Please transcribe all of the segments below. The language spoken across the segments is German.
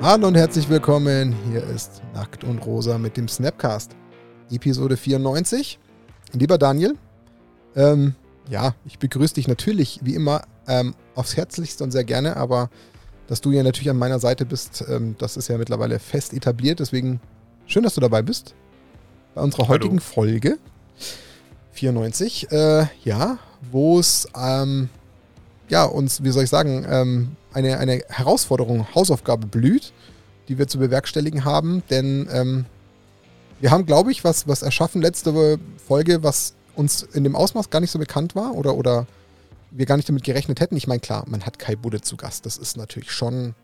Hallo und herzlich willkommen. Hier ist Nackt und Rosa mit dem Snapcast. Episode 94. Lieber Daniel, ähm, ja, ich begrüße dich natürlich wie immer ähm, aufs Herzlichste und sehr gerne, aber dass du ja natürlich an meiner Seite bist, ähm, das ist ja mittlerweile fest etabliert. Deswegen schön, dass du dabei bist. Bei unserer heutigen Hallo. Folge 94, äh, ja, wo es ähm, ja, uns, wie soll ich sagen, ähm, eine, eine Herausforderung, Hausaufgabe blüht, die wir zu bewerkstelligen haben. Denn ähm, wir haben, glaube ich, was, was erschaffen letzte Folge, was uns in dem Ausmaß gar nicht so bekannt war oder, oder wir gar nicht damit gerechnet hätten. Ich meine, klar, man hat Kai Budde zu Gast. Das ist natürlich schon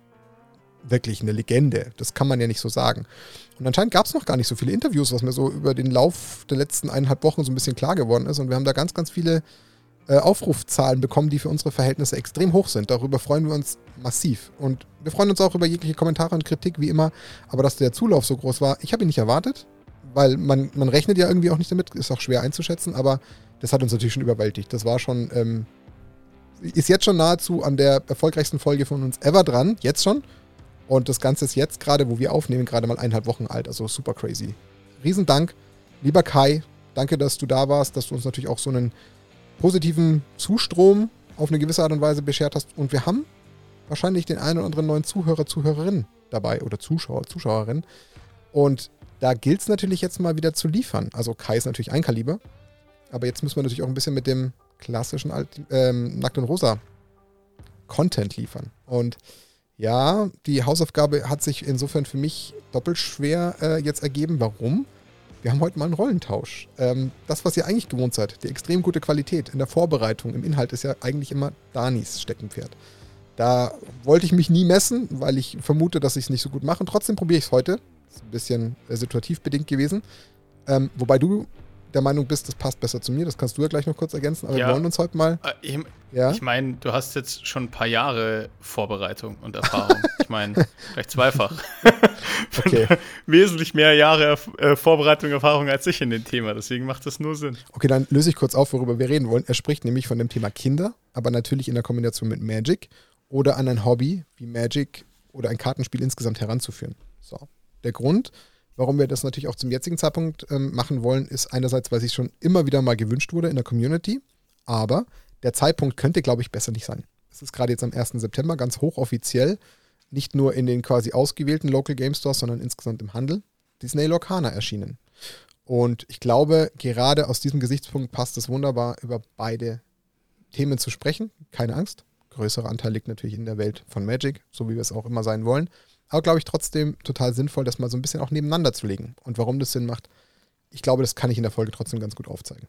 wirklich eine Legende. Das kann man ja nicht so sagen. Und anscheinend gab es noch gar nicht so viele Interviews, was mir so über den Lauf der letzten eineinhalb Wochen so ein bisschen klar geworden ist. Und wir haben da ganz, ganz viele äh, Aufrufzahlen bekommen, die für unsere Verhältnisse extrem hoch sind. Darüber freuen wir uns massiv. Und wir freuen uns auch über jegliche Kommentare und Kritik, wie immer. Aber dass der Zulauf so groß war, ich habe ihn nicht erwartet, weil man, man rechnet ja irgendwie auch nicht damit, ist auch schwer einzuschätzen, aber das hat uns natürlich schon überwältigt. Das war schon, ähm, ist jetzt schon nahezu an der erfolgreichsten Folge von uns ever dran, jetzt schon. Und das Ganze ist jetzt gerade, wo wir aufnehmen, gerade mal eineinhalb Wochen alt, also super crazy. Riesendank, lieber Kai, danke, dass du da warst, dass du uns natürlich auch so einen positiven Zustrom auf eine gewisse Art und Weise beschert hast. Und wir haben wahrscheinlich den einen oder anderen neuen Zuhörer, Zuhörerin dabei oder Zuschauer, Zuschauerin. Und da gilt es natürlich jetzt mal wieder zu liefern. Also Kai ist natürlich ein Kaliber, aber jetzt müssen wir natürlich auch ein bisschen mit dem klassischen Alt ähm, Nackt und Rosa Content liefern. Und ja, die Hausaufgabe hat sich insofern für mich doppelt schwer äh, jetzt ergeben. Warum? Wir haben heute mal einen Rollentausch. Ähm, das, was ihr eigentlich gewohnt seid, die extrem gute Qualität in der Vorbereitung, im Inhalt, ist ja eigentlich immer Danis Steckenpferd. Da wollte ich mich nie messen, weil ich vermute, dass ich es nicht so gut mache. Und trotzdem probiere ich es heute. Ist ein bisschen äh, situativ bedingt gewesen. Ähm, wobei du der Meinung bist, das passt besser zu mir. Das kannst du ja gleich noch kurz ergänzen. Aber ja. wir wollen uns heute mal. Äh, ich, ja? ich meine, du hast jetzt schon ein paar Jahre Vorbereitung und Erfahrung. ich meine, vielleicht zweifach. okay. Wesentlich mehr Jahre äh, Vorbereitung und Erfahrung als ich in dem Thema. Deswegen macht das nur Sinn. Okay, dann löse ich kurz auf, worüber wir reden wollen. Er spricht nämlich von dem Thema Kinder, aber natürlich in der Kombination mit Magic oder an ein Hobby wie Magic oder ein Kartenspiel insgesamt heranzuführen. So. Der Grund, Warum wir das natürlich auch zum jetzigen Zeitpunkt ähm, machen wollen, ist einerseits, weil sich schon immer wieder mal gewünscht wurde in der Community, aber der Zeitpunkt könnte, glaube ich, besser nicht sein. Es ist gerade jetzt am 1. September ganz hochoffiziell, nicht nur in den quasi ausgewählten Local Game Stores, sondern insgesamt im Handel, Disney Locana erschienen. Und ich glaube, gerade aus diesem Gesichtspunkt passt es wunderbar, über beide Themen zu sprechen. Keine Angst. Größerer Anteil liegt natürlich in der Welt von Magic, so wie wir es auch immer sein wollen. Aber glaube ich trotzdem total sinnvoll, das mal so ein bisschen auch nebeneinander zu legen. Und warum das Sinn macht, ich glaube, das kann ich in der Folge trotzdem ganz gut aufzeigen.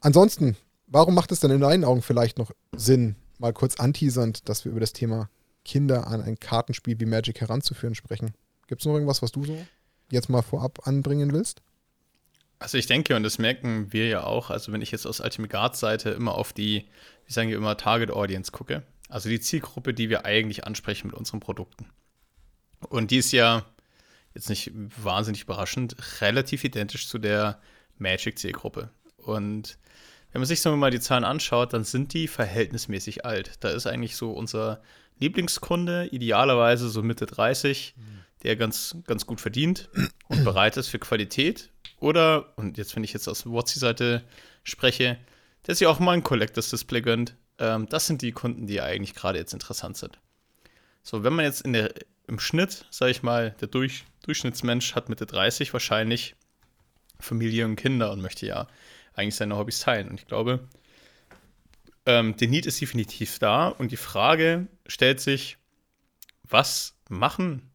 Ansonsten, warum macht es denn in deinen Augen vielleicht noch Sinn, mal kurz anteasernd, dass wir über das Thema Kinder an ein Kartenspiel wie Magic heranzuführen sprechen? Gibt es noch irgendwas, was du so jetzt mal vorab anbringen willst? Also ich denke, und das merken wir ja auch, also wenn ich jetzt aus Ultimate Guards Seite immer auf die, wie sagen wir immer, Target Audience gucke, also die Zielgruppe, die wir eigentlich ansprechen mit unseren Produkten. Und die ist ja jetzt nicht wahnsinnig überraschend, relativ identisch zu der Magic-Zielgruppe. Und wenn man sich so mal die Zahlen anschaut, dann sind die verhältnismäßig alt. Da ist eigentlich so unser Lieblingskunde, idealerweise so Mitte 30, der ganz, ganz gut verdient und bereit ist für Qualität. Oder, und jetzt, wenn ich jetzt aus Wotzi-Seite spreche, der sich auch mal ein Collectors Display gönnt. Ähm, das sind die Kunden, die eigentlich gerade jetzt interessant sind. So, wenn man jetzt in der, im Schnitt, sage ich mal, der Durch, Durchschnittsmensch hat Mitte 30 wahrscheinlich Familie und Kinder und möchte ja eigentlich seine Hobbys teilen. Und ich glaube, ähm, der Need ist definitiv da und die Frage stellt sich, was machen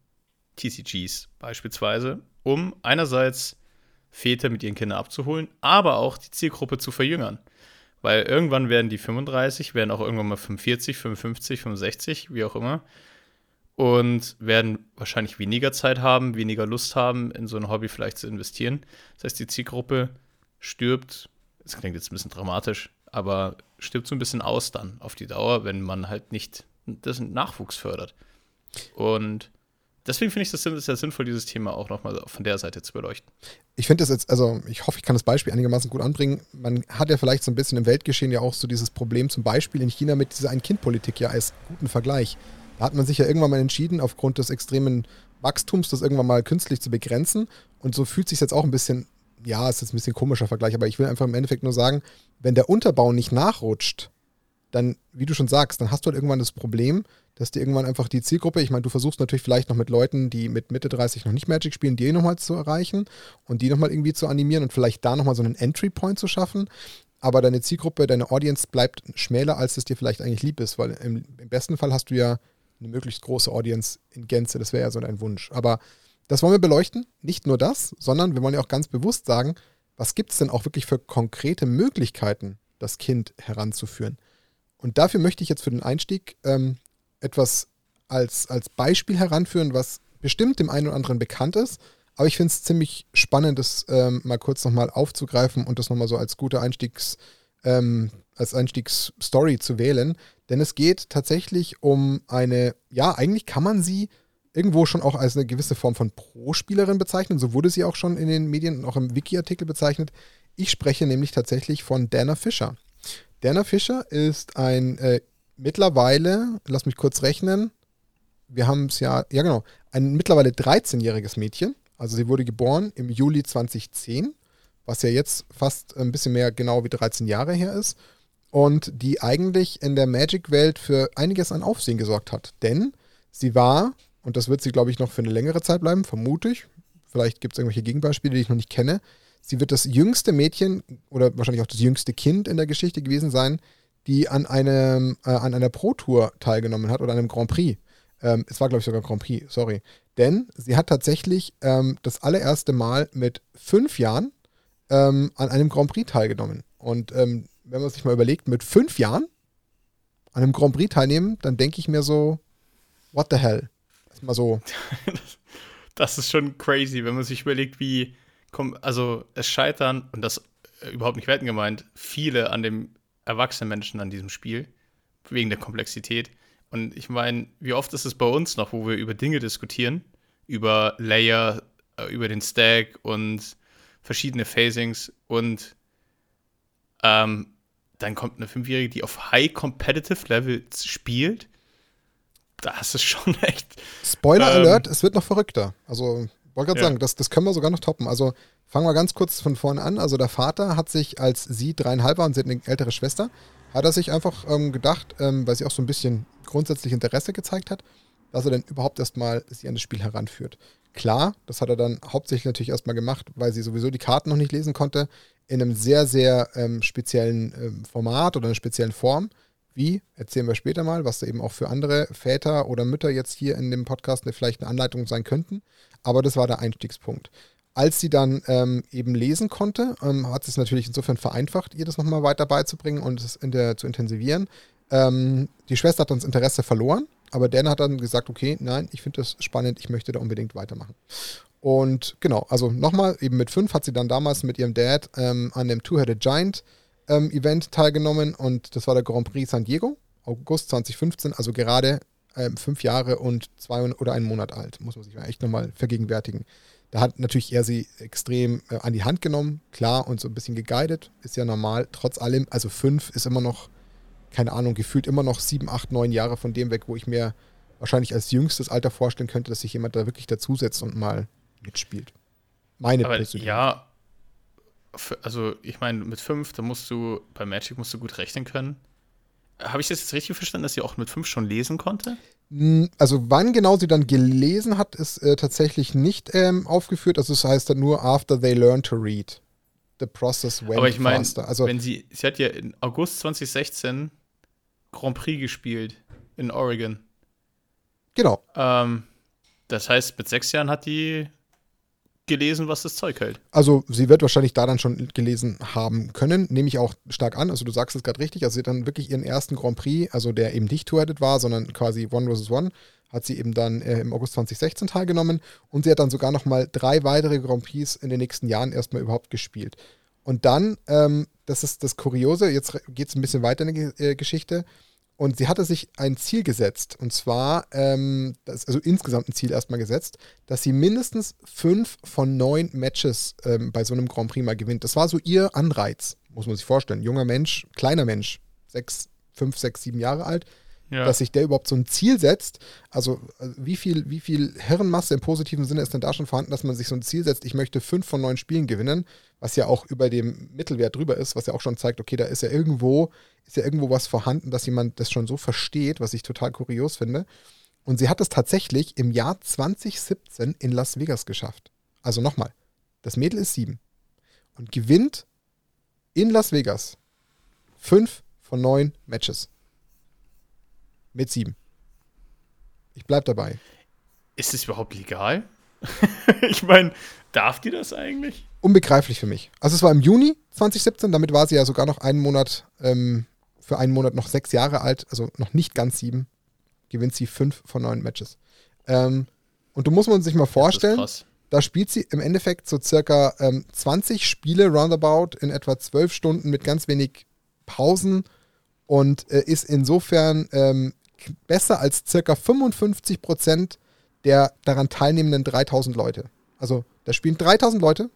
TCGs beispielsweise, um einerseits Väter mit ihren Kindern abzuholen, aber auch die Zielgruppe zu verjüngern. Weil irgendwann werden die 35, werden auch irgendwann mal 45, 55, 65, wie auch immer und werden wahrscheinlich weniger Zeit haben, weniger Lust haben, in so ein Hobby vielleicht zu investieren. Das heißt, die Zielgruppe stirbt, das klingt jetzt ein bisschen dramatisch, aber stirbt so ein bisschen aus dann auf die Dauer, wenn man halt nicht das Nachwuchs fördert. Und deswegen finde ich das sehr sinnvoll, dieses Thema auch nochmal von der Seite zu beleuchten. Ich finde das jetzt, also ich hoffe, ich kann das Beispiel einigermaßen gut anbringen. Man hat ja vielleicht so ein bisschen im Weltgeschehen ja auch so dieses Problem zum Beispiel in China mit dieser Ein-Kind-Politik ja als guten Vergleich. Da hat man sich ja irgendwann mal entschieden, aufgrund des extremen Wachstums, das irgendwann mal künstlich zu begrenzen. Und so fühlt sich jetzt auch ein bisschen, ja, ist ein bisschen komischer Vergleich, aber ich will einfach im Endeffekt nur sagen, wenn der Unterbau nicht nachrutscht, dann, wie du schon sagst, dann hast du halt irgendwann das Problem, dass dir irgendwann einfach die Zielgruppe, ich meine, du versuchst natürlich vielleicht noch mit Leuten, die mit Mitte 30 noch nicht Magic spielen, die nochmal zu erreichen und die nochmal irgendwie zu animieren und vielleicht da nochmal so einen Entry-Point zu schaffen. Aber deine Zielgruppe, deine Audience bleibt schmäler, als es dir vielleicht eigentlich lieb ist, weil im, im besten Fall hast du ja eine möglichst große Audience in Gänze. Das wäre ja so dein Wunsch. Aber das wollen wir beleuchten. Nicht nur das, sondern wir wollen ja auch ganz bewusst sagen, was gibt es denn auch wirklich für konkrete Möglichkeiten, das Kind heranzuführen? Und dafür möchte ich jetzt für den Einstieg ähm, etwas als, als Beispiel heranführen, was bestimmt dem einen oder anderen bekannt ist. Aber ich finde es ziemlich spannend, das ähm, mal kurz nochmal aufzugreifen und das nochmal so als gute Einstiegs, ähm, als Einstiegsstory zu wählen. Denn es geht tatsächlich um eine, ja, eigentlich kann man sie irgendwo schon auch als eine gewisse Form von Pro-Spielerin bezeichnen. So wurde sie auch schon in den Medien und auch im Wiki-Artikel bezeichnet. Ich spreche nämlich tatsächlich von Dana Fischer. Dana Fischer ist ein äh, mittlerweile, lass mich kurz rechnen, wir haben es ja, ja genau, ein mittlerweile 13-jähriges Mädchen. Also sie wurde geboren im Juli 2010, was ja jetzt fast ein bisschen mehr genau wie 13 Jahre her ist. Und die eigentlich in der Magic-Welt für einiges an Aufsehen gesorgt hat. Denn sie war, und das wird sie, glaube ich, noch für eine längere Zeit bleiben, vermute ich. Vielleicht gibt es irgendwelche Gegenbeispiele, die ich noch nicht kenne. Sie wird das jüngste Mädchen oder wahrscheinlich auch das jüngste Kind in der Geschichte gewesen sein, die an, einem, äh, an einer Pro-Tour teilgenommen hat oder einem Grand Prix. Ähm, es war, glaube ich, sogar Grand Prix, sorry. Denn sie hat tatsächlich ähm, das allererste Mal mit fünf Jahren ähm, an einem Grand Prix teilgenommen. Und ähm, wenn man sich mal überlegt, mit fünf Jahren an einem Grand Prix teilnehmen, dann denke ich mir so, what the hell? Das ist mal so. das ist schon crazy, wenn man sich überlegt, wie, also es scheitern, und das äh, überhaupt nicht werten gemeint, viele an dem erwachsene Menschen an diesem Spiel, wegen der Komplexität. Und ich meine, wie oft ist es bei uns noch, wo wir über Dinge diskutieren, über Layer, äh, über den Stack und verschiedene Phasings und ähm, dann kommt eine Fünfjährige, die auf High Competitive Level spielt. Das ist schon echt. Spoiler ähm, Alert, es wird noch verrückter. Also, wollte gerade ja. sagen, das, das können wir sogar noch toppen. Also, Fangen wir ganz kurz von vorne an. Also der Vater hat sich, als sie dreieinhalb war und sie hat eine ältere Schwester, hat er sich einfach ähm, gedacht, ähm, weil sie auch so ein bisschen grundsätzlich Interesse gezeigt hat, dass er dann überhaupt erstmal sie an das Spiel heranführt. Klar, das hat er dann hauptsächlich natürlich erstmal gemacht, weil sie sowieso die Karten noch nicht lesen konnte, in einem sehr, sehr ähm, speziellen ähm, Format oder einer speziellen Form. Wie, erzählen wir später mal, was da eben auch für andere Väter oder Mütter jetzt hier in dem Podcast vielleicht eine Anleitung sein könnten. Aber das war der Einstiegspunkt. Als sie dann ähm, eben lesen konnte, ähm, hat es natürlich insofern vereinfacht, ihr das nochmal weiter beizubringen und es in der, zu intensivieren. Ähm, die Schwester hat dann das Interesse verloren, aber Dan hat dann gesagt, okay, nein, ich finde das spannend, ich möchte da unbedingt weitermachen. Und genau, also nochmal, eben mit fünf hat sie dann damals mit ihrem Dad ähm, an dem Two-Headed Giant ähm, Event teilgenommen und das war der Grand Prix San Diego, August 2015, also gerade ähm, fünf Jahre und zwei oder einen Monat alt, muss man sich echt nochmal vergegenwärtigen. Da hat natürlich er sie extrem äh, an die Hand genommen, klar, und so ein bisschen geguidet. Ist ja normal. Trotz allem, also fünf ist immer noch, keine Ahnung, gefühlt immer noch sieben, acht, neun Jahre von dem weg, wo ich mir wahrscheinlich als jüngstes Alter vorstellen könnte, dass sich jemand da wirklich dazusetzt und mal mitspielt. Meine Aber Ja, also ich meine, mit fünf, da musst du, bei Magic musst du gut rechnen können. Habe ich das jetzt richtig verstanden, dass sie auch mit fünf schon lesen konnte? Also wann genau sie dann gelesen hat, ist äh, tatsächlich nicht ähm, aufgeführt. Also es das heißt dann nur after they learn to read. The process went Aber ich meine, also, wenn sie, sie hat ja in August 2016 Grand Prix gespielt in Oregon. Genau. Ähm, das heißt, mit sechs Jahren hat die gelesen, was das Zeug hält. Also sie wird wahrscheinlich da dann schon gelesen haben können, nehme ich auch stark an. Also du sagst es gerade richtig, also sie hat dann wirklich ihren ersten Grand Prix, also der eben nicht two-headed war, sondern quasi One vs. One, hat sie eben dann äh, im August 2016 teilgenommen und sie hat dann sogar nochmal drei weitere Grand Prix in den nächsten Jahren erstmal überhaupt gespielt. Und dann, ähm, das ist das Kuriose, jetzt geht es ein bisschen weiter in die äh, Geschichte, Und sie hatte sich ein Ziel gesetzt, und zwar, ähm, das, also insgesamt ein Ziel erstmal gesetzt, dass sie mindestens fünf von neun Matches ähm, bei so einem Grand Prix mal gewinnt. Das war so ihr Anreiz, muss man sich vorstellen. Junger Mensch, kleiner Mensch, sechs, fünf, sechs, sieben Jahre alt, ja. dass sich der überhaupt so ein Ziel setzt. Also, also wie viel, wie viel Hirnmasse im positiven Sinne ist denn da schon vorhanden, dass man sich so ein Ziel setzt, ich möchte fünf von neun Spielen gewinnen, was ja auch über dem Mittelwert drüber ist, was ja auch schon zeigt, okay, da ist ja irgendwo, ist ja irgendwo was vorhanden, dass jemand das schon so versteht, was ich total kurios finde. Und sie hat es tatsächlich im Jahr 2017 in Las Vegas geschafft. Also nochmal, das Mädel ist sieben und gewinnt in Las Vegas fünf von neun Matches. Mit sieben. Ich bleib dabei. Ist es überhaupt legal? ich meine, darf die das eigentlich? Unbegreiflich für mich. Also es war im Juni 2017, damit war sie ja sogar noch einen Monat, ähm, für einen Monat noch sechs Jahre alt, also noch nicht ganz sieben. Gewinnt sie fünf von neun Matches. Ähm, und du musst man sich mal vorstellen, da spielt sie im Endeffekt so circa ähm, 20 Spiele roundabout in etwa zwölf Stunden mit ganz wenig Pausen und äh, ist insofern ähm, besser als circa 55 Prozent der daran teilnehmenden 3000 Leute. Also da spielen 3000 Leute,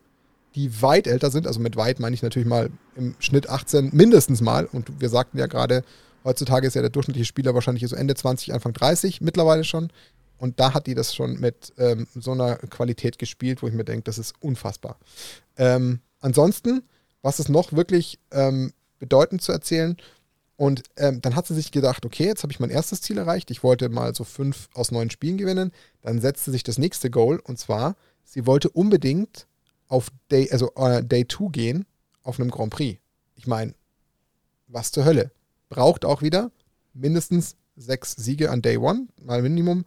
die weit älter sind. Also mit weit meine ich natürlich mal im Schnitt 18 mindestens mal. Und wir sagten ja gerade, heutzutage ist ja der durchschnittliche Spieler wahrscheinlich so Ende 20, Anfang 30 mittlerweile schon. Und da hat die das schon mit ähm, so einer Qualität gespielt, wo ich mir denke, das ist unfassbar. Ähm, ansonsten, was ist noch wirklich ähm, bedeutend zu erzählen, und ähm, dann hat sie sich gedacht, okay, jetzt habe ich mein erstes Ziel erreicht. Ich wollte mal so fünf aus neun Spielen gewinnen. Dann setzte sich das nächste Goal und zwar, sie wollte unbedingt auf Day, also uh, Day 2 gehen auf einem Grand Prix. Ich meine, was zur Hölle? Braucht auch wieder mindestens sechs Siege an Day 1, mal Minimum,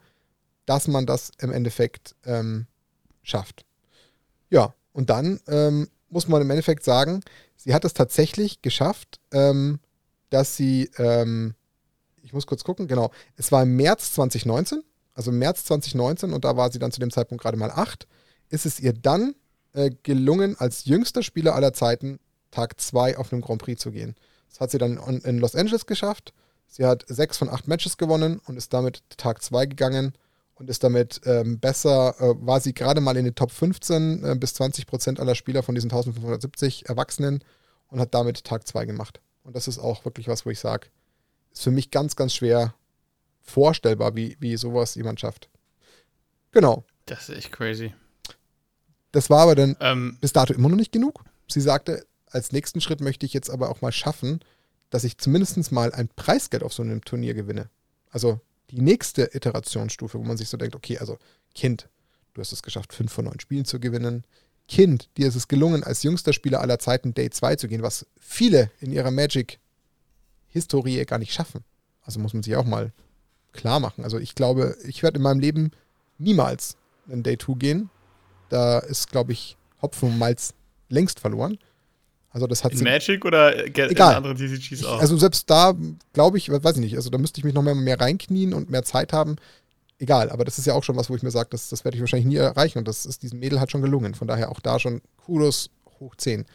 dass man das im Endeffekt ähm, schafft. Ja, und dann ähm, muss man im Endeffekt sagen, sie hat es tatsächlich geschafft, ähm, dass sie, ähm, ich muss kurz gucken, genau, es war im März 2019, also im März 2019 und da war sie dann zu dem Zeitpunkt gerade mal acht, ist es ihr dann äh, gelungen, als jüngster Spieler aller Zeiten Tag 2 auf einem Grand Prix zu gehen. Das hat sie dann in Los Angeles geschafft. Sie hat sechs von acht Matches gewonnen und ist damit Tag 2 gegangen und ist damit ähm, besser, äh, war sie gerade mal in den Top 15 äh, bis 20 Prozent aller Spieler von diesen 1570 Erwachsenen und hat damit Tag 2 gemacht. Und das ist auch wirklich was, wo ich sage, ist für mich ganz, ganz schwer vorstellbar, wie, wie sowas jemand schafft. Genau. Das ist echt crazy. Das war aber dann ähm, bis dato immer noch nicht genug. Sie sagte, als nächsten Schritt möchte ich jetzt aber auch mal schaffen, dass ich zumindest mal ein Preisgeld auf so einem Turnier gewinne. Also die nächste Iterationsstufe, wo man sich so denkt, okay, also Kind, du hast es geschafft, fünf von neun Spielen zu gewinnen. Kind, dir ist es gelungen, als jüngster Spieler aller Zeiten Day 2 zu gehen, was viele in ihrer Magic-Historie gar nicht schaffen. Also muss man sich auch mal klar machen. Also ich glaube, ich werde in meinem Leben niemals einen Day 2 gehen. Da ist, glaube ich, Hopfen und Malz längst verloren. Also das hat in Magic oder egal. in anderen TCGs auch? Also selbst da, glaube ich, weiß ich nicht, also da müsste ich mich noch mehr, mehr reinknien und mehr Zeit haben egal, aber das ist ja auch schon was, wo ich mir sage, das, das werde ich wahrscheinlich nie erreichen und das ist diesem Mädel halt schon gelungen. Von daher auch da schon Kudos hoch 10.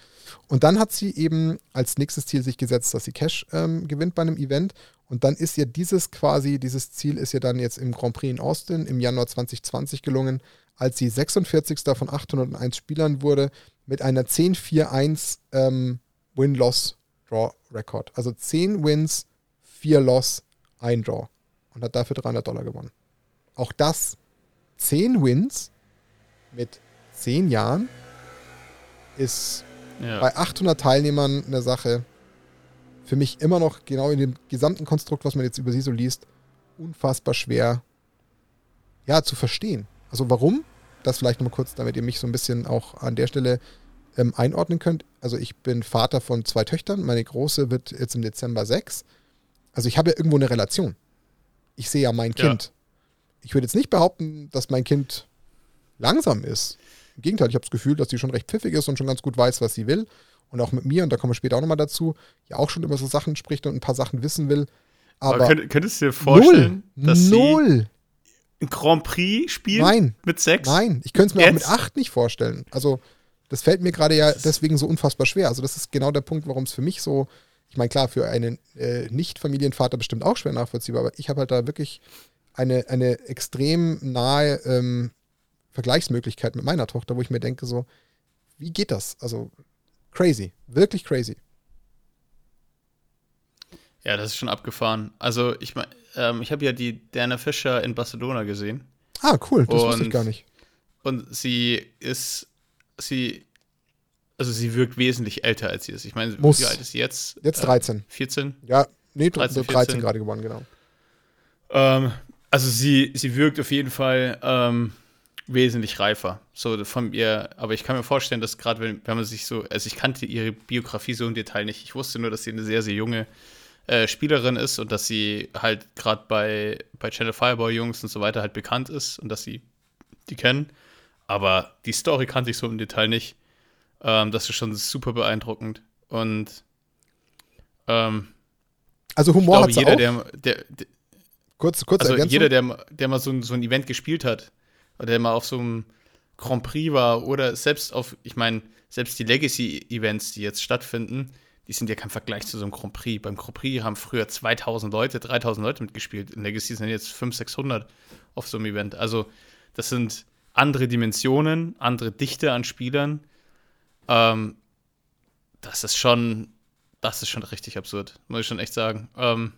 Und dann hat sie eben als nächstes Ziel sich gesetzt, dass sie Cash ähm, gewinnt bei einem Event. Und dann ist ihr dieses quasi, dieses Ziel ist ihr dann jetzt im Grand Prix in Austin im Januar 2020 gelungen, als sie 46. von 801 Spielern wurde, mit einer 10-4-1 ähm, Win-Loss-Draw-Record. Also 10 Wins, 4 Loss, 1 Draw. Und hat dafür 300 Dollar gewonnen. Auch das 10 Wins mit 10 Jahren ist ja. bei 800 Teilnehmern eine Sache. Für mich immer noch genau in dem gesamten Konstrukt, was man jetzt über sie so liest, unfassbar schwer ja, zu verstehen. Also warum? Das vielleicht nochmal kurz, damit ihr mich so ein bisschen auch an der Stelle ähm, einordnen könnt. Also ich bin Vater von zwei Töchtern. Meine große wird jetzt im Dezember sechs. Also ich habe ja irgendwo eine Relation. Ich sehe ja mein Kind. Ja ich würde jetzt nicht behaupten, dass mein Kind langsam ist. Im Gegenteil, ich habe das Gefühl, dass sie schon recht pfiffig ist und schon ganz gut weiß, was sie will. Und auch mit mir, und da kommen wir später auch nochmal dazu, ja auch schon über so Sachen spricht und ein paar Sachen wissen will. Aber, Aber könnt, könntest du dir vorstellen, null, dass null. sie ein Grand Prix spielt nein, mit sechs? Nein, ich könnte es mir Jetzt? auch mit acht nicht vorstellen. Also das fällt mir gerade ja deswegen so unfassbar schwer. Also das ist genau der Punkt, warum es für mich so, ich meine, klar, für einen äh, Nicht-Familienvater bestimmt auch schwer nachvollziehbar, aber ich habe halt da wirklich eine, eine extrem nahe ähm, Vergleichsmöglichkeit mit meiner Tochter, wo ich mir denke, so, wie geht das? Also crazy, wirklich crazy. Ja, das ist schon abgefahren. Also ich meine, ähm, ich habe ja die Diana Fischer in Barcelona gesehen. Ah, cool, das und, wusste ich gar nicht. Und sie ist, sie, also sie wirkt wesentlich älter als sie ist. Ich meine, Muss. wie alt ist sie jetzt? Jetzt 13. Äh, 14? Ja, nee, 13, 13 gerade geworden, genau. Ähm, also sie, sie wirkt auf jeden Fall ähm, wesentlich reifer. So von ihr, aber ich kann mir vorstellen, dass gerade wenn, wenn man sich so, also ich kannte ihre Biografie so im Detail nicht. Ich wusste nur, dass sie eine sehr, sehr junge äh, Spielerin ist und dass sie halt gerade bei, bei Channel Fireball Jungs und so weiter halt bekannt ist und dass sie die kennen. Aber die Story kannte ich so im Detail nicht. Ähm, das ist schon super beeindruckend. Und ähm, also Humor hat jeder, der, der, der kurz, kurz also jeder, der, der mal so ein, so ein Event gespielt hat, oder der mal auf so einem Grand Prix war oder selbst auf, ich meine, selbst die Legacy-Events, die jetzt stattfinden, die sind ja kein Vergleich zu so einem Grand Prix. Beim Grand Prix haben früher 2000 Leute, 3000 Leute mitgespielt. In Legacy sind jetzt 500, 600 auf so einem Event. Also, das sind andere Dimensionen, andere Dichte an Spielern. Ähm, das ist schon, das ist schon richtig absurd, muss ich schon echt sagen. Ähm,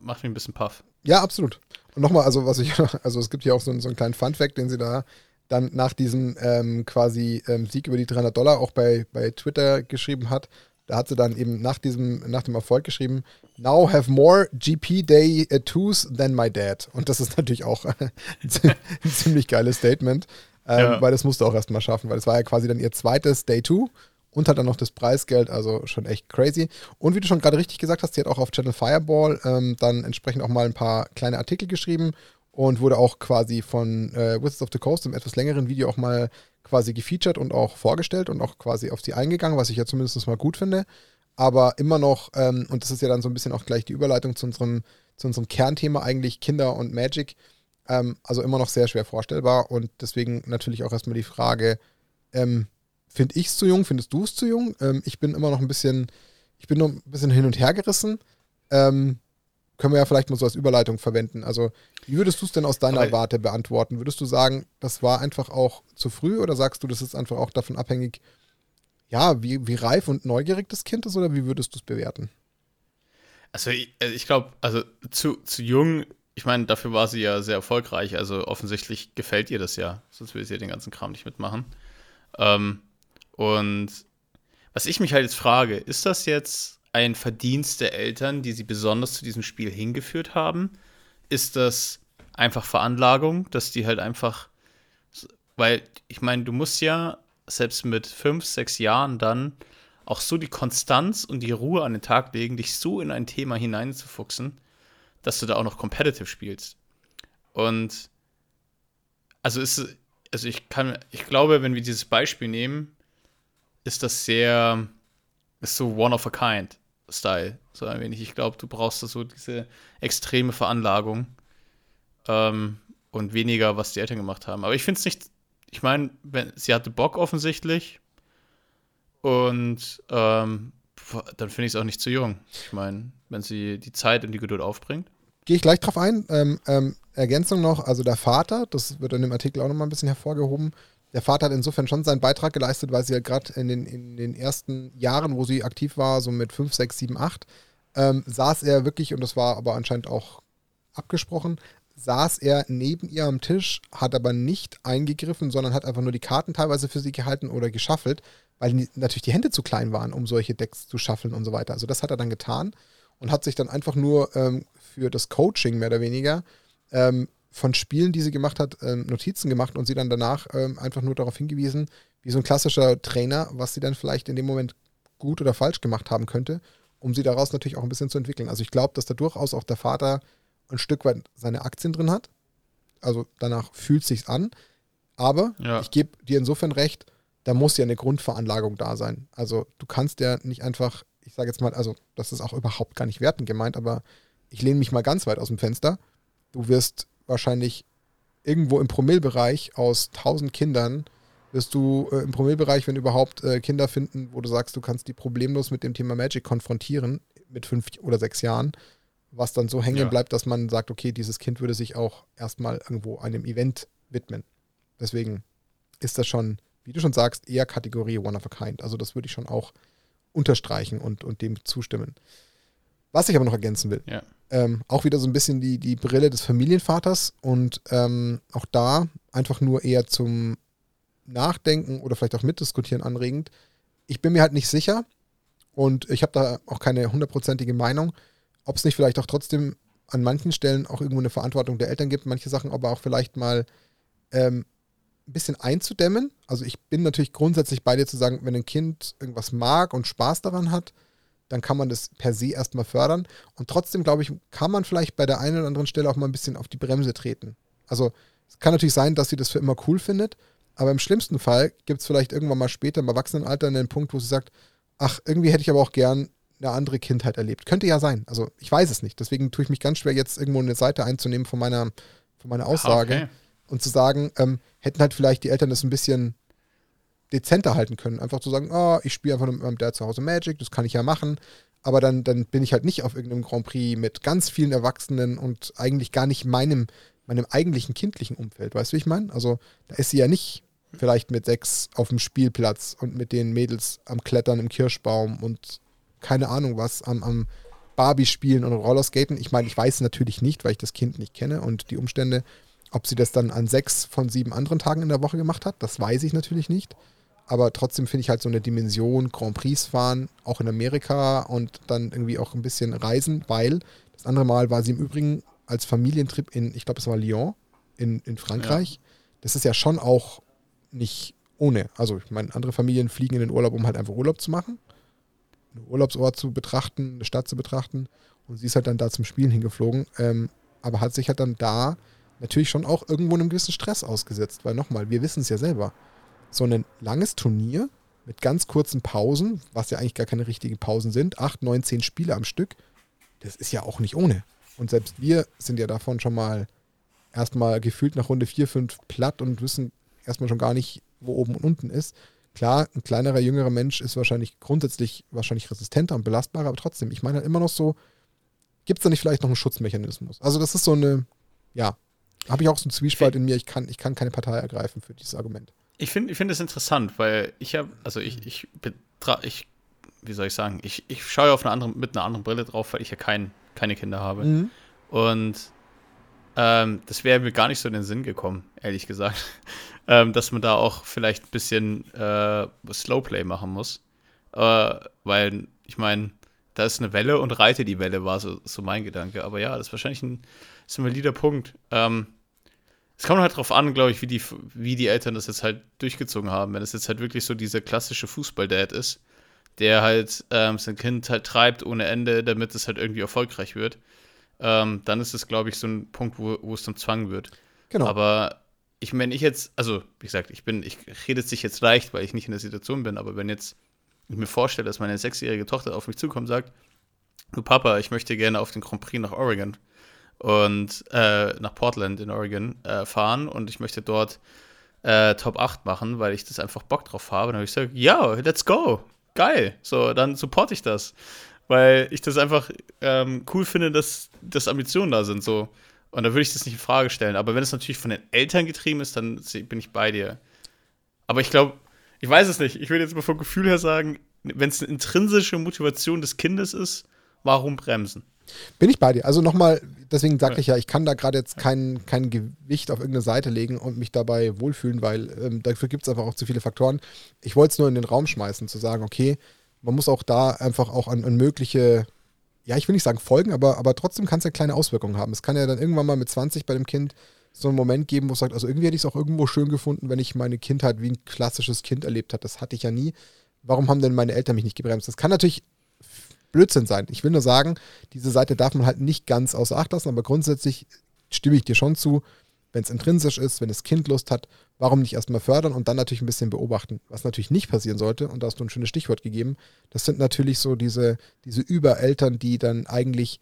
macht mich ein bisschen puff. Ja, absolut. Und nochmal, also was ich, also es gibt hier auch so, so einen kleinen Fun-Fact, den sie da dann nach diesem ähm, quasi ähm, Sieg über die 300 Dollar auch bei, bei Twitter geschrieben hat. Da hat sie dann eben nach diesem, nach dem Erfolg geschrieben, Now have more GP Day twos than my dad. Und das ist natürlich auch ein ziemlich geiles Statement, ähm, ja. weil das musste auch erstmal schaffen, weil es war ja quasi dann ihr zweites Day Two und hat dann noch das Preisgeld, also schon echt crazy. Und wie du schon gerade richtig gesagt hast, sie hat auch auf Channel Fireball ähm, dann entsprechend auch mal ein paar kleine Artikel geschrieben und wurde auch quasi von äh, Wizards of the Coast im etwas längeren Video auch mal quasi gefeatured und auch vorgestellt und auch quasi auf sie eingegangen, was ich ja zumindest mal gut finde. Aber immer noch, ähm, und das ist ja dann so ein bisschen auch gleich die Überleitung zu unserem, zu unserem Kernthema eigentlich Kinder und Magic, ähm, also immer noch sehr schwer vorstellbar und deswegen natürlich auch erstmal die Frage, ähm, finde ich es zu jung, findest du es zu jung? Ähm, ich bin immer noch ein bisschen, ich bin noch ein bisschen hin und her gerissen. Ähm, können wir ja vielleicht mal so als Überleitung verwenden. Also, wie würdest du es denn aus deiner Aber Warte beantworten? Würdest du sagen, das war einfach auch zu früh oder sagst du, das ist einfach auch davon abhängig, ja, wie, wie reif und neugierig das Kind ist oder wie würdest du es bewerten? Also, ich, äh, ich glaube, also zu, zu jung, ich meine, dafür war sie ja sehr erfolgreich. Also, offensichtlich gefällt ihr das ja, sonst würde sie ja den ganzen Kram nicht mitmachen. Ähm, und was ich mich halt jetzt frage, ist das jetzt ein Verdienst der Eltern, die sie besonders zu diesem Spiel hingeführt haben? Ist das einfach Veranlagung, dass die halt einfach, weil ich meine, du musst ja selbst mit fünf, sechs Jahren dann auch so die Konstanz und die Ruhe an den Tag legen, dich so in ein Thema hineinzufuchsen, dass du da auch noch competitive spielst. Und also ist also ich kann, ich glaube, wenn wir dieses Beispiel nehmen, ist das sehr, ist so one of a kind. Style, so ein wenig. Ich glaube, du brauchst da so diese extreme Veranlagung ähm, und weniger, was die Eltern gemacht haben. Aber ich finde es nicht, ich meine, sie hatte Bock offensichtlich und ähm, dann finde ich es auch nicht zu jung. Ich meine, wenn sie die Zeit und die Geduld aufbringt. Gehe ich gleich drauf ein. Ähm, ähm, Ergänzung noch, also der Vater, das wird in dem Artikel auch nochmal ein bisschen hervorgehoben, der Vater hat insofern schon seinen Beitrag geleistet, weil sie ja gerade in den, in den ersten Jahren, wo sie aktiv war, so mit 5, 6, 7, 8, ähm, saß er wirklich, und das war aber anscheinend auch abgesprochen, saß er neben ihr am Tisch, hat aber nicht eingegriffen, sondern hat einfach nur die Karten teilweise für sie gehalten oder geschaffelt, weil natürlich die Hände zu klein waren, um solche Decks zu schaffeln und so weiter. Also das hat er dann getan und hat sich dann einfach nur ähm, für das Coaching mehr oder weniger ähm, von Spielen, die sie gemacht hat, ähm, Notizen gemacht und sie dann danach ähm, einfach nur darauf hingewiesen, wie so ein klassischer Trainer, was sie dann vielleicht in dem Moment gut oder falsch gemacht haben könnte, um sie daraus natürlich auch ein bisschen zu entwickeln. Also ich glaube, dass da durchaus auch der Vater ein Stück weit seine Aktien drin hat. Also danach fühlt es sich an. Aber ja. ich gebe dir insofern recht, da muss ja eine Grundveranlagung da sein. Also du kannst ja nicht einfach, ich sage jetzt mal, also das ist auch überhaupt gar nicht wertend gemeint, aber ich lehne mich mal ganz weit aus dem Fenster. Du wirst wahrscheinlich irgendwo im Promillbereich aus 1000 Kindern wirst du äh, im Promillbereich, wenn überhaupt, äh, Kinder finden, wo du sagst, du kannst die problemlos mit dem Thema Magic konfrontieren mit fünf oder sechs Jahren, was dann so hängen ja. bleibt, dass man sagt, okay, dieses Kind würde sich auch erstmal irgendwo einem Event widmen. Deswegen ist das schon, wie du schon sagst, eher Kategorie One of a Kind. Also das würde ich schon auch unterstreichen und, und dem zustimmen. Was ich aber noch ergänzen will, ja. ähm, auch wieder so ein bisschen die, die Brille des Familienvaters und ähm, auch da einfach nur eher zum Nachdenken oder vielleicht auch mitdiskutieren anregend. Ich bin mir halt nicht sicher und ich habe da auch keine hundertprozentige Meinung, ob es nicht vielleicht auch trotzdem an manchen Stellen auch irgendwo eine Verantwortung der Eltern gibt, manche Sachen aber auch vielleicht mal ähm, ein bisschen einzudämmen. Also ich bin natürlich grundsätzlich bei dir zu sagen, wenn ein Kind irgendwas mag und Spaß daran hat, dann kann man das per se erstmal fördern. Und trotzdem, glaube ich, kann man vielleicht bei der einen oder anderen Stelle auch mal ein bisschen auf die Bremse treten. Also es kann natürlich sein, dass sie das für immer cool findet, aber im schlimmsten Fall gibt es vielleicht irgendwann mal später im Erwachsenenalter einen Punkt, wo sie sagt, ach, irgendwie hätte ich aber auch gern eine andere Kindheit erlebt. Könnte ja sein. Also ich weiß es nicht. Deswegen tue ich mich ganz schwer, jetzt irgendwo eine Seite einzunehmen von meiner, von meiner Aussage okay. und zu sagen, ähm, hätten halt vielleicht die Eltern das ein bisschen dezenter halten können. Einfach zu sagen, oh, ich spiele einfach mit meinem Dad zu Hause Magic, das kann ich ja machen. Aber dann, dann bin ich halt nicht auf irgendeinem Grand Prix mit ganz vielen Erwachsenen und eigentlich gar nicht meinem, meinem eigentlichen kindlichen Umfeld. Weißt du, wie ich meine? Also da ist sie ja nicht vielleicht mit sechs auf dem Spielplatz und mit den Mädels am Klettern im Kirschbaum und keine Ahnung was, am, am Barbie spielen und Rollerskaten. Ich meine, ich weiß natürlich nicht, weil ich das Kind nicht kenne und die Umstände, ob sie das dann an sechs von sieben anderen Tagen in der Woche gemacht hat, das weiß ich natürlich nicht. Aber trotzdem finde ich halt so eine Dimension Grand Prix fahren, auch in Amerika und dann irgendwie auch ein bisschen reisen, weil das andere Mal war sie im Übrigen als Familientrip in, ich glaube, es war Lyon in, in Frankreich. Ja. Das ist ja schon auch nicht ohne. Also, ich meine, andere Familien fliegen in den Urlaub, um halt einfach Urlaub zu machen, einen Urlaubsort zu betrachten, eine Stadt zu betrachten. Und sie ist halt dann da zum Spielen hingeflogen, ähm, aber hat sich halt dann da natürlich schon auch irgendwo einem gewissen Stress ausgesetzt, weil nochmal, wir wissen es ja selber. So ein langes Turnier mit ganz kurzen Pausen, was ja eigentlich gar keine richtigen Pausen sind, acht, neun, zehn Spiele am Stück, das ist ja auch nicht ohne. Und selbst wir sind ja davon schon mal erstmal gefühlt nach Runde 4, 5 platt und wissen erstmal schon gar nicht, wo oben und unten ist. Klar, ein kleinerer, jüngerer Mensch ist wahrscheinlich grundsätzlich wahrscheinlich resistenter und belastbarer, aber trotzdem, ich meine halt immer noch so, gibt es da nicht vielleicht noch einen Schutzmechanismus? Also das ist so eine, ja, habe ich auch so einen Zwiespalt in mir, ich kann, ich kann keine Partei ergreifen für dieses Argument. Ich finde ich find es interessant, weil ich habe, also ich, ich, ich, wie soll ich sagen, ich, ich schaue auf eine andere, mit einer anderen Brille drauf, weil ich ja kein, keine Kinder habe. Mhm. Und ähm, das wäre mir gar nicht so in den Sinn gekommen, ehrlich gesagt. ähm, dass man da auch vielleicht ein bisschen äh, Slowplay machen muss. Äh, weil, ich meine, da ist eine Welle und reite die Welle, war so, so mein Gedanke. Aber ja, das ist wahrscheinlich ein, ist ein valider Punkt. Ähm, es kommt halt drauf an, glaube ich, wie die, wie die Eltern das jetzt halt durchgezogen haben. Wenn es jetzt halt wirklich so dieser klassische Fußball-Dad ist, der halt ähm, sein Kind halt treibt ohne Ende, damit es halt irgendwie erfolgreich wird, ähm, dann ist es, glaube ich, so ein Punkt, wo, wo es zum Zwang wird. Genau. Aber ich meine, ich jetzt, also wie gesagt, ich bin, ich rede es sich jetzt leicht, weil ich nicht in der Situation bin, aber wenn jetzt ich mir vorstelle, dass meine sechsjährige Tochter auf mich zukommt und sagt, du Papa, ich möchte gerne auf den Grand Prix nach Oregon und äh, nach Portland in Oregon äh, fahren und ich möchte dort äh, Top 8 machen, weil ich das einfach Bock drauf habe, dann habe ich gesagt, ja, let's go, geil, so, dann supporte ich das weil ich das einfach ähm, cool finde, dass, dass Ambitionen da sind. So. Und da würde ich das nicht in Frage stellen. Aber wenn es natürlich von den Eltern getrieben ist, dann bin ich bei dir. Aber ich glaube, ich weiß es nicht. Ich würde jetzt mal vom Gefühl her sagen, wenn es eine intrinsische Motivation des Kindes ist, warum bremsen? Bin ich bei dir. Also nochmal, deswegen sagte ja. ich ja, ich kann da gerade jetzt kein, kein Gewicht auf irgendeine Seite legen und mich dabei wohlfühlen, weil ähm, dafür gibt es einfach auch zu viele Faktoren. Ich wollte es nur in den Raum schmeißen, zu sagen, okay, man muss auch da einfach auch an, an mögliche, ja, ich will nicht sagen Folgen, aber, aber trotzdem kann es ja kleine Auswirkungen haben. Es kann ja dann irgendwann mal mit 20 bei dem Kind so einen Moment geben, wo es sagt, also irgendwie hätte ich es auch irgendwo schön gefunden, wenn ich meine Kindheit wie ein klassisches Kind erlebt habe. Das hatte ich ja nie. Warum haben denn meine Eltern mich nicht gebremst? Das kann natürlich Blödsinn sein. Ich will nur sagen, diese Seite darf man halt nicht ganz außer Acht lassen, aber grundsätzlich stimme ich dir schon zu, wenn es intrinsisch ist, wenn das Kind Lust hat, warum nicht erstmal fördern und dann natürlich ein bisschen beobachten. Was natürlich nicht passieren sollte, und da hast du ein schönes Stichwort gegeben, das sind natürlich so diese, diese Übereltern, die dann eigentlich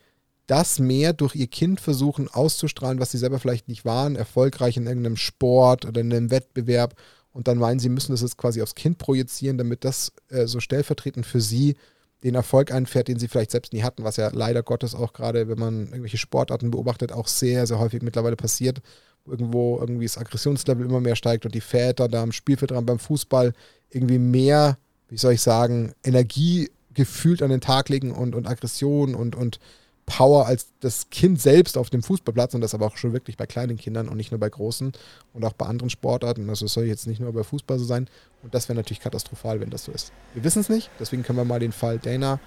das mehr durch ihr Kind versuchen auszustrahlen, was sie selber vielleicht nicht waren, erfolgreich in irgendeinem Sport oder in einem Wettbewerb und dann meinen, sie müssen das jetzt quasi aufs Kind projizieren, damit das äh, so stellvertretend für sie den Erfolg einfährt, den sie vielleicht selbst nie hatten, was ja leider Gottes auch gerade, wenn man irgendwelche Sportarten beobachtet, auch sehr, sehr häufig mittlerweile passiert, irgendwo irgendwie das Aggressionslevel immer mehr steigt und die Väter da am Spielfeld dran beim Fußball irgendwie mehr, wie soll ich sagen, Energie gefühlt an den Tag legen und, und Aggression und, und Power als das Kind selbst auf dem Fußballplatz und das aber auch schon wirklich bei kleinen Kindern und nicht nur bei großen und auch bei anderen Sportarten. Also es soll jetzt nicht nur bei Fußball so sein. Und das wäre natürlich katastrophal, wenn das so ist. Wir wissen es nicht, deswegen können wir mal den Fall Dana,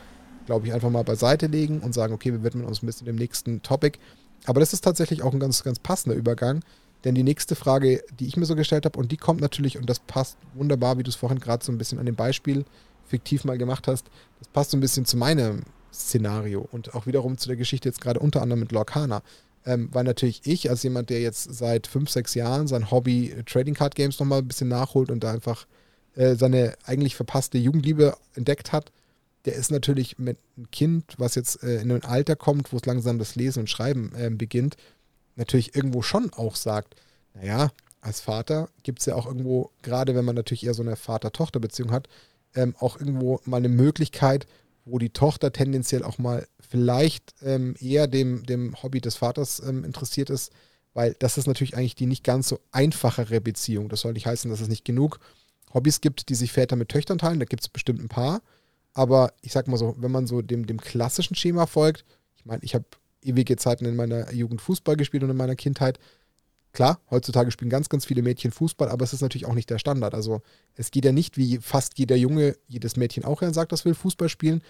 glaube ich, einfach mal beiseite legen und sagen, okay, wir widmen uns ein bisschen dem nächsten Topic. Aber das ist tatsächlich auch ein ganz, ganz passender Übergang, denn die nächste Frage, die ich mir so gestellt habe, und die kommt natürlich, und das passt wunderbar, wie du es vorhin gerade so ein bisschen an dem Beispiel fiktiv mal gemacht hast, das passt so ein bisschen zu meinem Szenario und auch wiederum zu der Geschichte jetzt gerade unter anderem mit Lorcana. Ähm, weil natürlich ich, als jemand, der jetzt seit fünf, sechs Jahren sein Hobby äh, Trading Card Games nochmal ein bisschen nachholt und da einfach äh, seine eigentlich verpasste Jugendliebe entdeckt hat, der ist natürlich mit einem Kind, was jetzt äh, in ein Alter kommt, wo es langsam das Lesen und Schreiben äh, beginnt, natürlich irgendwo schon auch sagt, naja, als Vater gibt es ja auch irgendwo, gerade wenn man natürlich eher so eine Vater-Tochter-Beziehung hat, ähm, auch irgendwo mal eine Möglichkeit, wo die Tochter tendenziell auch mal vielleicht ähm, eher dem, dem Hobby des Vaters ähm, interessiert ist, weil das ist natürlich eigentlich die nicht ganz so einfachere Beziehung. Das soll nicht heißen, dass es nicht genug Hobbys gibt, die sich Väter mit Töchtern teilen. Da gibt es bestimmt ein paar. Aber ich sag mal so, wenn man so dem, dem klassischen Schema folgt, ich meine, ich habe ewige Zeiten in meiner Jugend Fußball gespielt und in meiner Kindheit. Klar, heutzutage spielen ganz, ganz viele Mädchen Fußball, aber es ist natürlich auch nicht der Standard. Also es geht ja nicht, wie fast jeder Junge, jedes Mädchen auch sagt, das will Fußball spielen.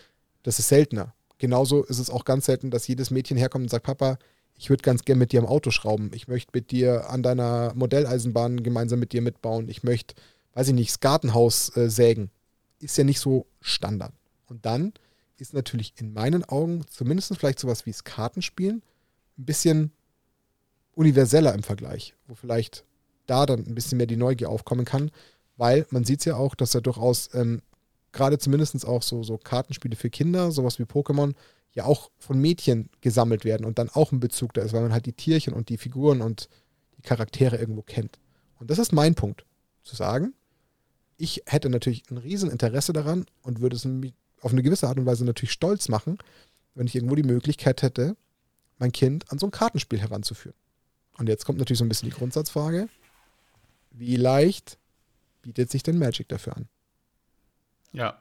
Das ist seltener. Genauso ist es auch ganz selten, dass jedes Mädchen herkommt und sagt, Papa, ich würde ganz gerne mit dir am Auto schrauben. Ich möchte mit dir an deiner Modelleisenbahn gemeinsam mit dir mitbauen. Ich möchte, weiß ich nicht, das Gartenhaus äh, sägen. Ist ja nicht so Standard. Und dann ist natürlich in meinen Augen zumindest vielleicht sowas wie das Kartenspielen ein bisschen universeller im Vergleich, wo vielleicht da dann ein bisschen mehr die Neugier aufkommen kann, weil man sieht es ja auch, dass da durchaus ähm, gerade zumindest auch so, so Kartenspiele für Kinder, sowas wie Pokémon, ja auch von Mädchen gesammelt werden und dann auch ein Bezug da ist, weil man halt die Tierchen und die Figuren und die Charaktere irgendwo kennt. Und das ist mein Punkt, zu sagen, ich hätte natürlich ein Rieseninteresse daran und würde es auf eine gewisse Art und Weise natürlich stolz machen, wenn ich irgendwo die Möglichkeit hätte, mein Kind an so ein Kartenspiel heranzuführen. Und jetzt kommt natürlich so ein bisschen die Grundsatzfrage, wie leicht bietet sich denn Magic dafür an? Ja.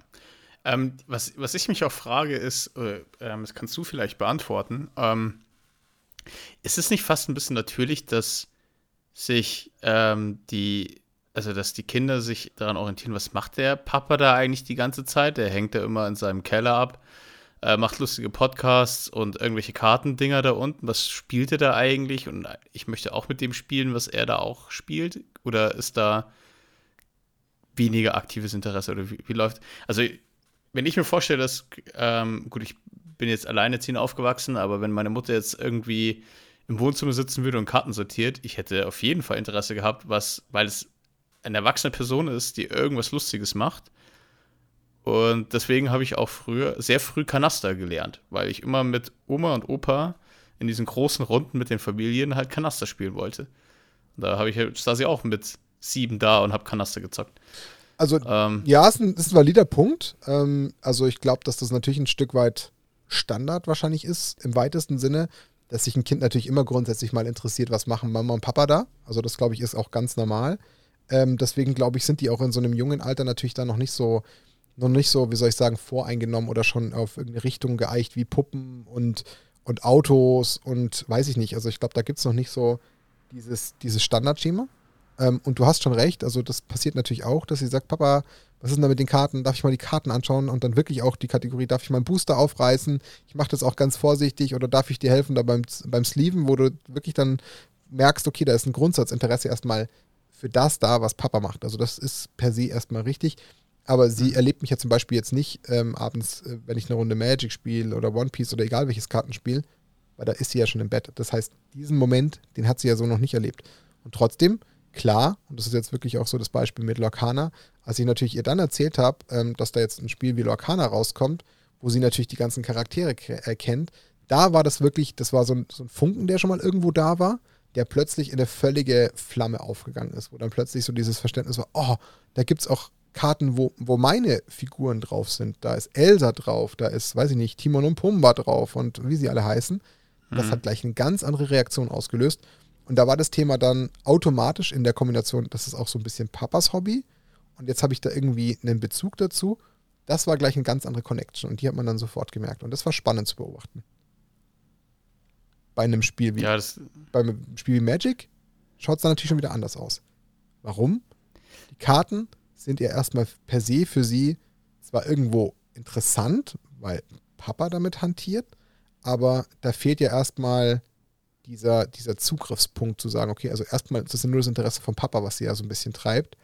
Ähm, was, was ich mich auch frage, ist, äh, ähm, das kannst du vielleicht beantworten, ähm, ist es nicht fast ein bisschen natürlich, dass sich ähm, die, also dass die Kinder sich daran orientieren, was macht der Papa da eigentlich die ganze Zeit? Der hängt da immer in seinem Keller ab, äh, macht lustige Podcasts und irgendwelche Kartendinger da unten. Was spielt er da eigentlich? Und ich möchte auch mit dem spielen, was er da auch spielt. Oder ist da weniger aktives Interesse oder wie, wie läuft? Also, wenn ich mir vorstelle, dass, ähm, gut, ich bin jetzt alleinerziehend aufgewachsen, aber wenn meine Mutter jetzt irgendwie im Wohnzimmer sitzen würde und Karten sortiert, ich hätte auf jeden Fall Interesse gehabt, was, weil es eine erwachsene Person ist, die irgendwas Lustiges macht. Und deswegen habe ich auch früher, sehr früh Kanaster gelernt, weil ich immer mit Oma und Opa in diesen großen Runden mit den Familien halt Kanaster spielen wollte. Da habe ich, saß ich auch mit sieben da und habe Kanaster gezockt. Also, ähm, ja, ist ein, ist ein valider Punkt. Ähm, also, ich glaube, dass das natürlich ein Stück weit Standard wahrscheinlich ist, im weitesten Sinne, dass sich ein Kind natürlich immer grundsätzlich mal interessiert, was machen Mama und Papa da. Also, das glaube ich ist auch ganz normal. Ähm, deswegen glaube ich, sind die auch in so einem jungen Alter natürlich da noch nicht so, noch nicht so, wie soll ich sagen, voreingenommen oder schon auf irgendeine Richtung geeicht wie Puppen und, und Autos und weiß ich nicht. Also, ich glaube, da gibt es noch nicht so dieses, dieses Standardschema. Ähm, und du hast schon recht, also das passiert natürlich auch, dass sie sagt, Papa, was ist denn da mit den Karten? Darf ich mal die Karten anschauen? Und dann wirklich auch die Kategorie, darf ich meinen Booster aufreißen? Ich mache das auch ganz vorsichtig oder darf ich dir helfen da beim, beim Sleeven, wo du wirklich dann merkst, okay, da ist ein Grundsatzinteresse erstmal für das da, was Papa macht. Also das ist per se erstmal richtig. Aber sie mhm. erlebt mich ja zum Beispiel jetzt nicht ähm, abends, äh, wenn ich eine Runde Magic spiele oder One Piece oder egal welches Kartenspiel, weil da ist sie ja schon im Bett. Das heißt, diesen Moment, den hat sie ja so noch nicht erlebt. Und trotzdem klar, und das ist jetzt wirklich auch so das Beispiel mit Lorcana, als ich natürlich ihr dann erzählt habe, ähm, dass da jetzt ein Spiel wie Lorcana rauskommt, wo sie natürlich die ganzen Charaktere erkennt, da war das wirklich, das war so ein, so ein Funken, der schon mal irgendwo da war, der plötzlich in eine völlige Flamme aufgegangen ist, wo dann plötzlich so dieses Verständnis war, oh, da gibt es auch Karten, wo, wo meine Figuren drauf sind. Da ist Elsa drauf, da ist, weiß ich nicht, Timon und Pumba drauf und wie sie alle heißen. Das mhm. hat gleich eine ganz andere Reaktion ausgelöst. Und da war das Thema dann automatisch in der Kombination, das ist auch so ein bisschen Papas Hobby. Und jetzt habe ich da irgendwie einen Bezug dazu. Das war gleich eine ganz andere Connection und die hat man dann sofort gemerkt. Und das war spannend zu beobachten. Bei einem Spiel wie, ja, beim Spiel wie Magic schaut es dann natürlich schon wieder anders aus. Warum? Die Karten sind ja erstmal per se für sie zwar irgendwo interessant, weil Papa damit hantiert, aber da fehlt ja erstmal dieser, dieser Zugriffspunkt zu sagen, okay, also erstmal ist das nur das Interesse von Papa, was sie ja so ein bisschen treibt,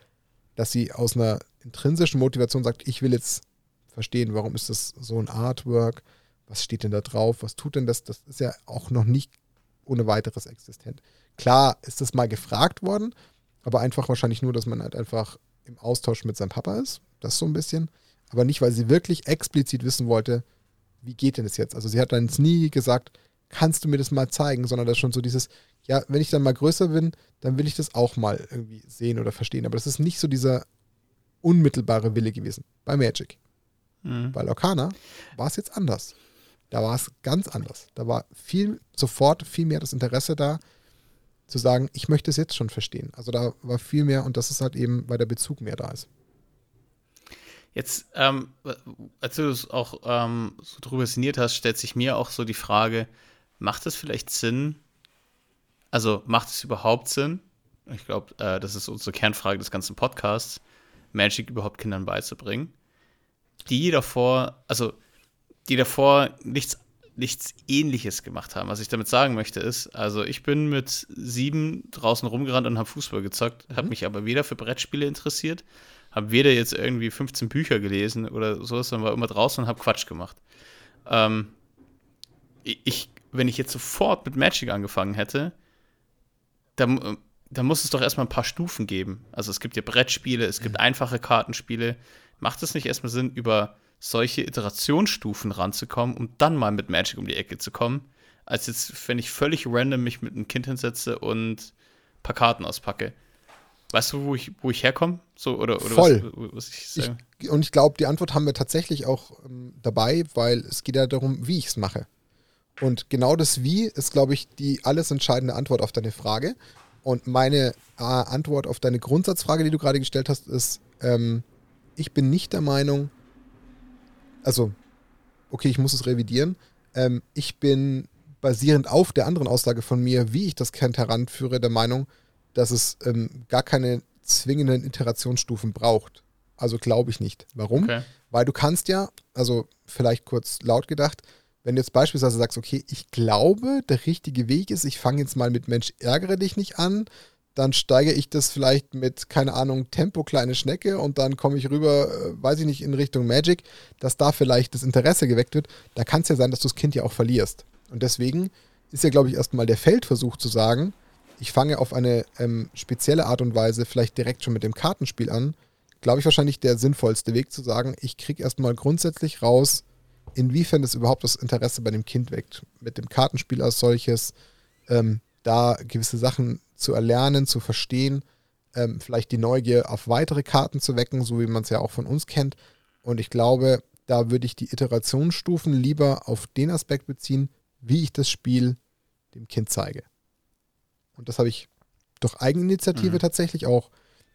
dass sie aus einer intrinsischen Motivation sagt, ich will jetzt verstehen, warum ist das so ein Artwork, was steht denn da drauf, was tut denn das, das ist ja auch noch nicht ohne weiteres existent. Klar ist das mal gefragt worden, aber einfach wahrscheinlich nur, dass man halt einfach im Austausch mit seinem Papa ist. Das so ein bisschen. Aber nicht, weil sie wirklich explizit wissen wollte, wie geht denn das jetzt? Also sie hat dann nie gesagt, kannst du mir das mal zeigen, sondern das schon so dieses, ja, wenn ich dann mal größer bin, dann will ich das auch mal irgendwie sehen oder verstehen. Aber das ist nicht so dieser unmittelbare Wille gewesen bei Magic. Mhm. Bei Lorcana war es jetzt anders. Da war es ganz anders. Da war viel, sofort viel mehr das Interesse da, zu sagen, ich möchte es jetzt schon verstehen. Also da war viel mehr und das ist halt eben, weil der Bezug mehr da ist. Jetzt, ähm, als du es auch ähm, so drüber sinniert hast, stellt sich mir auch so die Frage, macht es vielleicht Sinn, also macht es überhaupt Sinn, ich glaube, äh, das ist unsere Kernfrage des ganzen Podcasts, Magic überhaupt Kindern beizubringen, die davor, also die davor nichts nichts ähnliches gemacht haben. Was ich damit sagen möchte ist, also ich bin mit sieben draußen rumgerannt und habe Fußball gezockt, mhm. habe mich aber weder für Brettspiele interessiert, habe weder jetzt irgendwie 15 Bücher gelesen oder so, sondern war immer draußen und habe Quatsch gemacht. Ähm, ich, wenn ich jetzt sofort mit Magic angefangen hätte, dann, dann muss es doch erstmal ein paar Stufen geben. Also es gibt ja Brettspiele, es gibt mhm. einfache Kartenspiele. Macht es nicht erstmal Sinn, über solche Iterationsstufen ranzukommen, um dann mal mit Magic um die Ecke zu kommen, als jetzt, wenn ich völlig random mich mit einem Kind hinsetze und ein paar Karten auspacke. Weißt du, wo ich, wo ich herkomme? So, oder, oder Voll. Was, was ich sage? Ich, und ich glaube, die Antwort haben wir tatsächlich auch ähm, dabei, weil es geht ja darum, wie ich es mache. Und genau das Wie ist, glaube ich, die alles entscheidende Antwort auf deine Frage. Und meine äh, Antwort auf deine Grundsatzfrage, die du gerade gestellt hast, ist, ähm, ich bin nicht der Meinung, also, okay, ich muss es revidieren. Ähm, ich bin basierend auf der anderen Aussage von mir, wie ich das Kind heranführe, der Meinung, dass es ähm, gar keine zwingenden Iterationsstufen braucht. Also glaube ich nicht. Warum? Okay. Weil du kannst ja, also vielleicht kurz laut gedacht, wenn du jetzt beispielsweise sagst, okay, ich glaube, der richtige Weg ist, ich fange jetzt mal mit Mensch, ärgere dich nicht an, dann steige ich das vielleicht mit, keine Ahnung, Tempo kleine Schnecke und dann komme ich rüber, äh, weiß ich nicht, in Richtung Magic, dass da vielleicht das Interesse geweckt wird. Da kann es ja sein, dass du das Kind ja auch verlierst. Und deswegen ist ja, glaube ich, erstmal der Feldversuch zu sagen, ich fange auf eine ähm, spezielle Art und Weise vielleicht direkt schon mit dem Kartenspiel an, glaube ich wahrscheinlich der sinnvollste Weg zu sagen, ich kriege erstmal grundsätzlich raus, inwiefern es überhaupt das Interesse bei dem Kind weckt. Mit dem Kartenspiel als solches, ähm, da gewisse Sachen zu erlernen, zu verstehen, ähm, vielleicht die Neugier auf weitere Karten zu wecken, so wie man es ja auch von uns kennt. Und ich glaube, da würde ich die Iterationsstufen lieber auf den Aspekt beziehen, wie ich das Spiel dem Kind zeige. Und das habe ich durch Eigeninitiative mhm. tatsächlich auch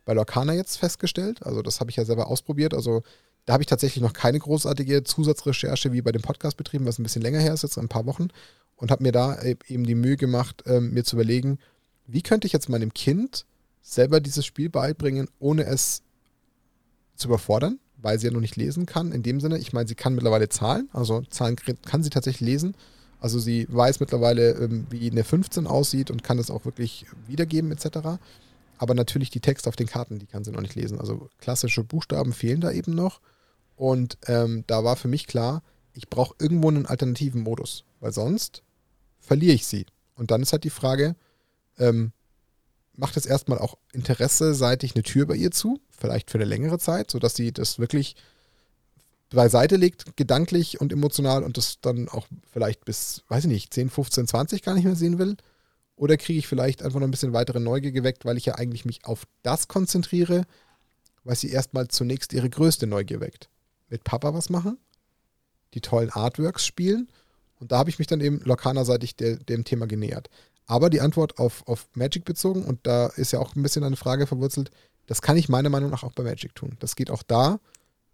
bei Lorcana jetzt festgestellt. Also das habe ich ja selber ausprobiert. Also da habe ich tatsächlich noch keine großartige Zusatzrecherche wie bei dem Podcast betrieben, was ein bisschen länger her ist, jetzt ein paar Wochen. Und habe mir da e-, eben die Mühe gemacht, ähm, mir zu überlegen, wie könnte ich jetzt meinem Kind selber dieses Spiel beibringen, ohne es zu überfordern, weil sie ja noch nicht lesen kann. In dem Sinne, ich meine, sie kann mittlerweile Zahlen, also Zahlen kann sie tatsächlich lesen. Also sie weiß mittlerweile, ähm, wie eine 15 aussieht und kann es auch wirklich wiedergeben etc. Aber natürlich die Texte auf den Karten, die kann sie noch nicht lesen. Also klassische Buchstaben fehlen da eben noch. Und ähm, da war für mich klar, ich brauche irgendwo einen alternativen Modus, weil sonst verliere ich sie. Und dann ist halt die Frage, ähm, macht es erstmal auch interesseseitig eine Tür bei ihr zu, vielleicht für eine längere Zeit, sodass sie das wirklich beiseite legt, gedanklich und emotional und das dann auch vielleicht bis, weiß ich nicht, 10, 15, 20 gar nicht mehr sehen will. Oder kriege ich vielleicht einfach noch ein bisschen weitere Neugier geweckt, weil ich ja eigentlich mich auf das konzentriere, was sie erstmal zunächst ihre größte Neugier weckt. Mit Papa was machen, die tollen Artworks spielen und da habe ich mich dann eben lokanerseitig dem Thema genähert. Aber die Antwort auf, auf Magic bezogen, und da ist ja auch ein bisschen eine Frage verwurzelt, das kann ich meiner Meinung nach auch bei Magic tun. Das geht auch da.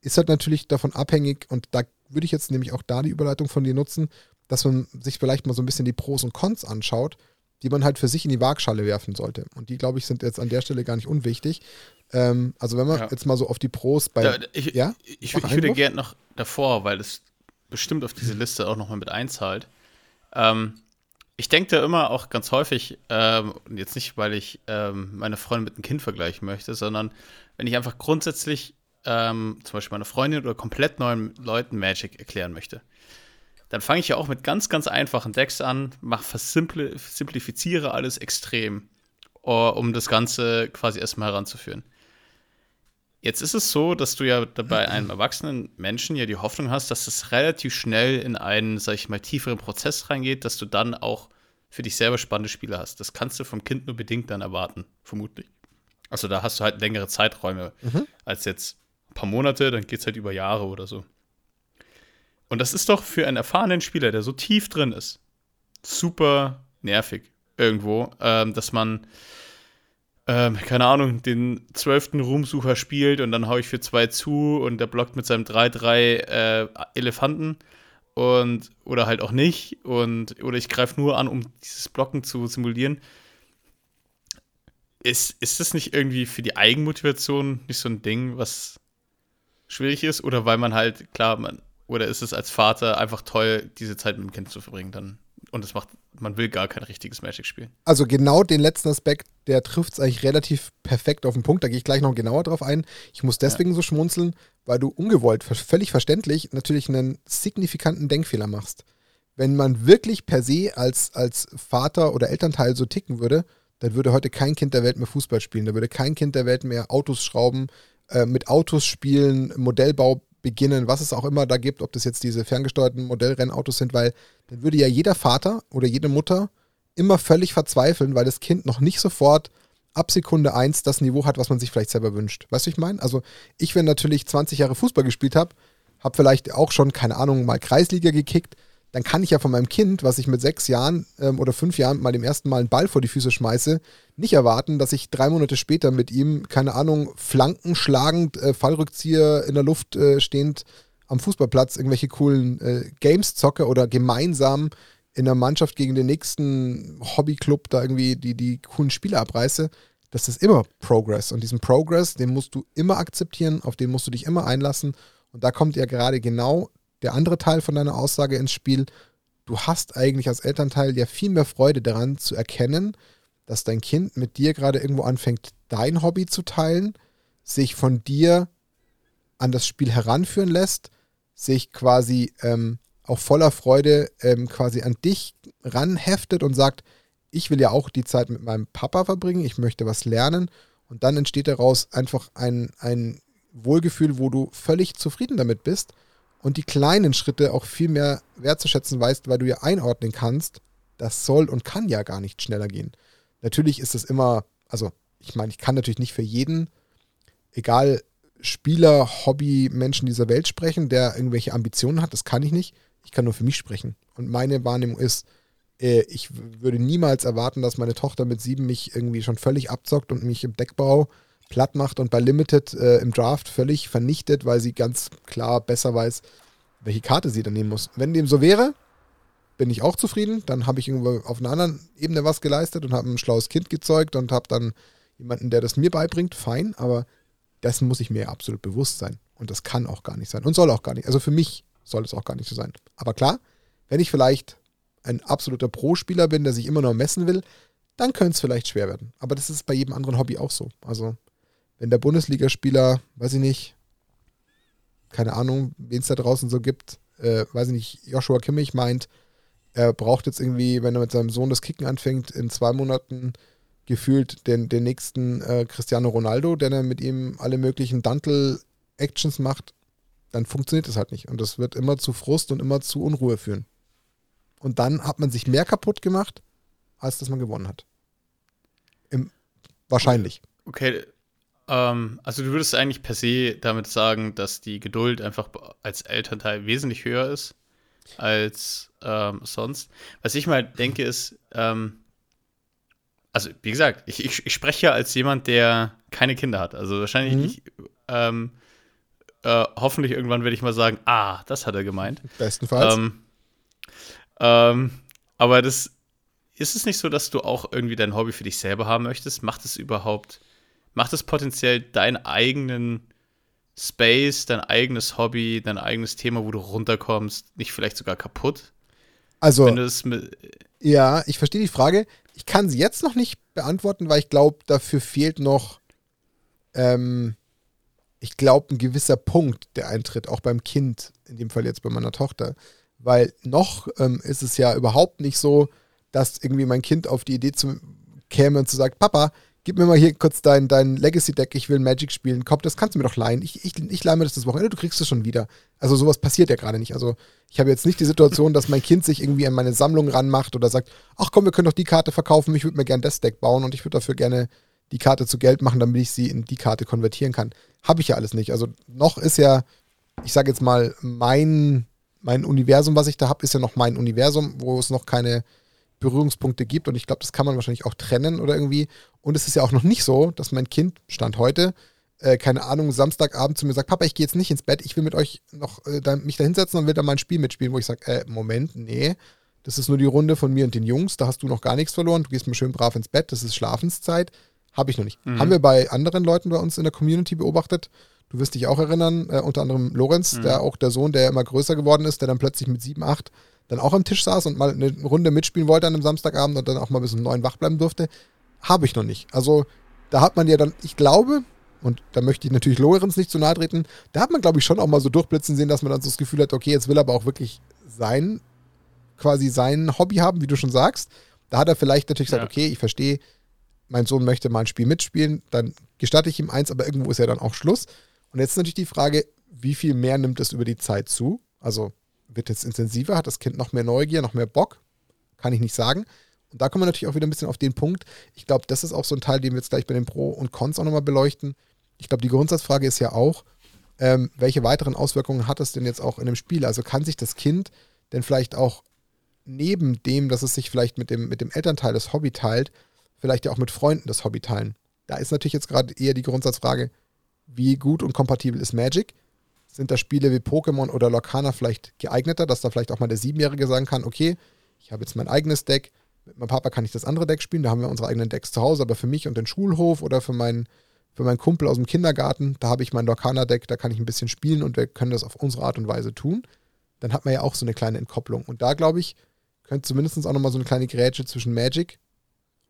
Ist halt natürlich davon abhängig, und da würde ich jetzt nämlich auch da die Überleitung von dir nutzen, dass man sich vielleicht mal so ein bisschen die Pros und Cons anschaut, die man halt für sich in die Waagschale werfen sollte. Und die, glaube ich, sind jetzt an der Stelle gar nicht unwichtig. Ähm, also wenn man ja. jetzt mal so auf die Pros bei... Ja, ich, ja? ich, ich, ich würde gerne noch davor, weil es bestimmt auf diese Liste auch nochmal mit einzahlt. Ähm, ich denke da immer auch ganz häufig, ähm, jetzt nicht, weil ich ähm, meine Freundin mit einem Kind vergleichen möchte, sondern wenn ich einfach grundsätzlich ähm, zum Beispiel meine Freundin oder komplett neuen Leuten Magic erklären möchte, dann fange ich ja auch mit ganz, ganz einfachen Decks an, mach, simplifiziere alles extrem, um das Ganze quasi erstmal heranzuführen. Jetzt ist es so, dass du ja bei einem erwachsenen Menschen ja die Hoffnung hast, dass es relativ schnell in einen, sag ich mal, tieferen Prozess reingeht, dass du dann auch für dich selber spannende Spiele hast. Das kannst du vom Kind nur bedingt dann erwarten, vermutlich. Also da hast du halt längere Zeiträume mhm. als jetzt ein paar Monate, dann geht es halt über Jahre oder so. Und das ist doch für einen erfahrenen Spieler, der so tief drin ist, super nervig irgendwo, ähm, dass man ähm, keine Ahnung, den zwölften Ruhmsucher spielt und dann haue ich für zwei zu und der blockt mit seinem 3-3 äh, Elefanten und oder halt auch nicht und oder ich greife nur an, um dieses Blocken zu simulieren. Ist, ist das nicht irgendwie für die Eigenmotivation nicht so ein Ding, was schwierig ist? Oder weil man halt, klar, man, oder ist es als Vater einfach toll, diese Zeit mit dem Kind zu verbringen dann? Und es macht, man will gar kein richtiges Magic spielen. Also genau den letzten Aspekt, der trifft es eigentlich relativ perfekt auf den Punkt. Da gehe ich gleich noch genauer drauf ein. Ich muss deswegen ja. so schmunzeln, weil du ungewollt, völlig verständlich, natürlich einen signifikanten Denkfehler machst. Wenn man wirklich per se als, als Vater oder Elternteil so ticken würde, dann würde heute kein Kind der Welt mehr Fußball spielen. Da würde kein Kind der Welt mehr Autos schrauben, äh, mit Autos spielen, Modellbau beginnen, was es auch immer da gibt, ob das jetzt diese ferngesteuerten Modellrennautos sind, weil dann würde ja jeder Vater oder jede Mutter immer völlig verzweifeln, weil das Kind noch nicht sofort ab Sekunde 1 das Niveau hat, was man sich vielleicht selber wünscht. Weißt du, ich meine? Also ich, wenn natürlich 20 Jahre Fußball gespielt habe, habe vielleicht auch schon, keine Ahnung, mal Kreisliga gekickt, dann kann ich ja von meinem Kind, was ich mit sechs Jahren ähm, oder fünf Jahren mal dem ersten Mal einen Ball vor die Füße schmeiße, nicht erwarten, dass ich drei Monate später mit ihm, keine Ahnung, Flanken schlagend, äh, Fallrückzieher in der Luft äh, stehend am Fußballplatz irgendwelche coolen äh, Games zocke oder gemeinsam in der Mannschaft gegen den nächsten Hobbyclub da irgendwie die, die coolen Spiele abreiße. Das ist immer Progress. Und diesen Progress, den musst du immer akzeptieren, auf den musst du dich immer einlassen. Und da kommt ja gerade genau der andere Teil von deiner Aussage ins Spiel. Du hast eigentlich als Elternteil ja viel mehr Freude daran zu erkennen, dass dein Kind mit dir gerade irgendwo anfängt, dein Hobby zu teilen, sich von dir an das Spiel heranführen lässt, sich quasi ähm, auch voller Freude ähm, quasi an dich ranheftet und sagt, ich will ja auch die Zeit mit meinem Papa verbringen, ich möchte was lernen und dann entsteht daraus einfach ein, ein Wohlgefühl, wo du völlig zufrieden damit bist und die kleinen Schritte auch viel mehr wertzuschätzen weißt, weil du ja einordnen kannst, das soll und kann ja gar nicht schneller gehen. Natürlich ist es immer, also ich meine, ich kann natürlich nicht für jeden, egal Spieler, Hobby, Menschen dieser Welt sprechen, der irgendwelche Ambitionen hat, das kann ich nicht. Ich kann nur für mich sprechen. Und meine Wahrnehmung ist, äh, ich würde niemals erwarten, dass meine Tochter mit sieben mich irgendwie schon völlig abzockt und mich im Deckbau platt macht und bei Limited äh, im Draft völlig vernichtet, weil sie ganz klar besser weiß, welche Karte sie dann nehmen muss. Wenn dem so wäre, bin ich auch zufrieden. Dann habe ich irgendwo auf einer anderen Ebene was geleistet und habe ein schlaues Kind gezeugt und habe dann jemanden, der das mir beibringt. Fein, aber dessen muss ich mir absolut bewusst sein. Und das kann auch gar nicht sein und soll auch gar nicht. Also für mich soll es auch gar nicht so sein. Aber klar, wenn ich vielleicht ein absoluter Pro-Spieler bin, der sich immer noch messen will, dann könnte es vielleicht schwer werden. Aber das ist bei jedem anderen Hobby auch so. Also wenn der Bundesligaspieler, weiß ich nicht, keine Ahnung, wen es da draußen so gibt, äh, weiß ich nicht, Joshua Kimmich meint, er braucht jetzt irgendwie, wenn er mit seinem Sohn das Kicken anfängt, in zwei Monaten gefühlt den, den nächsten äh, Cristiano Ronaldo, der dann mit ihm alle möglichen Dantel-Actions macht, dann funktioniert das halt nicht. Und das wird immer zu Frust und immer zu Unruhe führen. Und dann hat man sich mehr kaputt gemacht, als dass man gewonnen hat. Im, wahrscheinlich. Okay, ähm, also du würdest eigentlich per se damit sagen, dass die Geduld einfach als Elternteil wesentlich höher ist als ähm, sonst. Was ich mal denke ist, ähm, also wie gesagt, ich, ich, ich spreche ja als jemand, der keine Kinder hat. Also wahrscheinlich Mhm. nicht. Ähm, äh, hoffentlich irgendwann werde ich mal sagen, ah, das hat er gemeint. Bestenfalls. Ähm, ähm, aber das ist es nicht so, dass du auch irgendwie dein Hobby für dich selber haben möchtest? Macht es überhaupt, macht es potenziell deinen eigenen Space, dein eigenes Hobby, dein eigenes Thema, wo du runterkommst, nicht vielleicht sogar kaputt? also, Wenn du es mit, ja, ich verstehe die Frage. Ich kann sie jetzt noch nicht beantworten, weil ich glaube, dafür fehlt noch, ähm, ich glaube, ein gewisser Punkt, der eintritt, auch beim Kind, in dem Fall jetzt bei meiner Tochter. Weil noch ähm, ist es ja überhaupt nicht so, dass irgendwie mein Kind auf die Idee zu, käme und zu sagt, Papa, gib mir mal hier kurz dein, dein Legacy-Deck, ich will Magic spielen. Komm, das kannst du mir doch leihen. Ich, ich, ich leihe mir das das Wochenende, du kriegst es schon wieder. Also sowas passiert ja gerade nicht. Also ich habe jetzt nicht die Situation, dass mein Kind sich irgendwie an meine Sammlung ranmacht oder sagt, ach komm, wir können doch die Karte verkaufen, ich würde mir gerne das Deck bauen und ich würde dafür gerne die Karte zu Geld machen, damit ich sie in die Karte konvertieren kann. Habe ich ja alles nicht. Also noch ist ja, ich sage jetzt mal, mein, mein Universum, was ich da habe, ist ja noch mein Universum, wo es noch keine Berührungspunkte gibt und ich glaube, das kann man wahrscheinlich auch trennen oder irgendwie. Und es ist ja auch noch nicht so, dass mein Kind, Stand heute, äh, keine Ahnung, Samstagabend zu mir sagt, Papa, ich gehe jetzt nicht ins Bett, ich will mit euch noch äh, da, mich da hinsetzen und will da mal ein Spiel mitspielen, wo ich sage, äh, Moment, nee, das ist nur die Runde von mir und den Jungs, da hast du noch gar nichts verloren, du gehst mal schön brav ins Bett, das ist Schlafenszeit. Habe ich noch nicht. Mhm. Haben wir bei anderen Leuten bei uns in der Community beobachtet. Du wirst dich auch erinnern, äh, unter anderem Lorenz, Mhm. der auch der Sohn, der immer größer geworden ist, der dann plötzlich mit sieben, acht dann auch am Tisch saß und mal eine Runde mitspielen wollte an einem Samstagabend und dann auch mal bis um neun wach bleiben durfte. Habe ich noch nicht. Also da hat man ja dann, ich glaube, und da möchte ich natürlich Lorenz nicht zu nahe treten, da hat man, glaube ich, schon auch mal so durchblitzen sehen, dass man dann so das Gefühl hat, okay, jetzt will er aber auch wirklich sein, quasi sein Hobby haben, wie du schon sagst. Da hat er vielleicht natürlich gesagt, Ja. okay, ich verstehe, mein Sohn möchte mal ein Spiel mitspielen, dann gestatte ich ihm eins, aber irgendwo ist ja dann auch Schluss. Und jetzt ist natürlich die Frage, wie viel mehr nimmt es über die Zeit zu? Also wird es intensiver, hat das Kind noch mehr Neugier, noch mehr Bock? Kann ich nicht sagen. Und da kommen wir natürlich auch wieder ein bisschen auf den Punkt. Ich glaube, das ist auch so ein Teil, den wir jetzt gleich bei den Pro und Cons auch nochmal beleuchten. Ich glaube, die Grundsatzfrage ist ja auch, ähm, welche weiteren Auswirkungen hat es denn jetzt auch in dem Spiel? Also kann sich das Kind denn vielleicht auch neben dem, dass es sich vielleicht mit dem, mit dem Elternteil das Hobby teilt, vielleicht ja auch mit Freunden das Hobby teilen? Da ist natürlich jetzt gerade eher die Grundsatzfrage, wie gut und kompatibel ist Magic? Sind da Spiele wie Pokémon oder Lorcana vielleicht geeigneter, dass da vielleicht auch mal der Siebenjährige sagen kann, okay, ich habe jetzt mein eigenes Deck, mit meinem Papa kann ich das andere Deck spielen, da haben wir unsere eigenen Decks zu Hause, aber für mich und den Schulhof oder für meinen, für meinen Kumpel aus dem Kindergarten, da habe ich mein Lorcana-Deck, da kann ich ein bisschen spielen und wir können das auf unsere Art und Weise tun. Dann hat man ja auch so eine kleine Entkopplung. Und da, glaube ich, könnte zumindest auch nochmal so eine kleine Grätsche zwischen Magic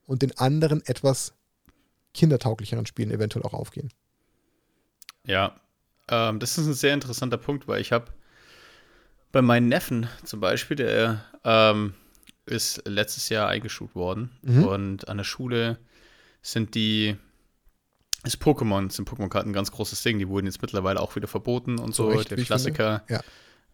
und den anderen etwas kindertauglicheren Spielen eventuell auch aufgehen. Ja, ähm, das ist ein sehr interessanter Punkt, weil ich habe bei meinem Neffen zum Beispiel, der ähm, ist letztes Jahr eingeschult worden Mhm. und an der Schule sind die ist Pokémon, sind Pokémon-Karten ein ganz großes Ding. Die wurden jetzt mittlerweile auch wieder verboten und Zu so, Recht, der ich Klassiker. finde.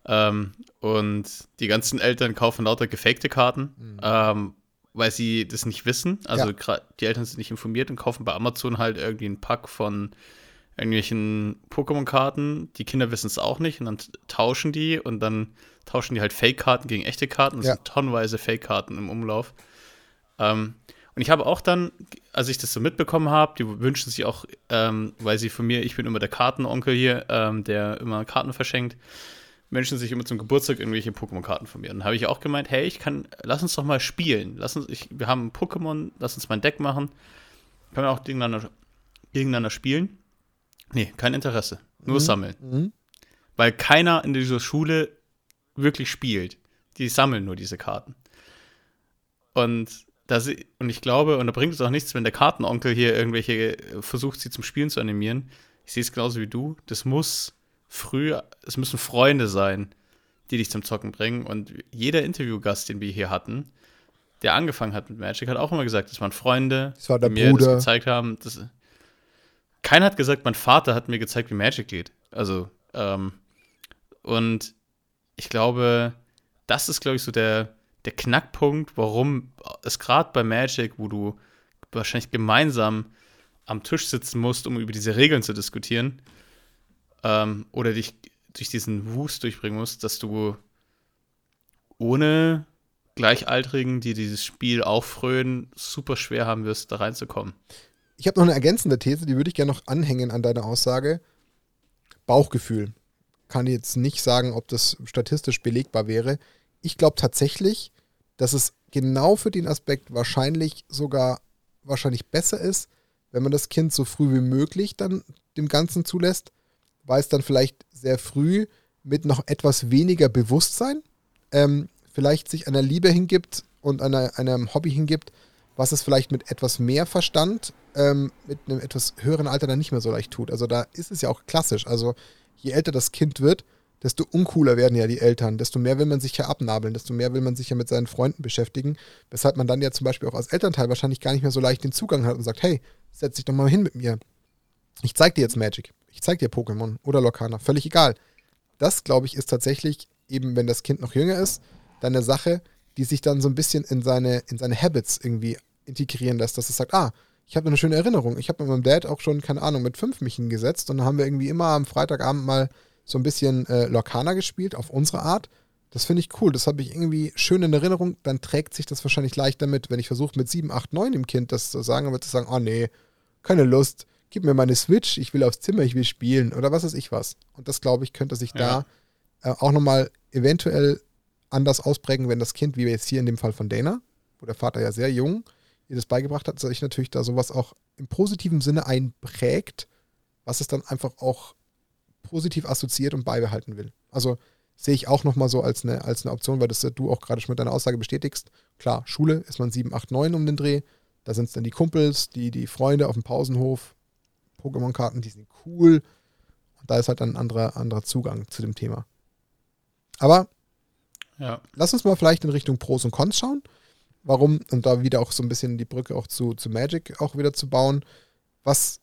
Ähm, und die ganzen Eltern kaufen lauter gefakte Karten, Mhm. ähm, weil sie das nicht wissen. Also Ja. die Eltern sind nicht informiert und kaufen bei Amazon halt irgendwie einen Pack von irgendwelchen Pokémon-Karten. Die Kinder wissen es auch nicht und dann tauschen die und dann tauschen die halt Fake-Karten gegen echte Karten. Es Ja. sind tonnenweise Fake-Karten im Umlauf. Ähm, und ich habe auch dann, als ich das so mitbekommen habe, die wünschen sich auch, ähm, weil sie von mir, ich bin immer der Kartenonkel hier, ähm, der immer Karten verschenkt, wünschen sich immer zum Geburtstag irgendwelche Pokémon-Karten von mir. Und dann habe ich auch gemeint, hey, ich kann, lass uns doch mal spielen. Lass uns, ich, wir haben ein Pokémon, lass uns mal ein Deck machen. Können wir auch gegeneinander, gegeneinander spielen? Nee, kein Interesse. Nur Mhm. sammeln. Mhm. Weil keiner in dieser Schule wirklich spielt. Die sammeln nur diese Karten. Und, das, und ich glaube, und da bringt es auch nichts, wenn der Kartenonkel hier irgendwelche äh, versucht, sie zum Spielen zu animieren. Ich sehe es genauso wie du. Das muss früh, es müssen Freunde sein, die dich zum Zocken bringen. Und jeder Interviewgast, den wir hier hatten, der angefangen hat mit Magic, hat auch immer gesagt, das waren Freunde, Das war die mir Bruder. das gezeigt haben. Das, keiner hat gesagt, mein Vater hat mir gezeigt, wie Magic geht. Also, ähm, und ich glaube, das ist, glaube ich, so der, der Knackpunkt, warum es gerade bei Magic, wo du wahrscheinlich gemeinsam am Tisch sitzen musst, um über diese Regeln zu diskutieren, ähm, oder dich durch diesen Wust durchbringen musst, dass du ohne Gleichaltrigen, die dieses Spiel auffrönen, super schwer haben wirst, da reinzukommen. Ich habe noch eine ergänzende These, die würde ich gerne noch anhängen an deine Aussage. Bauchgefühl. Kann jetzt nicht sagen, ob das statistisch belegbar wäre. Ich glaube tatsächlich, dass es genau für den Aspekt wahrscheinlich sogar wahrscheinlich besser ist, wenn man das Kind so früh wie möglich dann dem Ganzen zulässt, weil es dann vielleicht sehr früh mit noch etwas weniger Bewusstsein ähm, vielleicht sich einer Liebe hingibt und einer, einem Hobby hingibt, was es vielleicht mit etwas mehr Verstand, ähm, mit einem etwas höheren Alter dann nicht mehr so leicht tut. Also da ist es ja auch klassisch. Also je älter das Kind wird, desto uncooler werden ja die Eltern, desto mehr will man sich ja abnabeln, desto mehr will man sich ja mit seinen Freunden beschäftigen, weshalb man dann ja zum Beispiel auch als Elternteil wahrscheinlich gar nicht mehr so leicht den Zugang hat und sagt, hey, setz dich doch mal hin mit mir. Ich zeig dir jetzt Magic, ich zeig dir Pokémon oder Lokana, völlig egal. Das, glaube ich, ist tatsächlich eben, wenn das Kind noch jünger ist, dann eine Sache, die sich dann so ein bisschen in seine, in seine Habits irgendwie integrieren lässt, dass es sagt, ah, ich habe eine schöne Erinnerung. Ich habe mit meinem Dad auch schon, keine Ahnung, mit fünf mich hingesetzt und dann haben wir irgendwie immer am Freitagabend mal so ein bisschen äh, Lorcaner gespielt, auf unsere Art. Das finde ich cool. Das habe ich irgendwie schön in Erinnerung. Dann trägt sich das wahrscheinlich leicht damit, wenn ich versuche, mit 7, 8, 9 dem Kind das zu sagen, wird zu sagen, oh nee, keine Lust, gib mir meine Switch, ich will aufs Zimmer, ich will spielen oder was weiß ich was. Und das, glaube ich, könnte sich ja. da äh, auch nochmal eventuell anders ausprägen, wenn das Kind, wie wir jetzt hier in dem Fall von Dana, wo der Vater ja sehr jung ihr das beigebracht hat, sich natürlich da sowas auch im positiven Sinne einprägt, was es dann einfach auch positiv assoziiert und beibehalten will. Also sehe ich auch nochmal so als eine, als eine Option, weil das du auch gerade schon mit deiner Aussage bestätigst. Klar, Schule ist man 7, 8, 9 um den Dreh. Da sind es dann die Kumpels, die, die Freunde auf dem Pausenhof, Pokémon-Karten, die sind cool. Und da ist halt ein anderer, anderer Zugang zu dem Thema. Aber ja. lass uns mal vielleicht in Richtung Pros und Cons schauen. Warum? Und da wieder auch so ein bisschen die Brücke auch zu, zu Magic auch wieder zu bauen. Was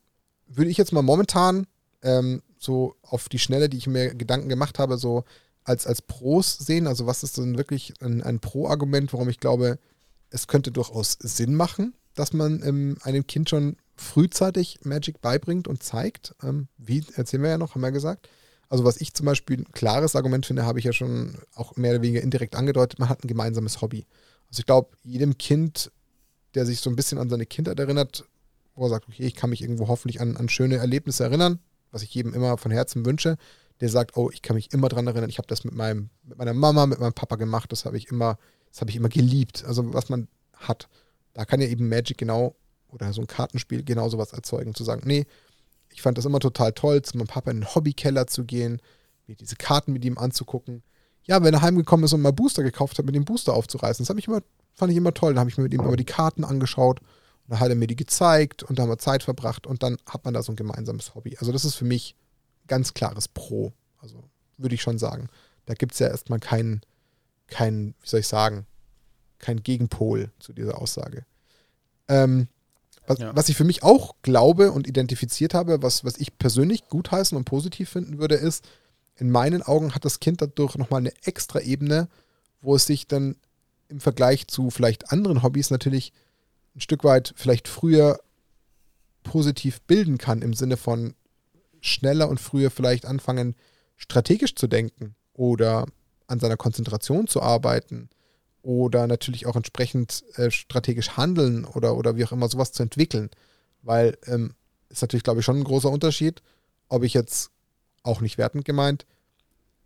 würde ich jetzt mal momentan ähm, so auf die Schnelle, die ich mir Gedanken gemacht habe, so als, als Pros sehen? Also was ist denn wirklich ein, ein Pro-Argument, warum ich glaube, es könnte durchaus Sinn machen, dass man ähm, einem Kind schon frühzeitig Magic beibringt und zeigt. Ähm, wie, erzählen wir ja noch, haben wir gesagt. Also was ich zum Beispiel ein klares Argument finde, habe ich ja schon auch mehr oder weniger indirekt angedeutet, man hat ein gemeinsames Hobby. Also ich glaube, jedem Kind, der sich so ein bisschen an seine Kindheit erinnert, wo er sagt, okay, ich kann mich irgendwo hoffentlich an, an schöne Erlebnisse erinnern, was ich jedem immer von Herzen wünsche, der sagt, oh, ich kann mich immer dran erinnern, ich habe das mit meinem, mit meiner Mama, mit meinem Papa gemacht, das habe ich immer, das habe ich immer geliebt. Also was man hat. Da kann ja eben Magic genau oder so ein Kartenspiel genau sowas erzeugen, zu sagen, nee, ich fand das immer total toll, zu meinem Papa in den Hobbykeller zu gehen, mir diese Karten mit ihm anzugucken. Ja, wenn er heimgekommen ist und mal Booster gekauft hat, mit dem Booster aufzureißen, das ich immer, fand ich immer toll. Dann habe ich mir mit ihm immer die Karten angeschaut und dann hat er mir die gezeigt und da haben wir Zeit verbracht und dann hat man da so ein gemeinsames Hobby. Also das ist für mich ganz klares Pro. Also würde ich schon sagen. Da gibt es ja erstmal keinen, kein, wie soll ich sagen, kein Gegenpol zu dieser Aussage. Ähm, was, ja. was, ich für mich auch glaube und identifiziert habe, was, was ich persönlich gutheißen und positiv finden würde, ist, in meinen Augen hat das Kind dadurch nochmal eine extra Ebene, wo es sich dann im Vergleich zu vielleicht anderen Hobbys natürlich ein Stück weit vielleicht früher positiv bilden kann, im Sinne von schneller und früher vielleicht anfangen, strategisch zu denken oder an seiner Konzentration zu arbeiten oder natürlich auch entsprechend äh, strategisch handeln oder, oder wie auch immer sowas zu entwickeln. Weil ähm, ist natürlich, glaube ich, schon ein großer Unterschied, ob ich jetzt auch nicht wertend gemeint,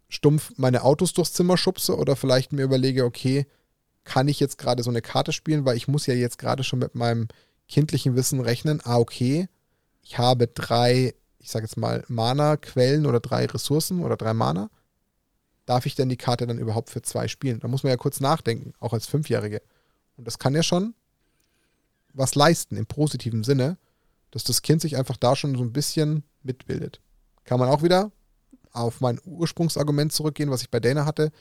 stumpf meine Autos durchs Zimmer schubse oder vielleicht mir überlege, okay, kann ich jetzt gerade so eine Karte spielen, weil ich muss ja jetzt gerade schon mit meinem kindlichen Wissen rechnen, ah, okay, ich habe drei, ich sage jetzt mal, Mana-Quellen oder drei Ressourcen oder drei Mana. Darf ich denn die Karte dann überhaupt für zwei spielen? Da muss man ja kurz nachdenken, auch als Fünfjährige. Und das kann ja schon was leisten im positiven Sinne, dass das Kind sich einfach da schon so ein bisschen mitbildet. Kann man auch wieder auf mein Ursprungsargument zurückgehen, was ich bei Dana hatte.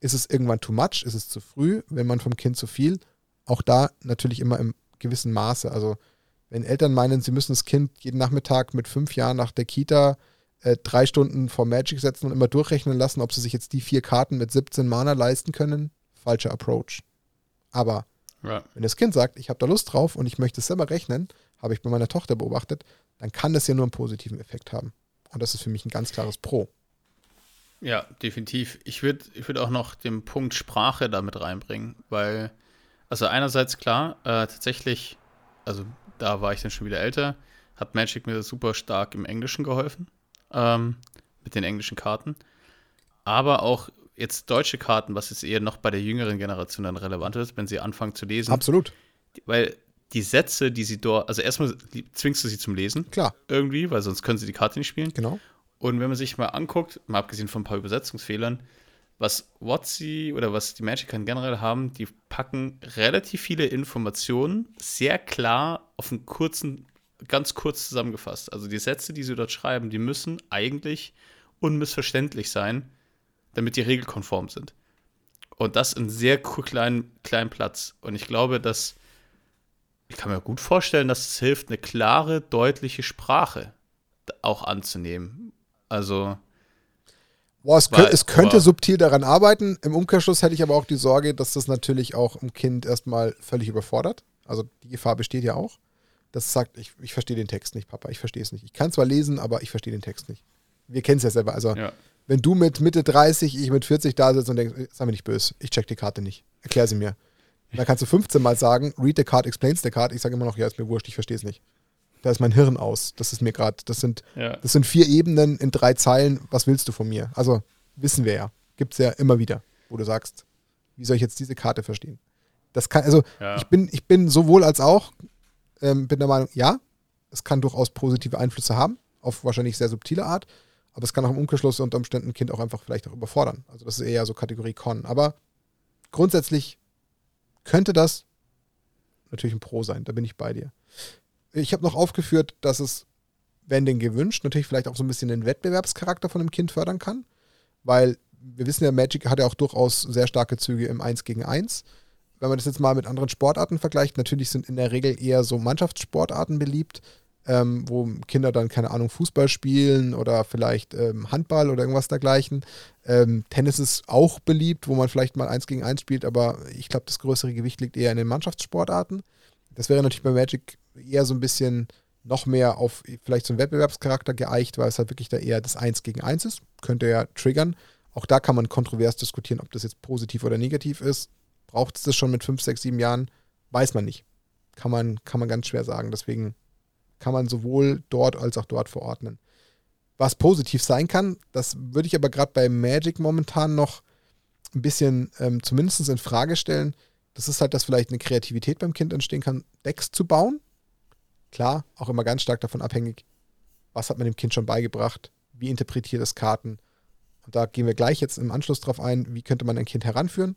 Ist es irgendwann too much? Ist es zu früh? Wenn man vom Kind zu viel? Auch da natürlich immer im gewissen Maße. Also, wenn Eltern meinen, sie müssen das Kind jeden Nachmittag mit fünf Jahren nach der Kita äh, drei Stunden vor Magic setzen und immer durchrechnen lassen, ob sie sich jetzt die vier Karten mit 17 Mana leisten können, falscher Approach. Aber Ja. wenn das Kind sagt, ich habe da Lust drauf und ich möchte es selber rechnen, habe ich bei meiner Tochter beobachtet, dann kann das ja nur einen positiven Effekt haben. Und das ist für mich ein ganz klares Pro. Ja, definitiv. Ich würde ich würd auch noch den Punkt Sprache damit reinbringen, weil, also einerseits klar, äh, tatsächlich, also da war ich dann schon wieder älter, hat Magic mir super stark im Englischen geholfen, ähm, mit den englischen Karten. Aber auch jetzt deutsche Karten, was jetzt eher noch bei der jüngeren Generation dann relevant ist, wenn sie anfangen zu lesen. Absolut. Weil die Sätze, die sie dort, also erstmal zwingst du sie zum Lesen Klar, irgendwie, weil sonst können sie die Karte nicht spielen. genau. Und wenn man sich mal anguckt, mal abgesehen von ein paar Übersetzungsfehlern, was WotC oder was die Magic Karten generell haben, die packen relativ viele Informationen sehr klar auf einen kurzen, ganz kurz zusammengefasst. Also die Sätze, die sie dort schreiben, die müssen eigentlich unmissverständlich sein, damit die regelkonform sind. Und das in sehr kleinen, kleinen Platz. Und ich glaube, dass ich kann mir gut vorstellen, dass es hilft, eine klare, deutliche Sprache auch anzunehmen. Also, Boah, es, Weil- kö es könnte subtil daran arbeiten. Im Umkehrschluss hätte ich aber auch die Sorge, dass das natürlich auch im Kind erstmal völlig überfordert. Also die Gefahr besteht ja auch. Das sagt, ich, ich verstehe den Text nicht, Papa, ich verstehe es nicht. Ich kann zwar lesen, aber ich verstehe den Text nicht. Wir kennen es ja selber. Also, ja. wenn du mit Mitte 30, ich mit 40 da sitzt und denkst, "Ey, sei mir nicht böse, ich check die Karte nicht. Erklär sie mir. Dann kannst du 15 Mal sagen, read the card, explains the card. Ich sage immer noch, ja, ist mir wurscht, ich verstehe es nicht. Da ist mein Hirn aus. Das ist mir gerade, das sind ja. das sind vier Ebenen in drei Zeilen. Was willst du von mir? Also, wissen wir ja. Gibt es ja immer wieder, wo du sagst, wie soll ich jetzt diese Karte verstehen? Das kann, also, Ja. ich, bin, ich bin sowohl als auch, ähm, bin der Meinung, ja, es kann durchaus positive Einflüsse haben, auf wahrscheinlich sehr subtile Art, aber es kann auch im Umkehrschluss unter Umständen ein Kind auch einfach vielleicht auch überfordern. Also, das ist eher so Kategorie Con. Aber grundsätzlich könnte das natürlich ein Pro sein, da bin ich bei dir. Ich habe noch aufgeführt, dass es, wenn denn gewünscht, natürlich vielleicht auch so ein bisschen den Wettbewerbscharakter von dem Kind fördern kann, weil wir wissen ja, Magic hat ja auch durchaus sehr starke Züge im 1 gegen 1. Wenn man das jetzt mal mit anderen Sportarten vergleicht, natürlich sind in der Regel eher so Mannschaftssportarten beliebt, ähm, wo Kinder dann, keine Ahnung, Fußball spielen oder vielleicht ähm, Handball oder irgendwas dergleichen. Ähm, Tennis ist auch beliebt, wo man vielleicht mal 1 gegen 1 spielt, aber ich glaube, das größere Gewicht liegt eher in den Mannschaftssportarten. Das wäre natürlich bei Magic eher so ein bisschen noch mehr auf vielleicht so einen Wettbewerbscharakter geeicht, weil es halt wirklich da eher das 1 gegen 1 ist. Könnte ja triggern. Auch da kann man kontrovers diskutieren, ob das jetzt positiv oder negativ ist. Braucht es das schon mit 5, 6, 7 Jahren? Weiß man nicht. Kann man, kann man ganz schwer sagen. Deswegen kann man sowohl dort als auch dort verordnen. Was positiv sein kann, das würde ich aber gerade bei Magic momentan noch ein bisschen ähm, zumindest in Frage stellen. Das ist halt, dass vielleicht eine Kreativität beim Kind entstehen kann, Decks zu bauen. Klar, auch immer ganz stark davon abhängig, was hat man dem Kind schon beigebracht, wie interpretiert es Karten. Und da gehen wir gleich jetzt im Anschluss drauf ein, wie könnte man ein Kind heranführen.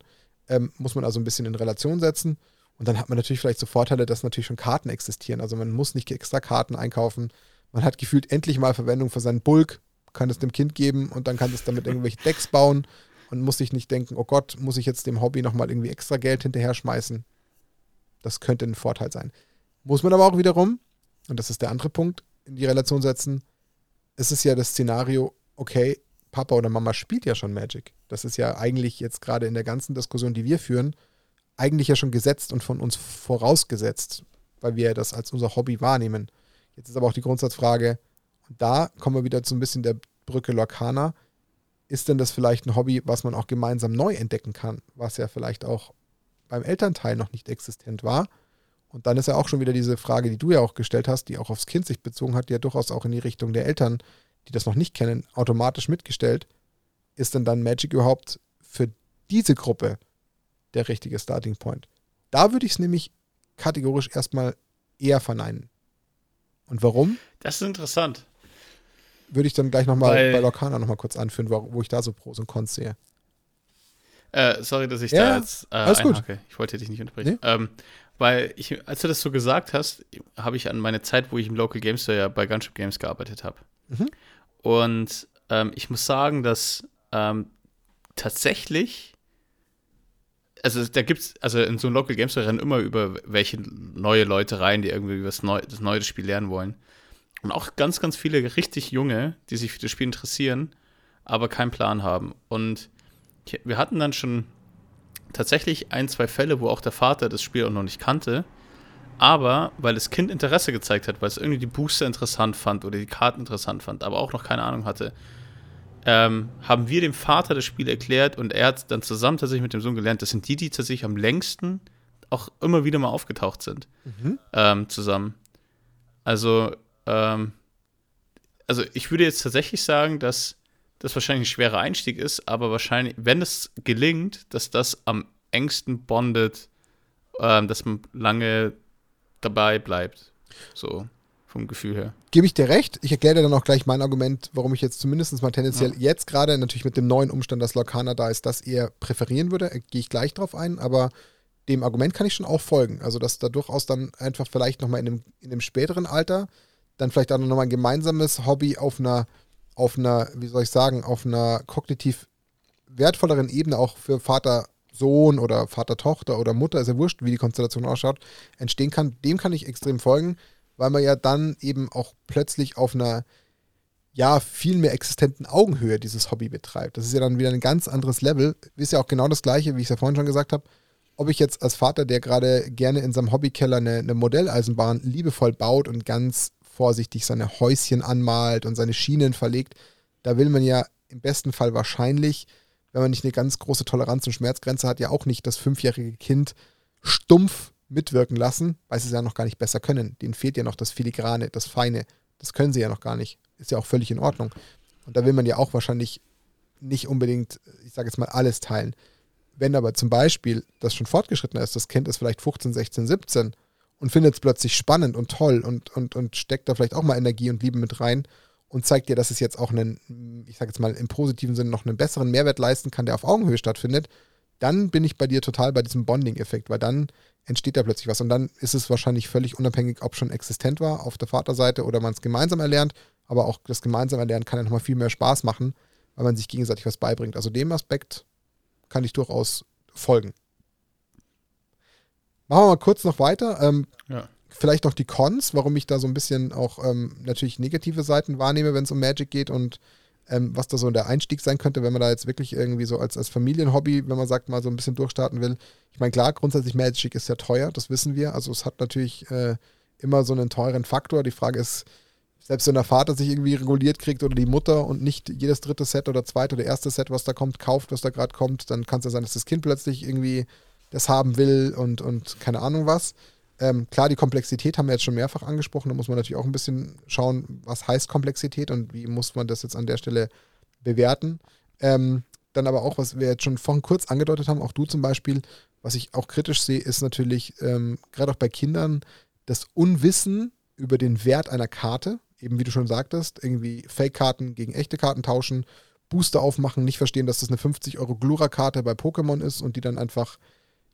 Ähm, muss man also ein bisschen in Relation setzen. Und dann hat man natürlich vielleicht so Vorteile, dass natürlich schon Karten existieren. Also man muss nicht extra Karten einkaufen. Man hat gefühlt endlich mal Verwendung für seinen Bulk, kann es dem Kind geben und dann kann es damit irgendwelche Decks bauen und muss sich nicht denken, oh Gott, muss ich jetzt dem Hobby nochmal irgendwie extra Geld hinterher schmeißen. Das könnte ein Vorteil sein. Muss man aber auch wiederum, und das ist der andere Punkt, in die Relation setzen, es ist ja das Szenario, okay, Papa oder Mama spielt ja schon Magic. Das ist ja eigentlich jetzt gerade in der ganzen Diskussion, die wir führen, eigentlich ja schon gesetzt und von uns vorausgesetzt, weil wir das als unser Hobby wahrnehmen. Jetzt ist aber auch die Grundsatzfrage, und da kommen wir wieder zu ein bisschen der Brücke Lorcana. Ist denn das vielleicht ein Hobby, was man auch gemeinsam neu entdecken kann, was ja vielleicht auch beim Elternteil noch nicht existent war? Und dann ist ja auch schon wieder diese Frage, die du ja auch gestellt hast, die auch aufs Kind sich bezogen hat, die ja durchaus auch in die Richtung der Eltern, die das noch nicht kennen, automatisch mitgestellt. Ist denn dann Magic überhaupt für diese Gruppe der richtige Starting Point? Da würde ich es nämlich kategorisch erstmal eher verneinen. Und warum? Das ist interessant. Würde ich dann gleich nochmal bei Lorcana nochmal kurz anführen, wo, wo ich da so Pros und Cons sehe. Äh, sorry, dass ich Ja, da jetzt äh, alles gut. Ich wollte dich nicht unterbrechen. Ähm, weil ich, als du das so gesagt hast, habe ich an meine Zeit, wo ich im Local Game Store ja bei Gunship Games gearbeitet habe. Mhm. Und ähm, ich muss sagen, dass ähm, tatsächlich, also da gibt's, also in so einem Local Game Store rennen immer über welche neue Leute rein, die irgendwie was Neu das neue Spiel lernen wollen. Und auch ganz, ganz viele richtig junge, die sich für das Spiel interessieren, aber keinen Plan haben. Und wir hatten dann schon tatsächlich ein, zwei Fälle, wo auch der Vater das Spiel auch noch nicht kannte. Aber weil das Kind Interesse gezeigt hat, weil es irgendwie die Booster interessant fand oder die Karten interessant fand, aber auch noch keine Ahnung hatte, ähm, haben wir dem Vater das Spiel erklärt und er hat dann zusammen tatsächlich mit dem Sohn gelernt, das sind die, die tatsächlich am längsten auch immer wieder mal aufgetaucht sind. Mhm. Ähm, zusammen. Also, ähm, also ich würde jetzt tatsächlich sagen, dass das wahrscheinlich ein schwerer Einstieg ist, aber wahrscheinlich, wenn es gelingt, dass das am engsten bondet, ähm, dass man lange dabei bleibt. So vom Gefühl her. Gebe ich dir recht. Ich erkläre dir dann auch gleich mein Argument, warum ich jetzt zumindest mal tendenziell ja. jetzt gerade natürlich mit dem neuen Umstand, dass Lorcana da ist, das eher präferieren würde. Gehe ich gleich drauf ein, aber dem Argument kann ich schon auch folgen. Also, dass da durchaus dann einfach vielleicht nochmal in einem, in einem späteren Alter dann vielleicht auch nochmal ein gemeinsames Hobby auf einer, auf einer, wie soll ich sagen, auf einer kognitiv wertvolleren Ebene auch für Vater Sohn oder Vater Tochter oder Mutter, ist ja wurscht, wie die Konstellation ausschaut, entstehen kann, dem kann ich extrem folgen, weil man ja dann eben auch plötzlich auf einer ja, viel mehr existenten Augenhöhe dieses Hobby betreibt. Das ist ja dann wieder ein ganz anderes Level. Ist ja auch genau das Gleiche, wie ich es ja vorhin schon gesagt habe ob ich jetzt als Vater, der gerade gerne in seinem Hobbykeller eine, eine Modelleisenbahn liebevoll baut und ganz vorsichtig seine Häuschen anmalt und seine Schienen verlegt, da will man ja im besten Fall wahrscheinlich, wenn man nicht eine ganz große Toleranz- und Schmerzgrenze hat, ja auch nicht das fünfjährige Kind stumpf mitwirken lassen, weil sie es ja noch gar nicht besser können. Denen fehlt ja noch das Filigrane, das Feine. Das können sie ja noch gar nicht. Ist ja auch völlig in Ordnung. Und da will man ja auch wahrscheinlich nicht unbedingt, ich sage jetzt mal, alles teilen. Wenn aber zum Beispiel das schon fortgeschritten ist, das Kind ist vielleicht 15, 16, 17 und findet es plötzlich spannend und toll und, und, und steckt da vielleicht auch mal Energie und Liebe mit rein und zeigt dir, dass es jetzt auch einen, ich sage jetzt mal im positiven Sinne, noch einen besseren Mehrwert leisten kann, der auf Augenhöhe stattfindet, dann bin ich bei dir total bei diesem Bonding-Effekt, weil dann entsteht da plötzlich was und dann ist es wahrscheinlich völlig unabhängig, ob schon existent war auf der Vaterseite oder man es gemeinsam erlernt, aber auch das gemeinsame Erlernen kann ja nochmal viel mehr Spaß machen, weil man sich gegenseitig was beibringt. Also dem Aspekt kann ich durchaus folgen. Machen wir mal kurz noch weiter. Ähm, ja. Vielleicht noch die Cons, warum ich da so ein bisschen auch ähm, natürlich negative Seiten wahrnehme, wenn es um Magic geht und ähm, was da so der Einstieg sein könnte, wenn man da jetzt wirklich irgendwie so als, als Familienhobby, wenn man sagt, mal so ein bisschen durchstarten will. Ich meine, klar, grundsätzlich Magic ist ja teuer, das wissen wir. Also es hat natürlich äh, immer so einen teuren Faktor. Die Frage ist, selbst wenn der Vater sich irgendwie reguliert kriegt oder die Mutter und nicht jedes dritte Set oder zweite oder erste Set, was da kommt, kauft, was da gerade kommt, dann kann es ja sein, dass das Kind plötzlich irgendwie das haben will und, und keine Ahnung was. Ähm, klar, die Komplexität haben wir jetzt schon mehrfach angesprochen. Da muss man natürlich auch ein bisschen schauen, was heißt Komplexität und wie muss man das jetzt an der Stelle bewerten. Ähm, dann aber auch, was wir jetzt schon vorhin kurz angedeutet haben, auch du zum Beispiel, was ich auch kritisch sehe, ist natürlich ähm, gerade auch bei Kindern das Unwissen über den Wert einer Karte eben wie du schon sagtest, irgendwie Fake-Karten gegen echte Karten tauschen, Booster aufmachen, nicht verstehen, dass das eine 50 Euro Glura-Karte bei Pokémon ist und die dann einfach,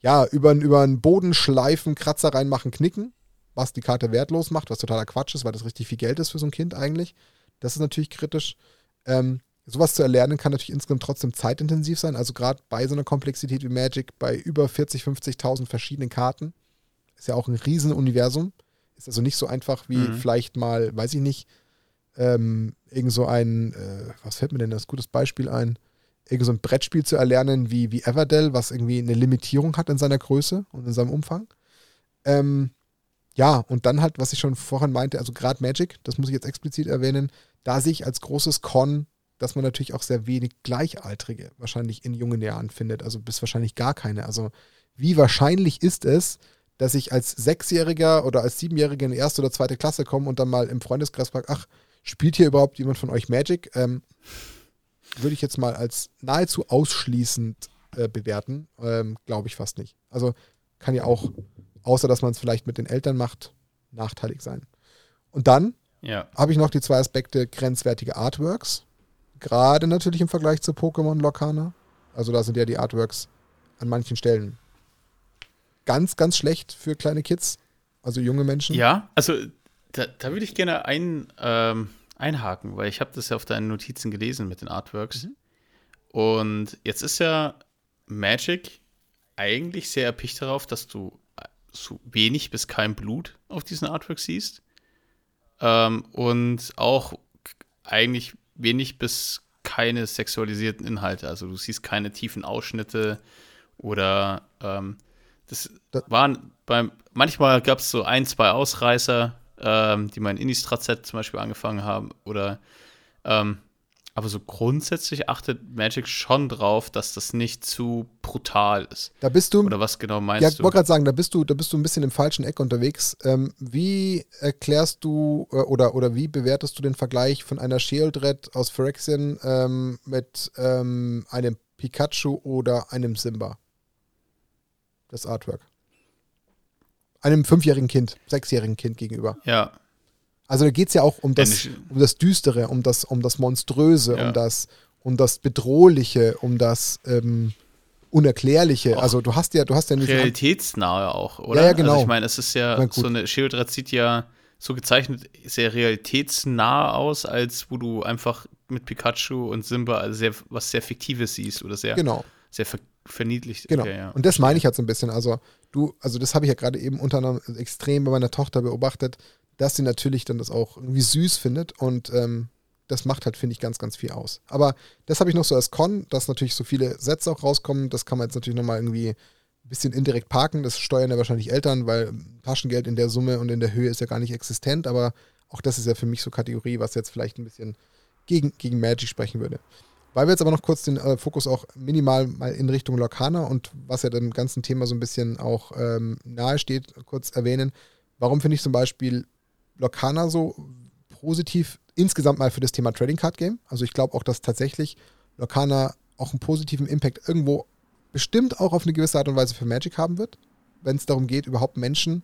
ja, über, über einen Boden schleifen, Kratzer reinmachen, knicken, was die Karte wertlos macht, was totaler Quatsch ist, weil das richtig viel Geld ist für so ein Kind eigentlich. Das ist natürlich kritisch. Ähm, sowas zu erlernen kann natürlich insgesamt trotzdem zeitintensiv sein. Also gerade bei so einer Komplexität wie Magic, bei über 40, 50.000 verschiedenen Karten, ist ja auch ein Riesenuniversum. Ist also nicht so einfach wie mhm. vielleicht mal, weiß ich nicht, ähm, irgend so ein, äh, was fällt mir denn das gutes Beispiel ein? Irgend so ein Brettspiel zu erlernen wie, wie Everdell, was irgendwie eine Limitierung hat in seiner Größe und in seinem Umfang. Ähm, ja, und dann halt, was ich schon vorhin meinte, also gerade Magic, das muss ich jetzt explizit erwähnen, da sehe ich als großes Con, dass man natürlich auch sehr wenig Gleichaltrige wahrscheinlich in jungen Jahren findet, also bis wahrscheinlich gar keine. Also wie wahrscheinlich ist es, dass ich als Sechsjähriger oder als Siebenjähriger in die erste oder zweite Klasse komme und dann mal im Freundeskreis frage, ach, spielt hier überhaupt jemand von euch Magic? Ähm, würde ich jetzt mal als nahezu ausschließend äh, bewerten. Ähm, Glaube ich fast nicht. Also kann ja auch, außer dass man es vielleicht mit den Eltern macht, nachteilig sein. Und dann ja. habe ich noch die zwei Aspekte grenzwertige Artworks. Gerade natürlich im Vergleich zu Pokémon Locana. Also da sind ja die Artworks an manchen Stellen ganz, ganz schlecht für kleine Kids, also junge Menschen. Ja, also da, da würde ich gerne ein, ähm, einhaken, weil ich habe das ja auf deinen Notizen gelesen mit den Artworks. Mhm. Und jetzt ist ja Magic eigentlich sehr erpicht darauf, dass du so wenig bis kein Blut auf diesen Artworks siehst. Ähm, und auch eigentlich wenig bis keine sexualisierten Inhalte. Also du siehst keine tiefen Ausschnitte Oder ähm, das, das waren beim, manchmal gab es so ein, zwei Ausreißer, ähm, die mein Innistrad-Set zum Beispiel angefangen haben. Oder ähm, aber so grundsätzlich achtet Magic schon drauf, dass das nicht zu brutal ist. Da bist du. Oder was genau meinst ja, du? Ja, ich wollte gerade sagen, da bist du, da bist du ein bisschen im falschen Eck unterwegs. Ähm, wie erklärst du äh, oder, oder wie bewertest du den Vergleich von einer Shieldred aus Phyrexian ähm, mit ähm, einem Pikachu oder einem Simba? Das Artwork. Einem fünfjährigen Kind, sechsjährigen Kind gegenüber. Ja. Also da geht es ja auch um das, um das Düstere, um das, um das Monströse, ja. um das, um das Bedrohliche, um das ähm, Unerklärliche. Auch also du hast ja, du hast ja nicht. Realitätsnahe auch, oder? Ja, ja genau. Also ich meine, es ist ja so eine Schildred sieht ja so gezeichnet sehr realitätsnah aus, als wo du einfach mit Pikachu und Simba sehr, was sehr Fiktives siehst oder sehr, genau. sehr ver verniedlicht. Genau. Okay, ja. Und das meine ich halt so ein bisschen. Also du, also das habe ich ja gerade eben unter anderem extrem bei meiner Tochter beobachtet dass sie natürlich dann das auch irgendwie süß findet und ähm, das macht halt, finde ich, ganz, ganz viel aus. Aber das habe ich noch so als Con, dass natürlich so viele Sätze auch rauskommen. Das kann man jetzt natürlich nochmal irgendwie ein bisschen indirekt parken. Das steuern ja wahrscheinlich Eltern, weil Taschengeld in der Summe und in der Höhe ist ja gar nicht existent. Aber auch das ist ja für mich so Kategorie, was jetzt vielleicht ein bisschen gegen, gegen Magic sprechen würde. Weil wir jetzt aber noch kurz den äh, Fokus auch minimal mal in Richtung Lokana und was ja dem ganzen Thema so ein bisschen auch ähm, nahe kurz erwähnen. Warum finde ich zum Beispiel Locana so positiv insgesamt mal für das Thema Trading Card Game. Also ich glaube auch, dass tatsächlich Locana auch einen positiven Impact irgendwo bestimmt auch auf eine gewisse Art und Weise für Magic haben wird, wenn es darum geht, überhaupt Menschen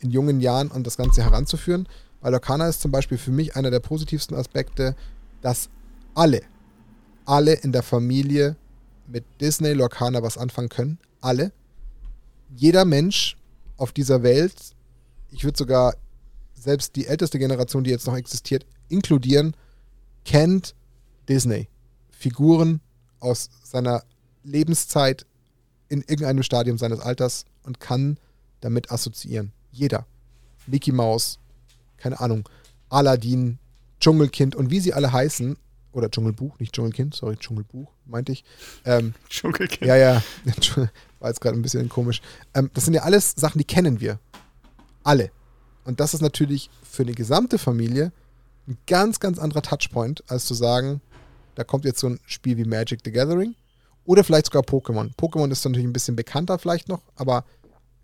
in jungen Jahren an das Ganze heranzuführen. Weil Locana ist zum Beispiel für mich einer der positivsten Aspekte, dass alle, alle in der Familie mit Disney Locana was anfangen können. Alle. Jeder Mensch auf dieser Welt, ich würde sogar selbst die älteste Generation, die jetzt noch existiert, inkludieren, kennt Disney. Figuren aus seiner Lebenszeit in irgendeinem Stadium seines Alters und kann damit assoziieren. Jeder. Mickey Mouse, keine Ahnung, Aladdin, Dschungelkind und wie sie alle heißen, oder Dschungelbuch, nicht Dschungelkind, sorry, Dschungelbuch, meinte ich. Ähm, Dschungelkind. Ja, ja, war jetzt gerade ein bisschen komisch. Ähm, das sind ja alles Sachen, die kennen wir. Alle. Und das ist natürlich für eine gesamte Familie ein ganz, ganz anderer Touchpoint, als zu sagen, da kommt jetzt so ein Spiel wie Magic the Gathering oder vielleicht sogar Pokémon. Pokémon ist natürlich ein bisschen bekannter vielleicht noch, aber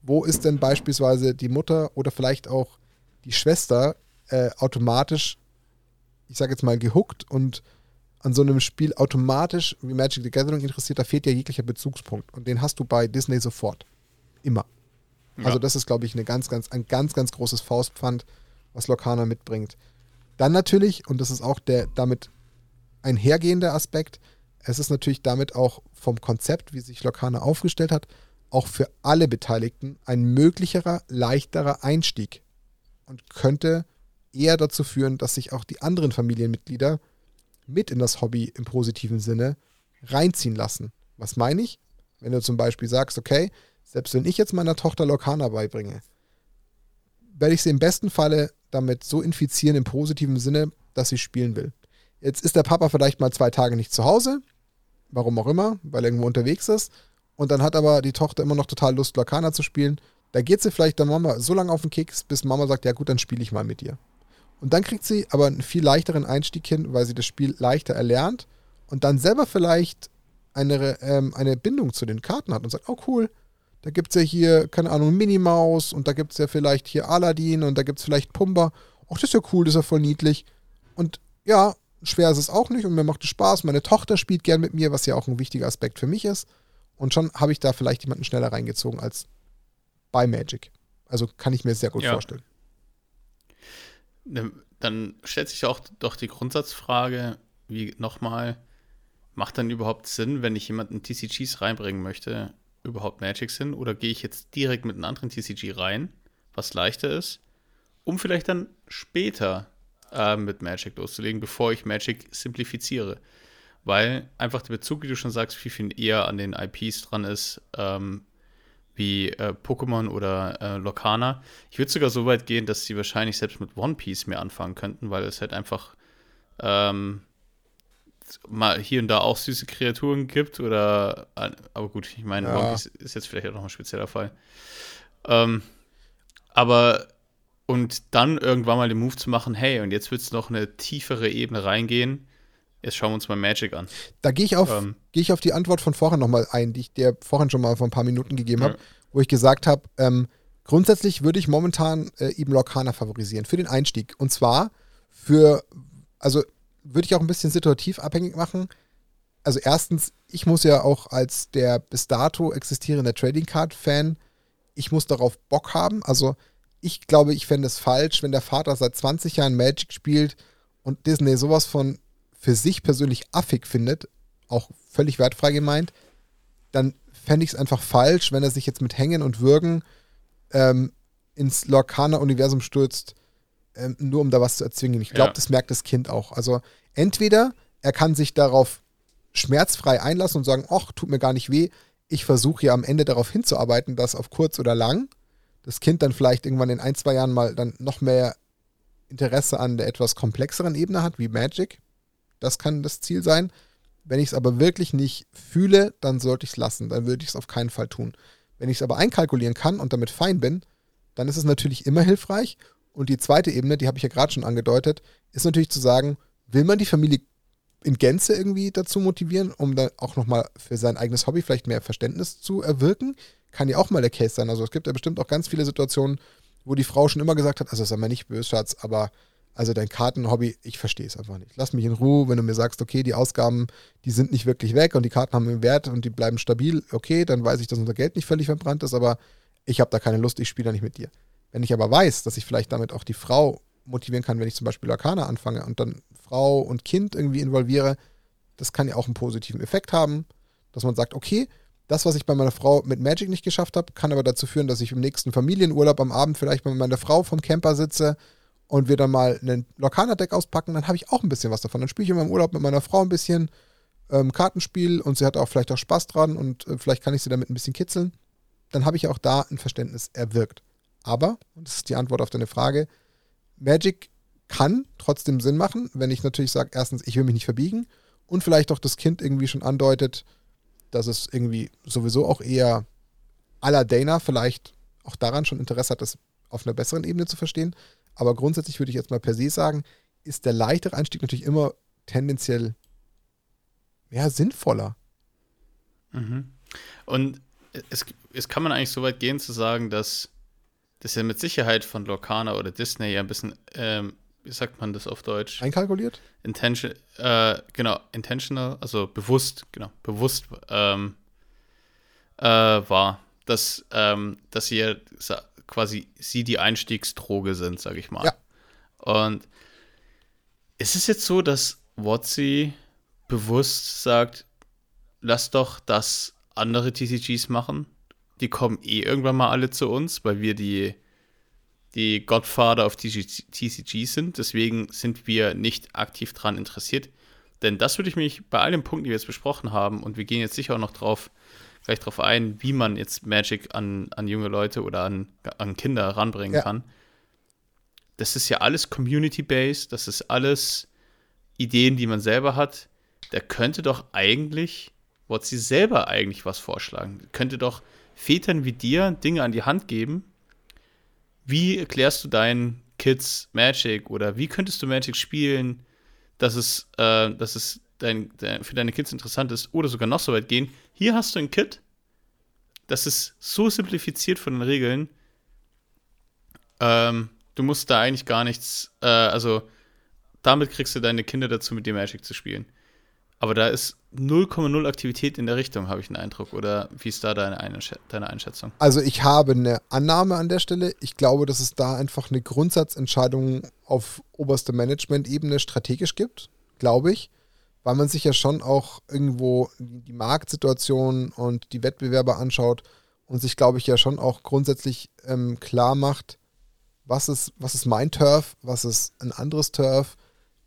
wo ist denn beispielsweise die Mutter oder vielleicht auch die Schwester äh, automatisch, ich sage jetzt mal, gehuckt und an so einem Spiel automatisch wie Magic the Gathering interessiert, da fehlt ja jeglicher Bezugspunkt. Und den hast du bei Disney sofort. Immer. Also das ist, glaube ich, eine ganz, ganz, ein ganz, ganz großes Faustpfand, was Lokana mitbringt. Dann natürlich, und das ist auch der damit einhergehende Aspekt, es ist natürlich damit auch vom Konzept, wie sich Lokana aufgestellt hat, auch für alle Beteiligten ein möglicherer, leichterer Einstieg und könnte eher dazu führen, dass sich auch die anderen Familienmitglieder mit in das Hobby im positiven Sinne reinziehen lassen. Was meine ich? Wenn du zum Beispiel sagst, okay, selbst wenn ich jetzt meiner Tochter Lokana beibringe, werde ich sie im besten Falle damit so infizieren im positiven Sinne, dass sie spielen will. Jetzt ist der Papa vielleicht mal zwei Tage nicht zu Hause, warum auch immer, weil er irgendwo unterwegs ist. Und dann hat aber die Tochter immer noch total Lust, Lokana zu spielen. Da geht sie vielleicht der Mama so lange auf den Keks, bis Mama sagt, ja gut, dann spiele ich mal mit dir. Und dann kriegt sie aber einen viel leichteren Einstieg hin, weil sie das Spiel leichter erlernt und dann selber vielleicht eine, ähm, eine Bindung zu den Karten hat und sagt, oh cool, da gibt es ja hier, keine Ahnung, Minimaus und da gibt es ja vielleicht hier Aladdin und da gibt es vielleicht Pumba. Ach, das ist ja cool, das ist ja voll niedlich. Und ja, schwer ist es auch nicht und mir macht es Spaß. Meine Tochter spielt gern mit mir, was ja auch ein wichtiger Aspekt für mich ist. Und schon habe ich da vielleicht jemanden schneller reingezogen als bei Magic. Also kann ich mir sehr gut ja. vorstellen. Ne, dann stellt sich auch doch die Grundsatzfrage, wie nochmal, macht dann überhaupt Sinn, wenn ich jemanden TCGs reinbringen möchte, überhaupt Magic sind oder gehe ich jetzt direkt mit einem anderen TCG rein, was leichter ist, um vielleicht dann später äh, mit Magic loszulegen, bevor ich Magic simplifiziere. Weil einfach der Bezug, wie du schon sagst, viel, viel eher an den IPs dran ist, ähm, wie äh, Pokémon oder äh, Locana. Ich würde sogar so weit gehen, dass sie wahrscheinlich selbst mit One Piece mehr anfangen könnten, weil es halt einfach ähm, mal hier und da auch süße Kreaturen gibt oder, aber gut, ich meine, Ja. ist, ist jetzt vielleicht auch noch ein spezieller Fall. Ähm, aber und dann irgendwann mal den Move zu machen, hey, und jetzt wird es noch eine tiefere Ebene reingehen. Jetzt schauen wir uns mal Magic an. Da gehe ich, auf, Ähm. gehe ich auf die Antwort von vorhin nochmal ein, die ich dir vorhin schon mal vor ein paar Minuten gegeben Ja. habe, wo ich gesagt habe, ähm, grundsätzlich würde ich momentan äh, Ibn Lorcaner favorisieren für den Einstieg. Und zwar für, also würde ich auch ein bisschen situativ abhängig machen. Also erstens, ich muss ja auch als der bis dato existierende Trading Card Fan, ich muss darauf Bock haben. Also ich glaube, ich fände es falsch, wenn der Vater seit 20 Jahren Magic spielt und Disney sowas von für sich persönlich affig findet, auch völlig wertfrei gemeint, dann fände ich es einfach falsch, wenn er sich jetzt mit Hängen und Würgen ähm, ins Lorcaner-Universum stürzt, ähm, nur um da was zu erzwingen. Ich glaube, Ja. das merkt das Kind auch. Also entweder er kann sich darauf schmerzfrei einlassen und sagen, ach, tut mir gar nicht weh, ich versuche ja am Ende darauf hinzuarbeiten, dass auf kurz oder lang das Kind dann vielleicht irgendwann in ein, zwei Jahren mal dann noch mehr Interesse an der etwas komplexeren Ebene hat, wie Magic. Das kann das Ziel sein. Wenn ich es aber wirklich nicht fühle, dann sollte ich es lassen. Dann würde ich es auf keinen Fall tun. Wenn ich es aber einkalkulieren kann und damit fein bin, dann ist es natürlich immer hilfreich. Und die zweite Ebene, die habe ich ja gerade schon angedeutet, ist natürlich zu sagen, will man die Familie in Gänze irgendwie dazu motivieren, um dann auch nochmal für sein eigenes Hobby vielleicht mehr Verständnis zu erwirken? Kann ja auch mal der Case sein. Also es gibt ja bestimmt auch ganz viele Situationen, wo die Frau schon immer gesagt hat, also sei mal nicht böse, Schatz, aber also dein Kartenhobby, ich verstehe es einfach nicht. Lass mich in Ruhe, wenn du mir sagst, okay, die Ausgaben, die sind nicht wirklich weg und die Karten haben einen Wert und die bleiben stabil, okay, dann weiß ich, dass unser Geld nicht völlig verbrannt ist, aber ich habe da keine Lust, ich spiele da nicht mit dir. Wenn ich aber weiß, dass ich vielleicht damit auch die Frau motivieren kann, wenn ich zum Beispiel Arcana anfange und dann Frau und Kind irgendwie involviere, das kann ja auch einen positiven Effekt haben, dass man sagt, okay, das, was ich bei meiner Frau mit Magic nicht geschafft habe, kann aber dazu führen, dass ich im nächsten Familienurlaub am Abend vielleicht mit meiner Frau vom Camper sitze und wir dann mal einen Lorcaner-Deck auspacken, dann habe ich auch ein bisschen was davon. Dann spiele ich in meinem Urlaub mit meiner Frau ein bisschen ähm, Kartenspiel und sie hat auch vielleicht auch Spaß dran und äh, vielleicht kann ich sie damit ein bisschen kitzeln. Dann habe ich auch da ein Verständnis erwirkt. Aber, und das ist die Antwort auf deine Frage, Magic kann trotzdem Sinn machen, wenn ich natürlich sage, erstens, ich will mich nicht verbiegen und vielleicht auch das Kind irgendwie schon andeutet, dass es irgendwie sowieso auch eher la Dana vielleicht auch daran schon Interesse hat, das auf einer besseren Ebene zu verstehen. Aber grundsätzlich würde ich jetzt mal per se sagen, ist der leichtere Einstieg natürlich immer tendenziell ja, sinnvoller. Mhm. Und es, es kann man eigentlich so weit gehen zu sagen, dass das ja mit Sicherheit von Lorcaner oder Disney ja ein bisschen, ähm, wie sagt man das auf Deutsch? Einkalkuliert? Intention, äh, genau, intentional, also bewusst, genau, bewusst ähm, äh, war, dass, ähm, dass sie ja quasi sie die Einstiegsdroge sind, sag ich mal. Ja. Und ist es jetzt so, dass Watsi bewusst sagt, lass doch das andere TCGs machen? Die kommen eh irgendwann mal alle zu uns, weil wir die, die Godfather auf TCG TCGs sind. Deswegen sind wir nicht aktiv dran interessiert. Denn das würde ich mich bei all den Punkten, die wir jetzt besprochen haben, und wir gehen jetzt sicher auch noch drauf, gleich drauf ein, wie man jetzt Magic an, an junge Leute oder an, an Kinder ranbringen Ja. kann. Das ist ja alles Community-based, das ist alles Ideen, die man selber hat. Da könnte doch eigentlich, Wotzi selber eigentlich was vorschlagen. Könnte doch Vätern wie dir Dinge an die Hand geben. Wie erklärst du deinen Kids Magic oder wie könntest du Magic spielen, dass es, äh, dass es dein, dein, für deine Kids interessant ist oder sogar noch so weit gehen. Hier hast du ein Kit, das ist so simplifiziert von den Regeln. Ähm, du musst da eigentlich gar nichts, äh, also damit kriegst du deine Kinder dazu, mit dir Magic zu spielen. Aber da ist 0,0 Aktivität in der Richtung, habe ich den Eindruck. Oder wie ist da deine, deine Einschätzung? Also ich habe eine Annahme an der Stelle. Ich glaube, dass es da einfach eine Grundsatzentscheidung auf oberster Management-Ebene strategisch gibt, glaube ich, weil man sich ja schon auch irgendwo die Marktsituation und die Wettbewerber anschaut und sich, glaube ich, ja schon auch grundsätzlich ähm, klar macht, was ist, was ist mein Turf, was ist ein anderes Turf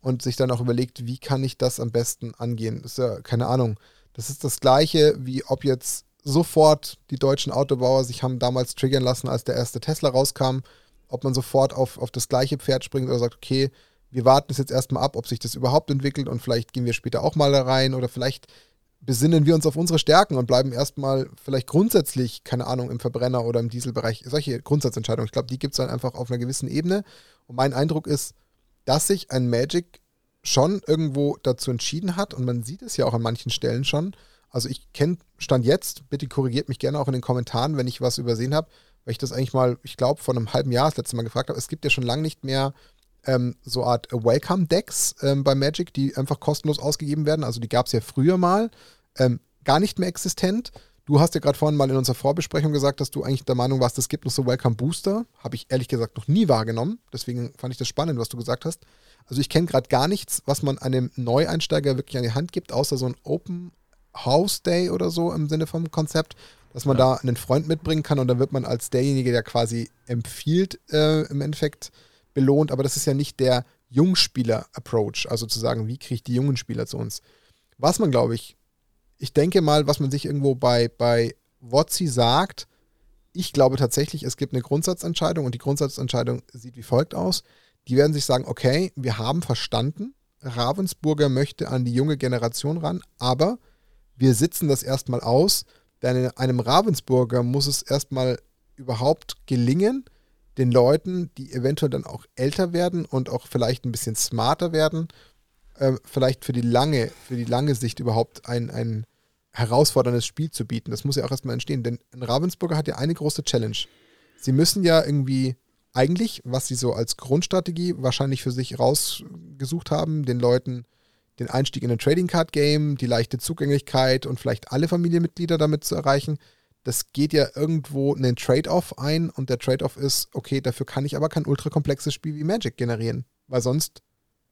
und sich dann auch überlegt, wie kann ich das am besten angehen. Das ist ja keine Ahnung. Das ist das gleiche, wie ob jetzt sofort die deutschen Autobauer sich haben damals triggern lassen, als der erste Tesla rauskam, ob man sofort auf, auf das gleiche Pferd springt oder sagt, okay, wir warten es jetzt erstmal ab, ob sich das überhaupt entwickelt und vielleicht gehen wir später auch mal da rein oder vielleicht besinnen wir uns auf unsere Stärken und bleiben erstmal vielleicht grundsätzlich, keine Ahnung, im Verbrenner oder im Dieselbereich. Solche Grundsatzentscheidungen, ich glaube, die gibt es dann einfach auf einer gewissen Ebene. Und mein Eindruck ist, dass sich ein Magic schon irgendwo dazu entschieden hat und man sieht es ja auch an manchen Stellen schon. Also ich kenne Stand jetzt, bitte korrigiert mich gerne auch in den Kommentaren, wenn ich was übersehen habe, weil ich das eigentlich mal, ich glaube, vor einem halben Jahr das letzte Mal gefragt habe. Es gibt ja schon lange nicht mehr ähm, so Art Welcome-Decks ähm, bei Magic, die einfach kostenlos ausgegeben werden. Also die gab es ja früher mal, ähm, gar nicht mehr existent. Du hast ja gerade vorhin mal in unserer Vorbesprechung gesagt, dass du eigentlich der Meinung warst, es gibt noch so Welcome Booster. Habe ich ehrlich gesagt noch nie wahrgenommen. Deswegen fand ich das spannend, was du gesagt hast. Also ich kenne gerade gar nichts, was man einem Neueinsteiger wirklich an die Hand gibt, außer so ein Open House Day oder so im Sinne vom Konzept, dass man ja. da einen Freund mitbringen kann und dann wird man als derjenige, der quasi empfiehlt, äh, im Endeffekt belohnt. Aber das ist ja nicht der Jungspieler-Approach, also zu sagen, wie kriege ich die jungen Spieler zu uns. Was man, glaube ich, ich denke mal, was man sich irgendwo bei, bei Wotzi sagt, ich glaube tatsächlich, es gibt eine Grundsatzentscheidung und die Grundsatzentscheidung sieht wie folgt aus. Die werden sich sagen, okay, wir haben verstanden, Ravensburger möchte an die junge Generation ran, aber wir sitzen das erstmal aus, denn einem Ravensburger muss es erstmal überhaupt gelingen, den Leuten, die eventuell dann auch älter werden und auch vielleicht ein bisschen smarter werden, äh, vielleicht für die lange, für die lange Sicht überhaupt ein, ein herausforderndes Spiel zu bieten. Das muss ja auch erstmal entstehen, denn ein Ravensburger hat ja eine große Challenge. Sie müssen ja irgendwie eigentlich, was sie so als Grundstrategie wahrscheinlich für sich rausgesucht haben, den Leuten den Einstieg in ein Trading Card Game, die leichte Zugänglichkeit und vielleicht alle Familienmitglieder damit zu erreichen. Das geht ja irgendwo einen Trade-off ein und der Trade-off ist, okay, dafür kann ich aber kein ultrakomplexes Spiel wie Magic generieren, weil sonst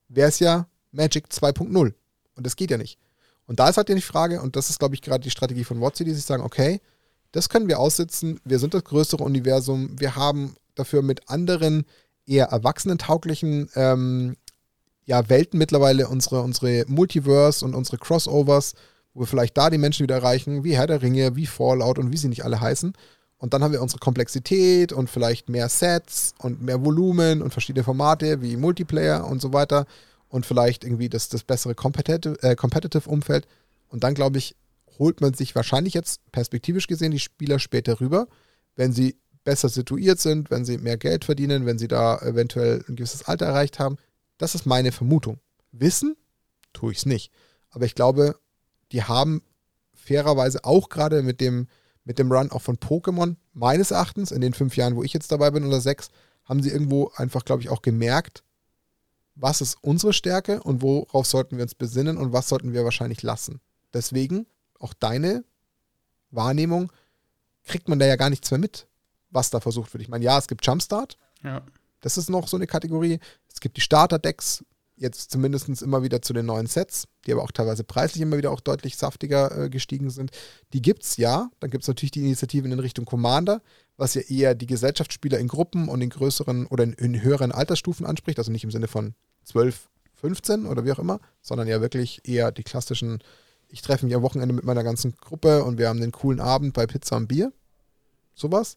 wäre es ja Magic 2.0 und das geht ja nicht. Und da ist halt die Frage, und das ist, glaube ich, gerade die Strategie von WotC, die sich sagen, okay, das können wir aussitzen, wir sind das größere Universum, wir haben dafür mit anderen eher erwachsenentauglichen ähm, ja, Welten mittlerweile unsere, unsere Multiverse und unsere Crossovers, wo wir vielleicht da die Menschen wieder erreichen, wie Herr der Ringe, wie Fallout und wie sie nicht alle heißen. Und dann haben wir unsere Komplexität und vielleicht mehr Sets und mehr Volumen und verschiedene Formate wie Multiplayer und so weiter und vielleicht irgendwie das, das bessere Competitive, äh. Und dann, glaube ich, holt man sich wahrscheinlich jetzt perspektivisch gesehen die Spieler später rüber, wenn sie besser situiert sind, wenn sie mehr Geld verdienen, wenn sie da eventuell ein gewisses Alter erreicht haben. Das ist meine Vermutung. Wissen tue ich es nicht. Aber ich glaube, die haben fairerweise auch gerade mit dem, mit dem Run auch von Pokémon, meines Erachtens, in den fünf Jahren, wo ich jetzt dabei bin oder sechs, haben sie irgendwo einfach, glaube ich, auch gemerkt, was ist unsere Stärke und worauf sollten wir uns besinnen und was sollten wir wahrscheinlich lassen. Deswegen auch deine Wahrnehmung, kriegt man da ja gar nichts mehr mit, was da versucht wird. Ich meine, ja, es gibt Jumpstart. Ja. Das ist noch so eine Kategorie. Es gibt die Starter-Decks, jetzt zumindest immer wieder zu den neuen Sets, die aber auch teilweise preislich immer wieder auch deutlich saftiger äh, gestiegen sind. Die gibt es ja. Dann gibt es natürlich die Initiativen in Richtung Commander, was ja eher die Gesellschaftsspieler in Gruppen und in größeren oder in, in höheren Altersstufen anspricht, also nicht im Sinne von 12, 15 oder wie auch immer, sondern ja wirklich eher die klassischen, ich treffe mich am Wochenende mit meiner ganzen Gruppe und wir haben einen coolen Abend bei Pizza und Bier. Sowas.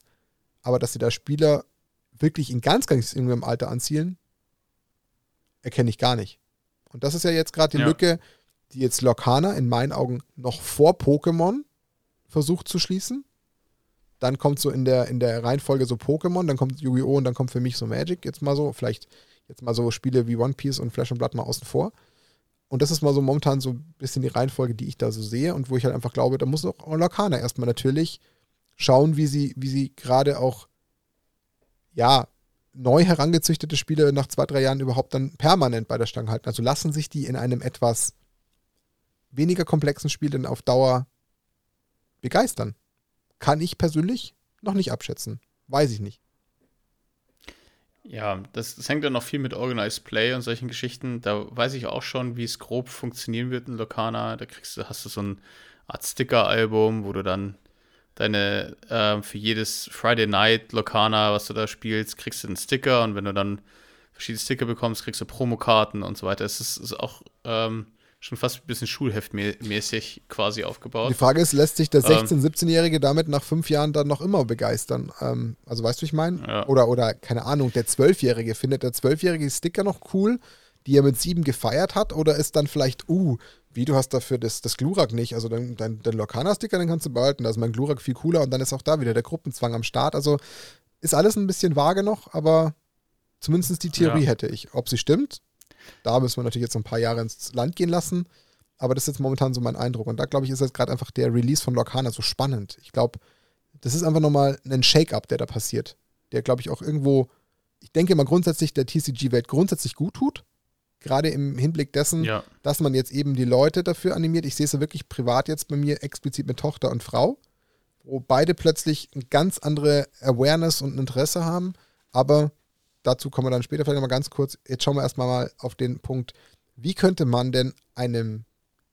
Aber dass sie da Spieler wirklich in ganz, ganz jungem Alter anzielen, erkenne ich gar nicht. Und das ist ja jetzt gerade die ja. Lücke, die jetzt Locana in meinen Augen noch vor Pokémon versucht zu schließen. Dann kommt so in der, in der Reihenfolge so Pokémon, dann kommt Yu-Gi-Oh! und dann kommt für mich so Magic. Jetzt mal so, vielleicht jetzt mal so Spiele wie One Piece und Flash and Blood mal außen vor. Und das ist mal so momentan so ein bisschen die Reihenfolge, die ich da so sehe und wo ich halt einfach glaube, da muss auch Locana erstmal natürlich schauen, wie sie, wie sie gerade auch, ja, neu herangezüchtete Spiele nach zwei, drei Jahren überhaupt dann permanent bei der Stange halten. Also lassen sich die in einem etwas weniger komplexen Spiel denn auf Dauer begeistern. Kann ich persönlich noch nicht abschätzen. Weiß ich nicht. Ja, das, das hängt ja noch viel mit Organized Play und solchen Geschichten. Da weiß ich auch schon, wie es grob funktionieren wird in Lokana. Da kriegst du, hast du so eine Art Sticker-Album, wo du dann deine, äh, für jedes Friday Night Lokana, was du da spielst, kriegst du einen Sticker und wenn du dann verschiedene Sticker bekommst, kriegst du Promokarten und so weiter. Es ist, ist auch ähm, schon fast ein bisschen schulheftmäßig quasi aufgebaut. Die Frage ist, lässt sich der 16-, ähm, 17-Jährige damit nach fünf Jahren dann noch immer begeistern? Ähm, also weißt du, wie ich meine? Ja. Oder, oder, keine Ahnung, der 12-Jährige, findet der 12-Jährige die Sticker noch cool? die er mit sieben gefeiert hat? Oder ist dann vielleicht, uh, wie du hast dafür das, das Glurak nicht, also dein, dein, dein Lokana-Sticker, den kannst du behalten, da ist mein Glurak viel cooler und dann ist auch da wieder der Gruppenzwang am Start. Also ist alles ein bisschen vage noch, aber zumindest die Theorie ja. hätte ich. Ob sie stimmt, da müssen wir natürlich jetzt noch ein paar Jahre ins Land gehen lassen. Aber das ist jetzt momentan so mein Eindruck. Und da, glaube ich, ist jetzt gerade einfach der Release von Lokana so spannend. Ich glaube, das ist einfach nochmal ein Shake-up, der da passiert. Der, glaube ich, auch irgendwo, ich denke mal grundsätzlich der TCG-Welt grundsätzlich gut tut. Gerade im Hinblick dessen, ja. dass man jetzt eben die Leute dafür animiert. Ich sehe es ja wirklich privat jetzt bei mir explizit mit Tochter und Frau, wo beide plötzlich eine ganz andere Awareness und Interesse haben. Aber dazu kommen wir dann später vielleicht nochmal ganz kurz. Jetzt schauen wir erstmal mal auf den Punkt, wie könnte man denn einem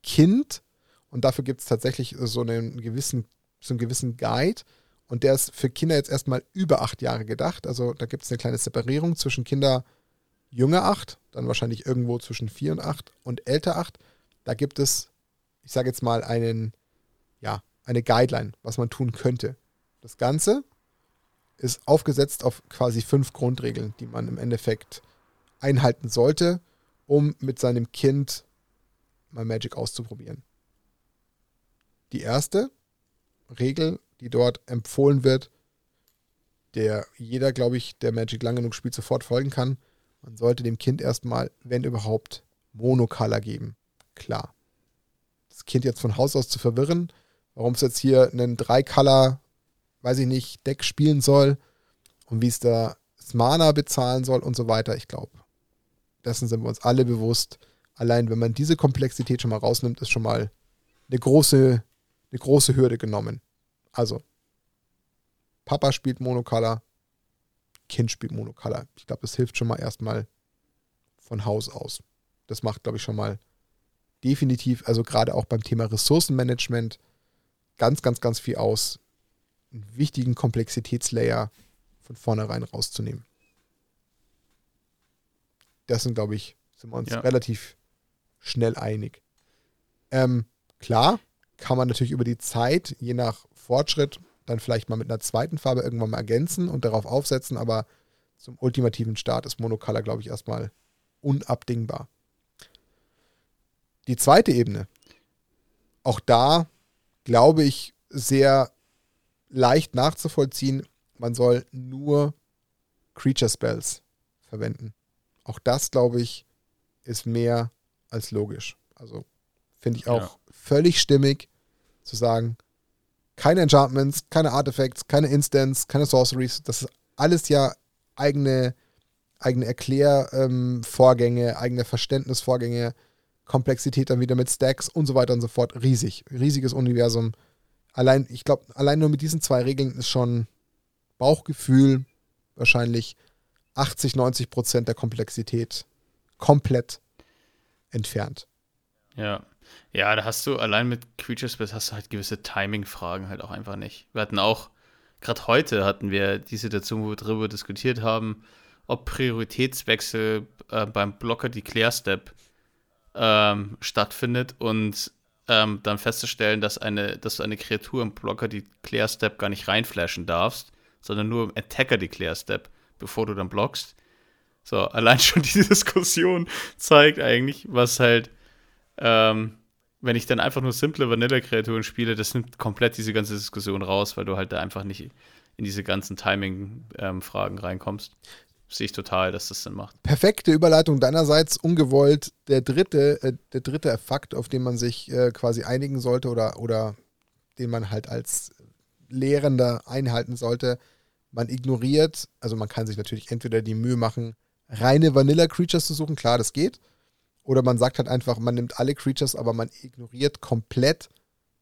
Kind, und dafür gibt es tatsächlich so einen gewissen, so einen gewissen Guide, und der ist für Kinder jetzt erstmal über acht Jahre gedacht. Also da gibt es eine kleine Separierung zwischen Kinder jünger acht, dann wahrscheinlich irgendwo zwischen vier und acht und älter acht. Da gibt es, ich sage jetzt mal, einen, ja, eine Guideline, was man tun könnte. Das Ganze ist aufgesetzt auf quasi fünf Grundregeln, die man im Endeffekt einhalten sollte, um mit seinem Kind mal Magic auszuprobieren. Die erste Regel, die dort empfohlen wird, der jeder, glaube ich, der Magic lang genug spielt, sofort folgen kann, man sollte dem Kind erstmal, wenn überhaupt, Monocolor geben. Klar. Das Kind jetzt von Haus aus zu verwirren, warum es jetzt hier einen Drei-Color weiß ich nicht, Deck spielen soll und wie es da das Mana bezahlen soll und so weiter. Ich glaube, dessen sind wir uns alle bewusst. Allein wenn man diese Komplexität schon mal rausnimmt, ist schon mal eine große, eine große Hürde genommen. Also, Papa spielt Monocolor, Kind spielt Monocolor. Ich glaube, das hilft schon mal erstmal von Haus aus. Das macht, glaube ich, schon mal definitiv, also gerade auch beim Thema Ressourcenmanagement, ganz, ganz, ganz viel aus, einen wichtigen Komplexitätslayer von vornherein rauszunehmen. Das sind, glaube ich, sind wir uns ja. relativ schnell einig. Ähm, klar, kann man natürlich über die Zeit, je nach Fortschritt, dann vielleicht mal mit einer zweiten Farbe irgendwann mal ergänzen und darauf aufsetzen, aber zum ultimativen Start ist Monocolor, glaube ich, erstmal unabdingbar. Die zweite Ebene, auch da glaube ich sehr leicht nachzuvollziehen. Man soll nur Creature Spells verwenden. Auch das, glaube ich, ist mehr als logisch. Also finde ich auch ja. völlig stimmig zu sagen, keine Enchantments, keine Artifacts, keine Instants, keine Sorceries. Das ist alles ja eigene, eigene Erklärvorgänge, ähm, eigene Verständnisvorgänge, Komplexität dann wieder mit Stacks und so weiter und so fort. Riesig. Riesiges Universum allein, ich glaube, allein nur mit diesen zwei Regeln ist schon Bauchgefühl wahrscheinlich 80, 90 Prozent der Komplexität komplett entfernt. Ja. Ja, da hast du allein mit Creature Space hast du halt gewisse Timing-Fragen halt auch einfach nicht. Wir hatten auch, gerade heute hatten wir die Situation, wo wir darüber diskutiert haben, ob Prioritätswechsel äh, beim Blocker Declare Step ähm, stattfindet und ähm, dann festzustellen, dass, eine, dass du eine Kreatur im Blocker die Clear Step gar nicht reinflashen darfst, sondern nur im Attacker die Clear Step, bevor du dann blockst. So, allein schon diese Diskussion zeigt eigentlich, was halt, ähm, wenn ich dann einfach nur simple Vanilla-Kreaturen spiele, das nimmt komplett diese ganze Diskussion raus, weil du halt da einfach nicht in diese ganzen Timing-Fragen ähm, reinkommst sehe ich total, dass das Sinn macht. Perfekte Überleitung deinerseits, ungewollt. Der dritte, äh, der dritte Fakt, auf den man sich äh, quasi einigen sollte oder, oder den man halt als Lehrender einhalten sollte. Man ignoriert, also man kann sich natürlich entweder die Mühe machen, reine Vanilla-Creatures zu suchen, klar, das geht. Oder man sagt halt einfach, man nimmt alle Creatures, aber man ignoriert komplett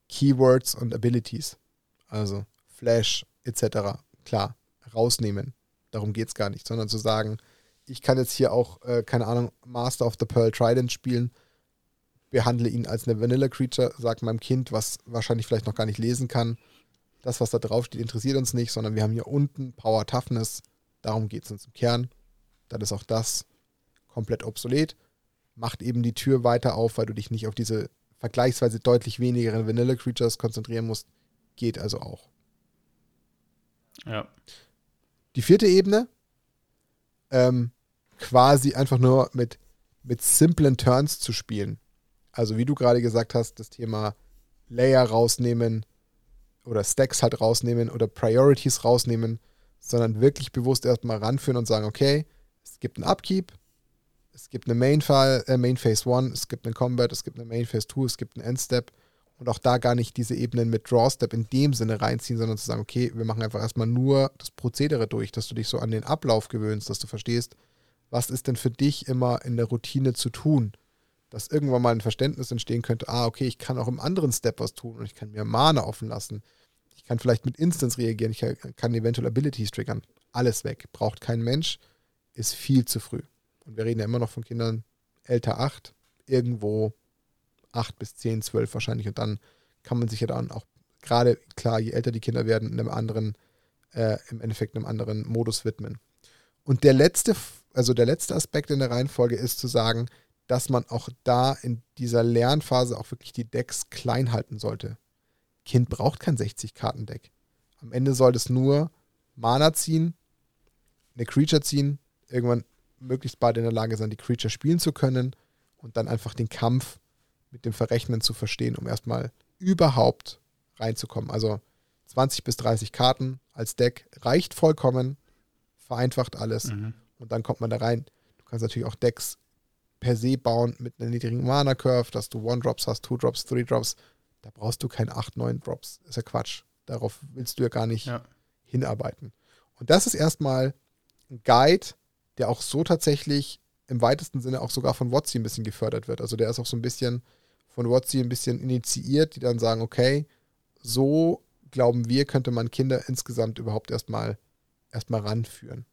Keywords und Abilities. Also Flash etc. Klar, rausnehmen darum geht es gar nicht, sondern zu sagen, ich kann jetzt hier auch, äh, keine Ahnung, Master of the Pearl Trident spielen, behandle ihn als eine Vanilla Creature, sag meinem Kind, was wahrscheinlich vielleicht noch gar nicht lesen kann, das, was da drauf steht, interessiert uns nicht, sondern wir haben hier unten Power Toughness, darum geht es uns im Kern. Dann ist auch das komplett obsolet. Macht eben die Tür weiter auf, weil du dich nicht auf diese vergleichsweise deutlich wenigeren Vanilla Creatures konzentrieren musst. Geht also auch. Ja. Die vierte Ebene, ähm, quasi einfach nur mit mit simplen Turns zu spielen. Also wie du gerade gesagt hast, das Thema Layer rausnehmen oder Stacks halt rausnehmen oder Priorities rausnehmen, sondern wirklich bewusst erstmal ranführen und sagen, okay, es gibt einen Upkeep, es gibt eine Main, äh, Main Phase 1, es gibt einen Combat, es gibt eine Main Phase 2, es gibt einen Endstep und auch da gar nicht diese Ebenen mit Drawstep in dem Sinne reinziehen, sondern zu sagen, okay, wir machen einfach erstmal nur das Prozedere durch, dass du dich so an den Ablauf gewöhnst, dass du verstehst, was ist denn für dich immer in der Routine zu tun, dass irgendwann mal ein Verständnis entstehen könnte, ah, okay, ich kann auch im anderen Step was tun und ich kann mir Mana offen lassen. Ich kann vielleicht mit Instance reagieren, ich kann eventuell Abilities triggern. Alles weg. Braucht kein Mensch, ist viel zu früh. Und wir reden ja immer noch von Kindern älter 8, irgendwo 8 bis 10, 12 wahrscheinlich. Und dann kann man sich ja dann auch gerade, klar, je älter die Kinder werden, einem anderen, äh, im Endeffekt einem anderen Modus widmen. Und der letzte, also der letzte Aspekt in der Reihenfolge ist zu sagen, dass man auch da in dieser Lernphase auch wirklich die Decks klein halten sollte. Kind braucht kein 60-Karten-Deck. Am Ende soll es nur Mana ziehen, eine Creature ziehen, irgendwann möglichst bald in der Lage sein, die Creature spielen zu können und dann einfach den Kampf mit dem Verrechnen zu verstehen, um erstmal überhaupt reinzukommen. Also 20 bis 30 Karten als Deck reicht vollkommen, vereinfacht alles mhm. und dann kommt man da rein. Du kannst natürlich auch Decks per se bauen mit einer niedrigen Mana-Curve, dass du One-Drops hast, Two-Drops, Three-Drops. Da brauchst du keine 8, 9 Drops. Ist ja Quatsch. Darauf willst du ja gar nicht ja. hinarbeiten. Und das ist erstmal ein Guide, der auch so tatsächlich im weitesten Sinne auch sogar von WotC ein bisschen gefördert wird. Also der ist auch so ein bisschen von WotC ein bisschen initiiert, die dann sagen, okay, so glauben wir, könnte man Kinder insgesamt überhaupt erstmal erstmal ranführen.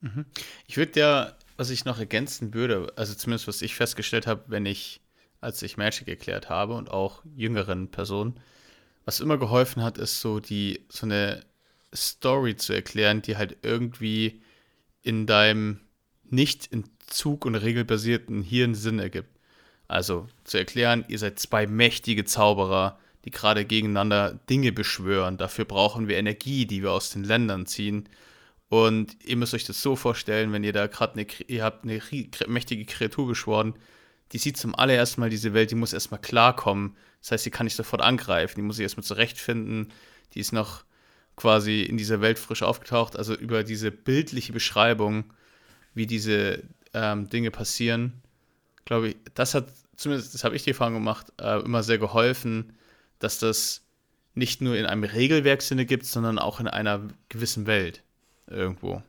Mhm. Ich würde ja, was ich noch ergänzen würde, also zumindest was ich festgestellt habe, wenn ich, als ich Magic erklärt habe und auch jüngeren Personen, was immer geholfen hat, ist so die, so eine Story zu erklären, die halt irgendwie in deinem nicht in Zug- und regelbasierten Hirn Sinn ergibt. Also zu erklären, ihr seid zwei mächtige Zauberer, die gerade gegeneinander Dinge beschwören. Dafür brauchen wir Energie, die wir aus den Ländern ziehen. Und ihr müsst euch das so vorstellen, wenn ihr da gerade eine, ihr habt eine mächtige Kreatur beschworen, die sieht zum allerersten Mal diese Welt, die muss erstmal klarkommen. Das heißt, sie kann nicht sofort angreifen, die muss sich erstmal zurechtfinden. Die ist noch quasi in dieser Welt frisch aufgetaucht. Also über diese bildliche Beschreibung, wie diese ähm, Dinge passieren, glaube ich, das hat, zumindest das habe ich die Erfahrung gemacht, äh, immer sehr geholfen, dass das nicht nur in einem Regelwerkssinne gibt, sondern auch in einer gewissen Welt irgendwo.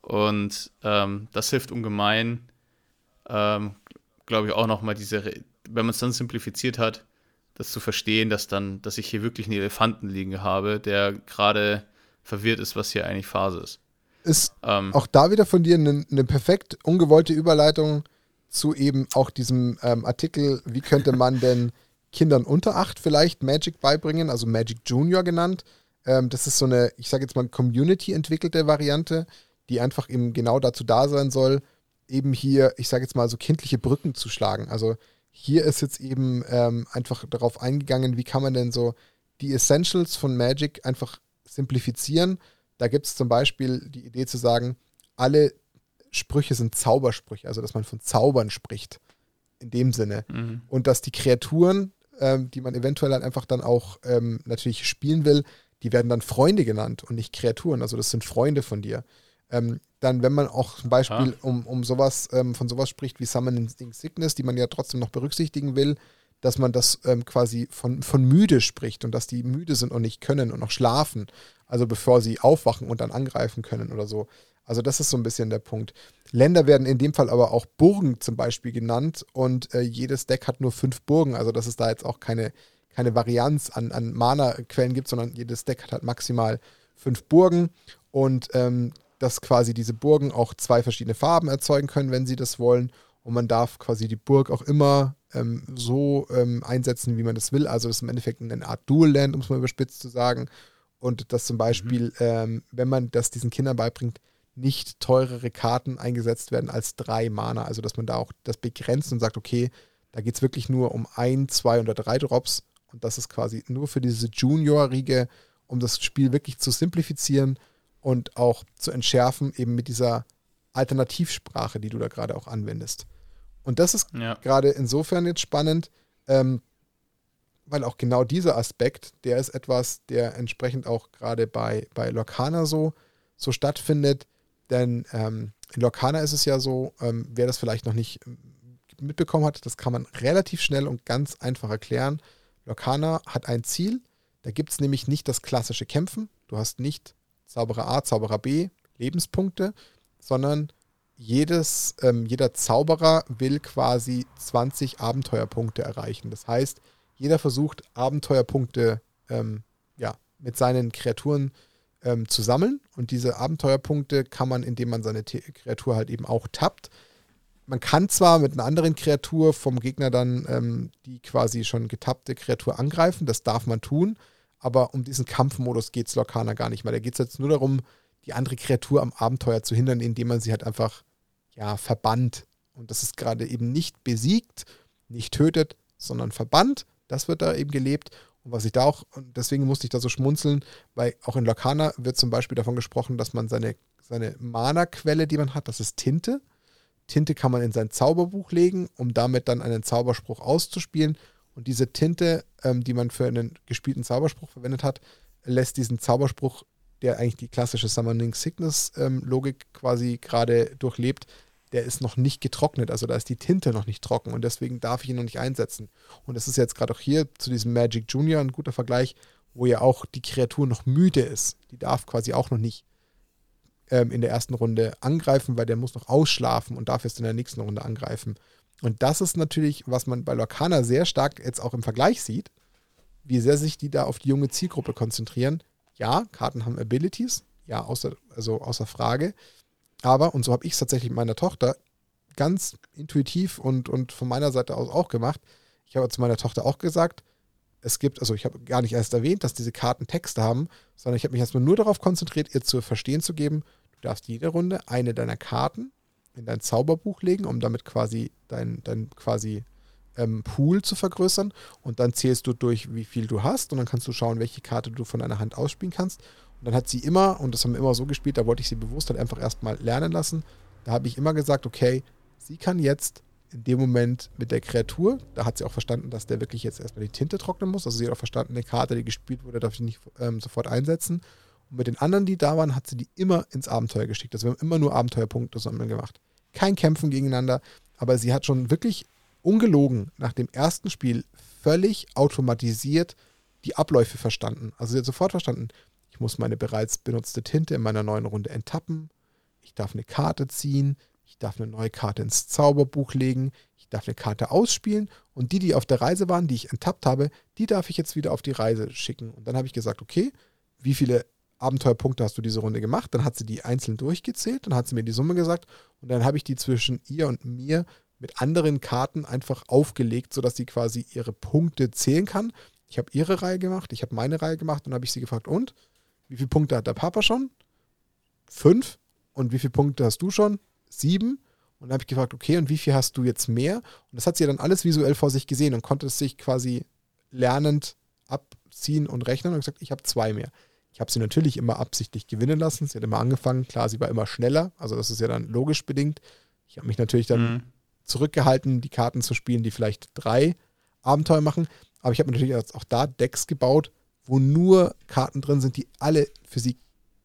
Und ähm, das hilft ungemein, ähm, glaube ich, auch nochmal diese, wenn man es dann simplifiziert hat, das zu verstehen, dass dann, dass ich hier wirklich einen Elefanten liegen habe, der gerade verwirrt ist, was hier eigentlich Phase ist. Ist ähm, auch da wieder von dir eine, eine perfekt ungewollte Überleitung zu eben auch diesem ähm, Artikel, wie könnte man denn Kindern unter acht vielleicht Magic beibringen, also Magic Junior genannt. Ähm, das ist so eine, ich sage jetzt mal, Community entwickelte Variante, die einfach eben genau dazu da sein soll, eben hier, ich sage jetzt mal, so kindliche Brücken zu schlagen. Also hier ist jetzt eben ähm, einfach darauf eingegangen, wie kann man denn so die Essentials von Magic einfach simplifizieren. Da gibt es zum Beispiel die Idee zu sagen, alle Sprüche sind Zaubersprüche, also dass man von Zaubern spricht, in dem Sinne. Mhm. Und dass die Kreaturen, ähm, die man eventuell halt einfach dann auch ähm, natürlich spielen will, die werden dann Freunde genannt und nicht Kreaturen. Also das sind Freunde von dir. Ähm, dann, wenn man auch zum Beispiel ah. um, um sowas, ähm, von sowas spricht wie Summoning Sickness, die man ja trotzdem noch berücksichtigen will, dass man das ähm, quasi von, von müde spricht und dass die müde sind und nicht können und noch schlafen. Also bevor sie aufwachen und dann angreifen können oder so. Also das ist so ein bisschen der Punkt. Länder werden in dem Fall aber auch Burgen zum Beispiel genannt und äh, jedes Deck hat nur fünf Burgen. Also dass es da jetzt auch keine, keine Varianz an, an Mana-Quellen gibt, sondern jedes Deck hat halt maximal fünf Burgen. Und ähm, dass quasi diese Burgen auch zwei verschiedene Farben erzeugen können, wenn sie das wollen. Und man darf quasi die Burg auch immer ähm, so ähm, einsetzen, wie man das will. Also das ist im Endeffekt eine Art Dual-Land, um es mal überspitzt zu sagen. Und dass zum Beispiel, mhm. ähm, wenn man das diesen Kindern beibringt, nicht teurere Karten eingesetzt werden als drei Mana. Also dass man da auch das begrenzt und sagt, okay, da geht es wirklich nur um ein, zwei oder drei Drops. Und das ist quasi nur für diese Junior-Riege, um das Spiel wirklich zu simplifizieren und auch zu entschärfen, eben mit dieser Alternativsprache, die du da gerade auch anwendest. Und das ist Ja. gerade insofern jetzt spannend, ähm, weil auch genau dieser Aspekt, der ist etwas, der entsprechend auch gerade bei, bei Lorcaner so, so stattfindet. Denn ähm, in Lorcaner ist es ja so, ähm, wer das vielleicht noch nicht ähm, mitbekommen hat, das kann man relativ schnell und ganz einfach erklären. Lorcaner hat ein Ziel, da gibt es nämlich nicht das klassische Kämpfen. Du hast nicht Zauberer A, Zauberer B, Lebenspunkte, sondern jedes, ähm, jeder Zauberer will quasi 20 Abenteuerpunkte erreichen. Das heißt, jeder versucht, Abenteuerpunkte ähm, ja, mit seinen Kreaturen ähm, zu sammeln. Und diese Abenteuerpunkte kann man, indem man seine T Kreatur halt eben auch tappt. Man kann zwar mit einer anderen Kreatur vom Gegner dann ähm, die quasi schon getappte Kreatur angreifen, das darf man tun, aber um diesen Kampfmodus geht es Lorcaner gar nicht mehr. Da geht es jetzt nur darum, die andere Kreatur am Abenteuer zu hindern, indem man sie halt einfach ja, verbannt. Und das ist gerade eben nicht besiegt, nicht tötet, sondern verbannt. Das wird da eben gelebt. Und was ich da auch, und deswegen musste ich da so schmunzeln, weil auch in Lorcaner wird zum Beispiel davon gesprochen, dass man seine, seine Mana-Quelle, die man hat, das ist Tinte. Tinte kann man in sein Zauberbuch legen, um damit dann einen Zauberspruch auszuspielen. Und diese Tinte, ähm, die man für einen gespielten Zauberspruch verwendet hat, lässt diesen Zauberspruch, der eigentlich die klassische Summoning Sickness-Logik quasi gerade durchlebt, der ist noch nicht getrocknet. Also da ist die Tinte noch nicht trocken und deswegen darf ich ihn noch nicht einsetzen. Und das ist jetzt gerade auch hier zu diesem Magic Junior ein guter Vergleich, wo ja auch die Kreatur noch müde ist. Die darf quasi auch noch nicht ähm, in der ersten Runde angreifen, weil der muss noch ausschlafen und darf erst in der nächsten Runde angreifen. Und das ist natürlich, was man bei Lorcaner sehr stark jetzt auch im Vergleich sieht, wie sehr sich die da auf die junge Zielgruppe konzentrieren. Ja, Karten haben Abilities, ja, außer, also außer Frage. Aber, und so habe ich es tatsächlich mit meiner Tochter ganz intuitiv und, und von meiner Seite aus auch gemacht. Ich habe zu meiner Tochter auch gesagt, es gibt, also ich habe gar nicht erst erwähnt, dass diese Karten Texte haben, sondern ich habe mich erstmal nur darauf konzentriert, ihr zu verstehen zu geben, du darfst jede Runde eine deiner Karten in dein Zauberbuch legen, um damit quasi dein, dein quasi ähm, Pool zu vergrößern. Und dann zählst du durch, wie viel du hast und dann kannst du schauen, welche Karte du von deiner Hand ausspielen kannst. Und dann hat sie immer, und das haben wir immer so gespielt, da wollte ich sie bewusst halt einfach erstmal lernen lassen. Da habe ich immer gesagt, okay, sie kann jetzt in dem Moment mit der Kreatur, da hat sie auch verstanden, dass der wirklich jetzt erstmal die Tinte trocknen muss. Also sie hat auch verstanden, eine Karte, die gespielt wurde, darf ich nicht ähm, sofort einsetzen. Und mit den anderen, die da waren, hat sie die immer ins Abenteuer geschickt. Also wir haben immer nur Abenteuerpunkte zusammen gemacht. Kein Kämpfen gegeneinander, aber sie hat schon wirklich ungelogen nach dem ersten Spiel völlig automatisiert die Abläufe verstanden. Also sie hat sofort verstanden, ich muss meine bereits benutzte Tinte in meiner neuen Runde enttappen. Ich darf eine Karte ziehen. Ich darf eine neue Karte ins Zauberbuch legen. Ich darf eine Karte ausspielen. Und die, die auf der Reise waren, die ich enttappt habe, die darf ich jetzt wieder auf die Reise schicken. Und dann habe ich gesagt, okay, wie viele Abenteuerpunkte hast du diese Runde gemacht? Dann hat sie die einzeln durchgezählt. Dann hat sie mir die Summe gesagt. Und dann habe ich die zwischen ihr und mir mit anderen Karten einfach aufgelegt, sodass sie quasi ihre Punkte zählen kann. Ich habe ihre Reihe gemacht, ich habe meine Reihe gemacht und dann habe ich sie gefragt, und? Wie viele Punkte hat der Papa schon? Fünf. Und wie viele Punkte hast du schon? Sieben. Und dann habe ich gefragt, okay, und wie viel hast du jetzt mehr? Und das hat sie dann alles visuell vor sich gesehen und konnte es sich quasi lernend abziehen und rechnen und gesagt, ich habe zwei mehr. Ich habe sie natürlich immer absichtlich gewinnen lassen. Sie hat immer angefangen. Klar, sie war immer schneller. Also das ist ja dann logisch bedingt. Ich habe mich natürlich dann Mhm. zurückgehalten, die Karten zu spielen, die vielleicht drei Abenteuer machen. Aber ich habe natürlich auch da Decks gebaut, wo nur Karten drin sind, die alle für sie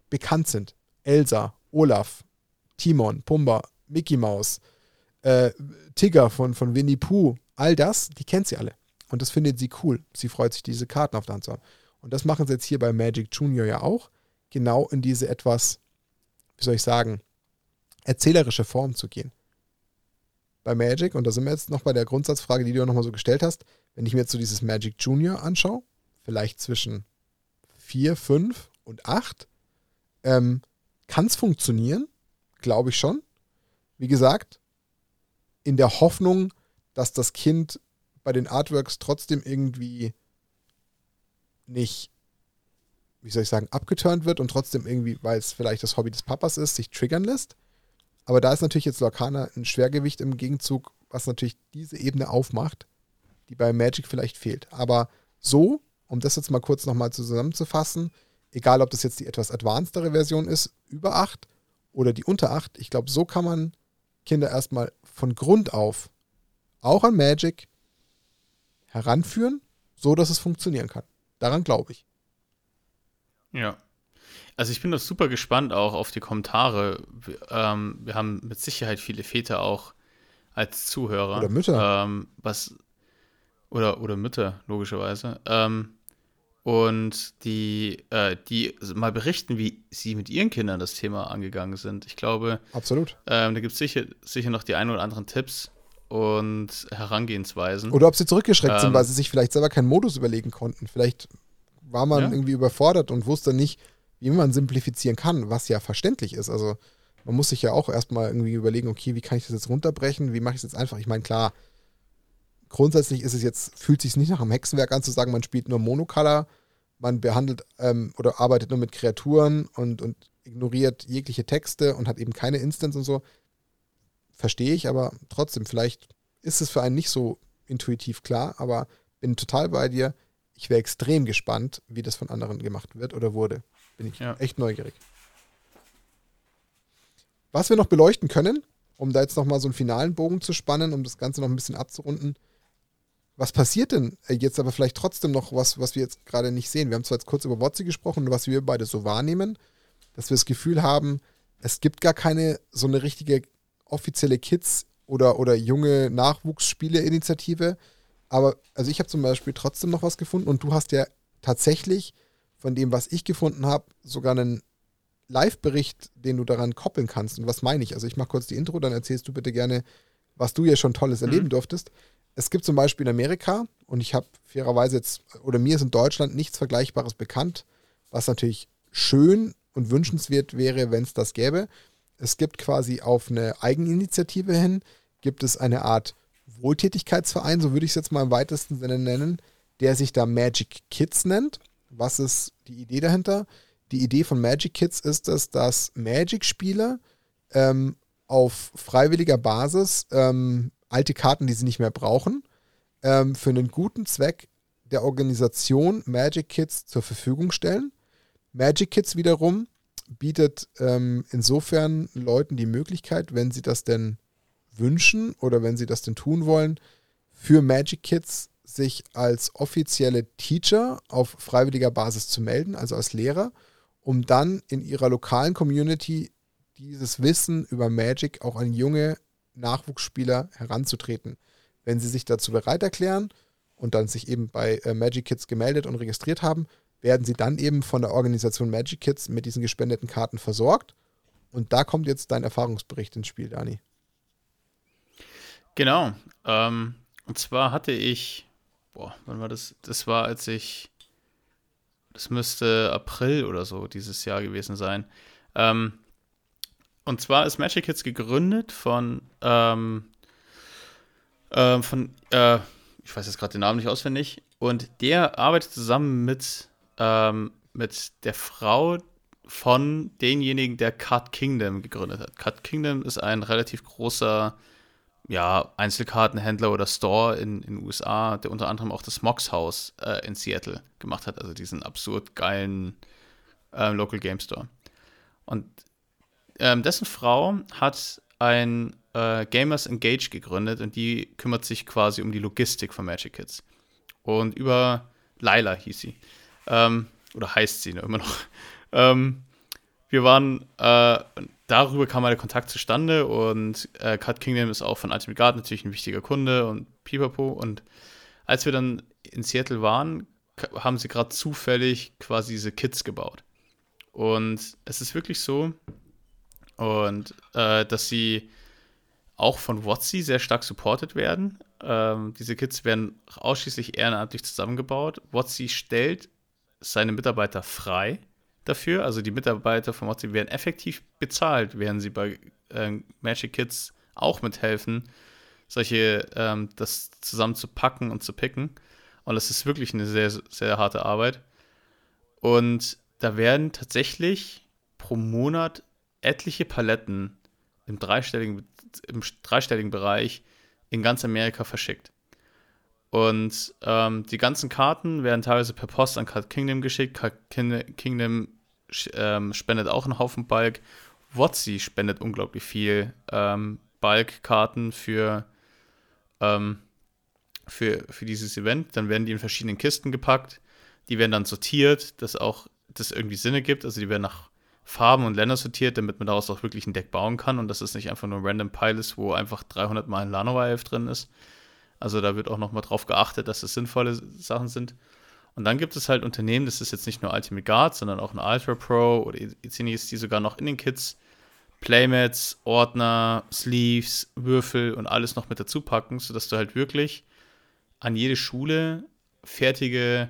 bekannt sind. Elsa, Olaf, Timon, Pumba, Mickey Mouse, äh, Tigger von, von Winnie Pooh, all das, die kennt sie alle. Und das findet sie cool. Sie freut sich, diese Karten auf der Hand zu haben. Und das machen sie jetzt hier bei Magic Junior ja auch. Genau in diese etwas, wie soll ich sagen, erzählerische Form zu gehen. Bei Magic, und da sind wir jetzt noch bei der Grundsatzfrage, die du ja nochmal so gestellt hast, wenn ich mir jetzt so dieses Magic Junior anschaue, vielleicht zwischen 4, 5 und 8, ähm, kann es funktionieren, glaube ich schon. Wie gesagt, in der Hoffnung, dass das Kind bei den Artworks trotzdem irgendwie nicht, wie soll ich sagen, abgeturnt wird und trotzdem irgendwie, weil es vielleicht das Hobby des Papas ist, sich triggern lässt. Aber da ist natürlich jetzt Lorcana ein Schwergewicht im Gegenzug, was natürlich diese Ebene aufmacht, die bei Magic vielleicht fehlt. Aber so, um das jetzt mal kurz nochmal zusammenzufassen, egal ob das jetzt die etwas advancedere Version ist, über 8 oder die unter 8. Ich glaube, so kann man Kinder erstmal von Grund auf auch an Magic heranführen, so dass es funktionieren kann. Daran glaube ich. Ja. Also ich bin doch super gespannt auch auf die Kommentare. Wir, ähm, wir haben mit Sicherheit viele Väter auch als Zuhörer. Oder Mütter. Ähm, was, oder, oder Mütter, logischerweise. Ähm, und die, äh, die mal berichten, wie sie mit ihren Kindern das Thema angegangen sind. Ich glaube, absolut. Ähm, da gibt es sicher, sicher noch die ein oder anderen Tipps und Herangehensweisen. Oder ob sie zurückgeschreckt ähm, sind, weil sie sich vielleicht selber keinen Modus überlegen konnten. Vielleicht war man ja. irgendwie überfordert und wusste nicht, wie man simplifizieren kann, was ja verständlich ist. Also man muss sich ja auch erstmal irgendwie überlegen, okay, wie kann ich das jetzt runterbrechen, wie mache ich es jetzt einfach? Ich meine, klar, grundsätzlich ist es jetzt, fühlt sich nicht nach einem Hexenwerk an zu sagen, man spielt nur Monocolor, man behandelt ähm, oder arbeitet nur mit Kreaturen und, und ignoriert jegliche Texte und hat eben keine Instance und so. Verstehe ich, aber trotzdem, vielleicht ist es für einen nicht so intuitiv klar, aber bin total bei dir. Ich wäre extrem gespannt, wie das von anderen gemacht wird oder wurde. Bin ich ja. echt neugierig. Was wir noch beleuchten können, um da jetzt nochmal so einen finalen Bogen zu spannen, um das Ganze noch ein bisschen abzurunden, was passiert denn jetzt aber vielleicht trotzdem noch was, was wir jetzt gerade nicht sehen? Wir haben zwar jetzt kurz über Wotzi gesprochen und was wir beide so wahrnehmen, dass wir das Gefühl haben, es gibt gar keine so eine richtige offizielle Kids- oder, oder junge Nachwuchsspiele-Initiative. Aber also ich habe zum Beispiel trotzdem noch was gefunden und du hast ja tatsächlich von dem, was ich gefunden habe, sogar einen Live-Bericht, den du daran koppeln kannst. Und was meine ich? Also ich mache kurz die Intro, dann erzählst du bitte gerne, was du ja schon Tolles mhm. erleben durftest es gibt zum Beispiel in Amerika, und ich habe fairerweise jetzt, oder mir ist in Deutschland nichts Vergleichbares bekannt, was natürlich schön und wünschenswert wäre, wenn es das gäbe. Es gibt quasi auf eine Eigeninitiative hin, gibt es eine Art Wohltätigkeitsverein, so würde ich es jetzt mal im weitesten Sinne nennen, der sich da Magic Kids nennt. Was ist die Idee dahinter? Die Idee von Magic Kids ist es, dass Magic-Spieler ähm, auf freiwilliger Basis ähm, alte Karten, die sie nicht mehr brauchen, ähm, für einen guten Zweck der Organisation Magic Kids zur Verfügung stellen. Magic Kids wiederum bietet ähm, insofern Leuten die Möglichkeit, wenn sie das denn wünschen oder wenn sie das denn tun wollen, für Magic Kids sich als offizielle Teacher auf freiwilliger Basis zu melden, also als Lehrer, um dann in ihrer lokalen Community dieses Wissen über Magic auch an junge Nachwuchsspieler heranzutreten. Wenn sie sich dazu bereit erklären und dann sich eben bei äh, Magic Kids gemeldet und registriert haben, werden sie dann eben von der Organisation Magic Kids mit diesen gespendeten Karten versorgt. Und da kommt jetzt dein Erfahrungsbericht ins Spiel, Dani. Genau. Ähm, und zwar hatte ich, boah, wann war das? Das war, als ich, das müsste April oder so dieses Jahr gewesen sein. Ähm, und zwar ist Magic Kids gegründet von, ähm, äh, von, äh, ich weiß jetzt gerade den Namen nicht auswendig, und der arbeitet zusammen mit, ähm, mit der Frau von denjenigen, der Card Kingdom gegründet hat. Card Kingdom ist ein relativ großer ja, Einzelkartenhändler oder Store in den USA, der unter anderem auch das Mox House äh, in Seattle gemacht hat, also diesen absurd geilen äh, Local Game Store. Und ähm, dessen Frau hat ein äh, Gamers Engage gegründet und die kümmert sich quasi um die Logistik von Magic Kids. Und über Laila hieß sie. Ähm, oder heißt sie ne, immer noch. Ähm, wir waren, äh, darüber kam der Kontakt zustande und äh, Cut Kingdom ist auch von Ultimate Guard natürlich ein wichtiger Kunde und pipapo. Und als wir dann in Seattle waren, haben sie gerade zufällig quasi diese Kits gebaut. Und es ist wirklich so, und äh, dass sie auch von WotC sehr stark supported werden. Ähm, diese Kits werden ausschließlich ehrenamtlich zusammengebaut. WotC stellt seine Mitarbeiter frei dafür. Also die Mitarbeiter von WotC werden effektiv bezahlt, während sie bei äh, Magic Kids auch mithelfen, solche ähm, das zusammen zu packen und zu picken. Und das ist wirklich eine sehr, sehr harte Arbeit. Und da werden tatsächlich pro Monat etliche Paletten im dreistelligen, im dreistelligen Bereich in ganz Amerika verschickt. Und ähm, die ganzen Karten werden teilweise per Post an Card Kingdom geschickt. Card Kingdom ähm, spendet auch einen Haufen Balk, WotC spendet unglaublich viel ähm, Bulk-Karten für, ähm, für, für dieses Event. Dann werden die in verschiedenen Kisten gepackt. Die werden dann sortiert, dass auch das irgendwie Sinne gibt. Also die werden nach Farben und Länder sortiert, damit man daraus auch wirklich ein Deck bauen kann und dass es nicht einfach nur ein Random Pile ist, wo einfach 300 Mal ein Lanoa Elf drin ist. Also da wird auch nochmal drauf geachtet, dass es sinnvolle Sachen sind. Und dann gibt es halt Unternehmen, das ist jetzt nicht nur Ultimate Guard, sondern auch ein Ultra Pro oder Izinies, die sogar noch in den Kits Playmats, Ordner, Sleeves, Würfel und alles noch mit dazu packen, sodass du halt wirklich an jede Schule fertige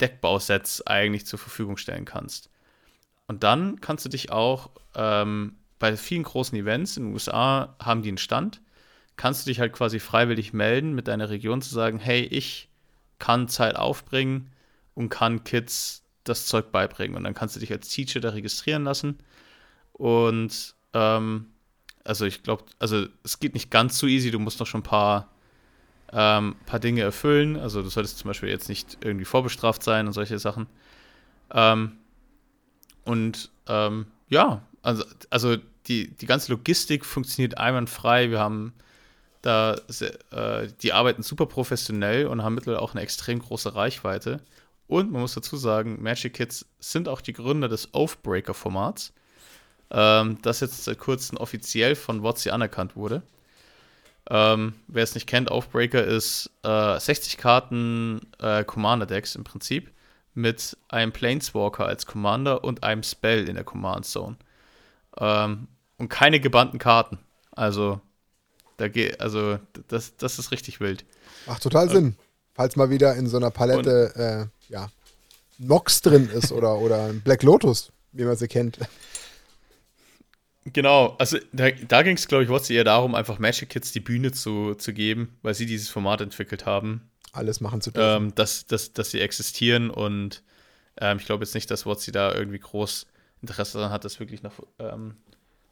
Deckbausets eigentlich zur Verfügung stellen kannst. Und dann kannst du dich auch ähm, bei vielen großen Events in den USA haben die einen Stand, kannst du dich halt quasi freiwillig melden mit deiner Region zu sagen, hey, ich kann Zeit aufbringen und kann Kids das Zeug beibringen. Und dann kannst du dich als Teacher da registrieren lassen. Und ähm, also ich glaube, also es geht nicht ganz so easy, du musst noch schon ein paar, ähm, paar Dinge erfüllen. Also du solltest zum Beispiel jetzt nicht irgendwie vorbestraft sein und solche Sachen. Ähm, und ähm, ja, also, also die, die ganze Logistik funktioniert einwandfrei. Wir haben da, äh, die arbeiten super professionell und haben mittlerweile auch eine extrem große Reichweite. Und man muss dazu sagen, Magic Kids sind auch die Gründer des Oathbreaker-Formats, ähm, das jetzt seit kurzem offiziell von WotC anerkannt wurde. Ähm, wer es nicht kennt, Oathbreaker ist äh, 60 Karten äh, Commander-Decks im Prinzip mit einem Planeswalker als Commander und einem Spell in der Command Zone. Ähm, und keine gebannten Karten. Also, da geht, also das, das ist richtig wild. Macht total Sinn. Falls mal wieder in so einer Palette äh, ja, Nox drin ist oder, oder ein Black Lotus, wie man sie kennt. Genau, also da, da ging es, glaube ich, WotC eher darum, einfach Magic Kids die Bühne zu, zu geben, weil sie dieses Format entwickelt haben alles machen zu dürfen. Ähm, dass, dass, dass sie existieren und ähm, ich glaube jetzt nicht, dass WotC da irgendwie groß Interesse daran hat, das wirklich noch ähm,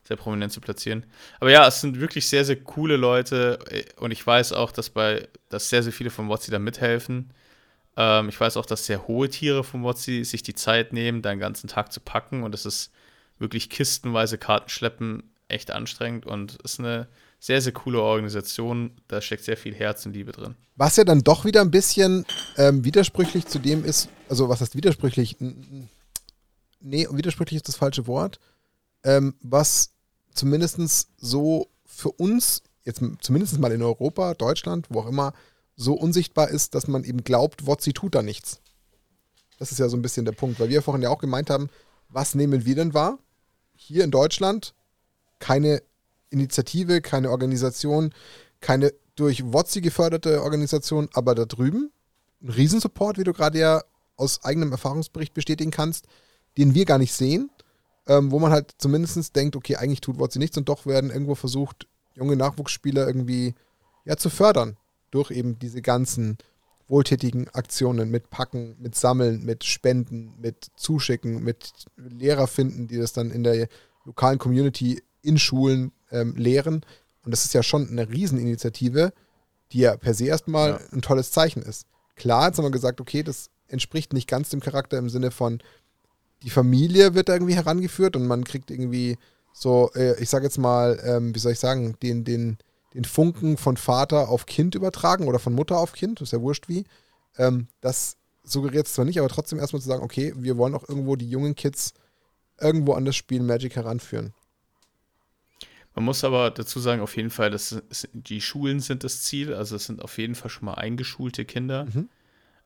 sehr prominent zu platzieren. Aber ja, es sind wirklich sehr, sehr coole Leute und ich weiß auch, dass bei, dass sehr, sehr viele von WotC da mithelfen. Ähm, ich weiß auch, dass sehr hohe Tiere von WotC sich die Zeit nehmen, da einen ganzen Tag zu packen und es ist wirklich kistenweise Kartenschleppen echt anstrengend und ist eine sehr, sehr coole Organisation. Da steckt sehr viel Herz und Liebe drin. Was ja dann doch wieder ein bisschen ähm, widersprüchlich zu dem ist, also was heißt widersprüchlich? Nee, widersprüchlich ist das falsche Wort. Ähm, was zumindest so für uns, jetzt zumindest mal in Europa, Deutschland, wo auch immer, so unsichtbar ist, dass man eben glaubt, WotC tut da nichts. Das ist ja so ein bisschen der Punkt, weil wir vorhin ja auch gemeint haben, was nehmen wir denn wahr? Hier in Deutschland keine Initiative, keine Organisation, keine durch WotC geförderte Organisation, aber da drüben ein Riesensupport, wie du gerade ja aus eigenem Erfahrungsbericht bestätigen kannst, den wir gar nicht sehen, ähm, wo man halt zumindest denkt, okay, eigentlich tut WotC nichts und doch werden irgendwo versucht, junge Nachwuchsspieler irgendwie ja, zu fördern durch eben diese ganzen wohltätigen Aktionen mit Packen, mit Sammeln, mit Spenden, mit Zuschicken, mit Lehrer finden, die das dann in der lokalen Community in Schulen ähm, lehren. Und das ist ja schon eine Rieseninitiative, die ja per se erstmal ja. ein tolles Zeichen ist. Klar, jetzt haben wir gesagt, okay, das entspricht nicht ganz dem Charakter im Sinne von, die Familie wird da irgendwie herangeführt und man kriegt irgendwie so, äh, ich sage jetzt mal, ähm, wie soll ich sagen, den, den, den Funken von Vater auf Kind übertragen oder von Mutter auf Kind, das ist ja wurscht wie. Ähm, das suggeriert es zwar nicht, aber trotzdem erstmal zu sagen, okay, wir wollen auch irgendwo die jungen Kids irgendwo an das Spiel Magic heranführen. Man muss aber dazu sagen, auf jeden Fall, dass die Schulen sind das Ziel. Also es sind auf jeden Fall schon mal eingeschulte Kinder. Mhm.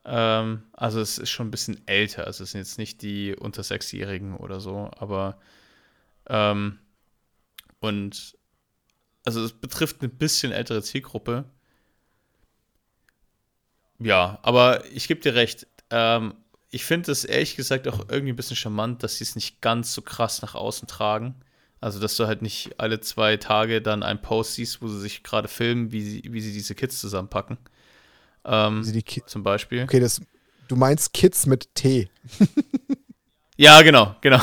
Ähm, also es ist schon ein bisschen älter. Also es sind jetzt nicht die unter Sechsjährigen oder so. Aber ähm, und also es betrifft eine bisschen ältere Zielgruppe. Ja, aber ich gebe dir recht. Ähm, ich finde es ehrlich gesagt auch irgendwie ein bisschen charmant, dass sie es nicht ganz so krass nach außen tragen. Also, dass du halt nicht alle zwei Tage dann einen Post siehst, wo sie sich gerade filmen, wie sie, wie sie diese Kids zusammenpacken. Ähm, die Ki zum Beispiel. Okay, das, du meinst Kids mit T. ja, genau, genau.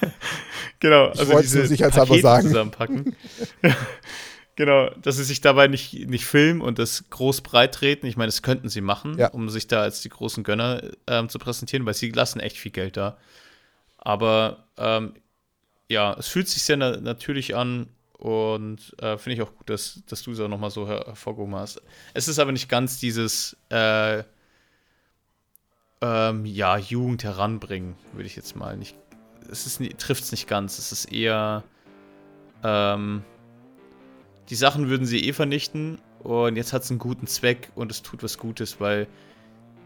genau, ich also diese Pakete sagen. zusammenpacken. genau, dass sie sich dabei nicht, nicht filmen und das groß breit treten. Ich meine, das könnten sie machen, ja. um sich da als die großen Gönner ähm, zu präsentieren, weil sie lassen echt viel Geld da. Aber ähm, ja, es fühlt sich sehr na natürlich an und äh, finde ich auch gut, dass, dass du es auch nochmal so her hervorgehoben hast. Es ist aber nicht ganz dieses, äh, ähm, ja, Jugend heranbringen, würde ich jetzt mal nicht. Es trifft es nicht ganz. Es ist eher, ähm, die Sachen würden sie eh vernichten und jetzt hat es einen guten Zweck und es tut was Gutes, weil